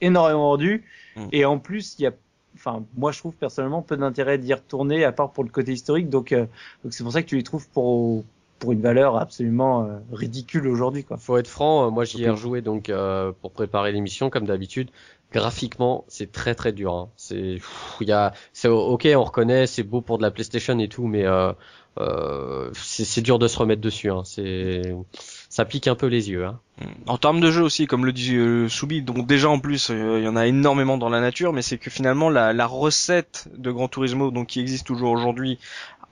énormément vendus. Mmh. Et en plus, il y a enfin moi je trouve personnellement peu d'intérêt d'y retourner à part pour le côté historique donc euh, donc c'est pour ça que tu les trouves pour pour une valeur absolument euh, ridicule aujourd'hui quoi. Faut être franc, euh, moi j'y ai rejoué donc euh, pour préparer l'émission comme d'habitude. Graphiquement, c'est très très dur. Hein. C'est il y a c'est OK, on reconnaît, c'est beau pour de la PlayStation et tout mais euh, c'est dur de se remettre dessus hein. C'est ça pique un peu les yeux. Hein. En termes de jeu aussi, comme le dit euh, Soubi, donc déjà en plus euh, il y en a énormément dans la nature, mais c'est que finalement la, la, recette de Gran Turismo, donc qui existe toujours aujourd'hui,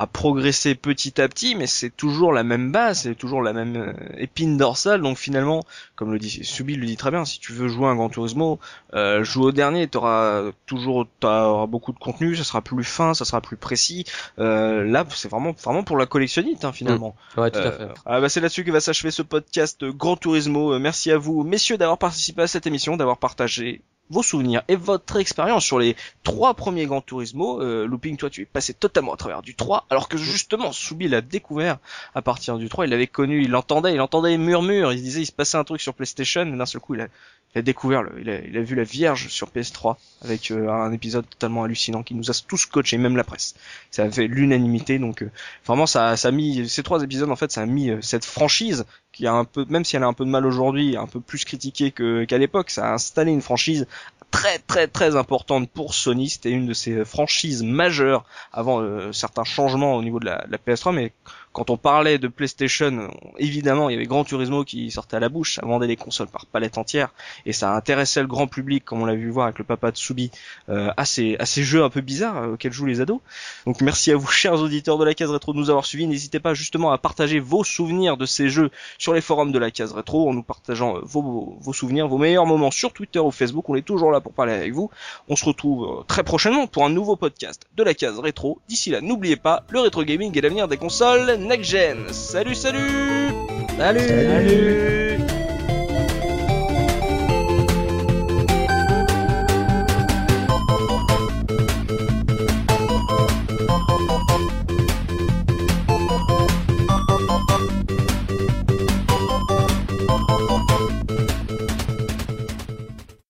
a progressé petit à petit, mais c'est toujours la même base, c'est toujours la même euh, épine dorsale. Donc finalement, comme le dit Subi le dit très bien, si tu veux jouer un Gran Turismo, euh, joue au dernier, tu auras toujours auras beaucoup de contenu, ça sera plus fin, ça sera plus précis. Euh, là, c'est vraiment vraiment pour la collectionnite hein, finalement. Mmh. Ouais, tout à fait. Ah, bah, c'est là-dessus que va s'achever ce podcast Gran Turismo. Merci à vous, messieurs, d'avoir participé à cette émission, d'avoir partagé vos souvenirs et votre expérience sur les trois premiers Gran Turismo. Euh, Looping, toi, tu es passé totalement à travers du 3, alors que justement, Soubi l'a découvert à partir du 3. Il l'avait connu, il l'entendait, il entendait les murmures, il disait il se passait un truc sur PlayStation, et d'un seul coup, il a, il a découvert, le, il, a, il, a, vu la Vierge sur PS3 avec euh, un épisode totalement hallucinant qui nous a tous coachés, même la presse. Ça a fait l'unanimité, donc euh, vraiment ça, ça a mis ces trois épisodes en fait, ça a mis euh, cette franchise qui a un peu, même si elle a un peu de mal aujourd'hui, un peu plus critiquée qu'à l'époque, ça a installé une franchise très très très importante pour Sony. C'était une de ses franchises majeures avant euh, certains changements au niveau de la, la PS3, mais quand on parlait de PlayStation, évidemment, il y avait Gran Turismo qui sortait à la bouche, ça vendait les consoles par palette entière, et ça intéressait le grand public, comme on l'a vu voir avec le papa de Subi, euh, à, ces, à ces jeux un peu bizarres euh, auxquels jouent les ados. Donc merci à vous, *laughs* chers auditeurs de la case rétro, de nous avoir suivis. N'hésitez pas justement à partager vos souvenirs de ces jeux sur les forums de la case rétro, en nous partageant euh, vos, vos souvenirs, vos meilleurs moments sur Twitter ou Facebook. On est toujours là pour parler avec vous. On se retrouve euh, très prochainement pour un nouveau podcast de la case rétro. D'ici là, n'oubliez pas, le rétro gaming est l'avenir des consoles next gen. Salut, salut Salut, salut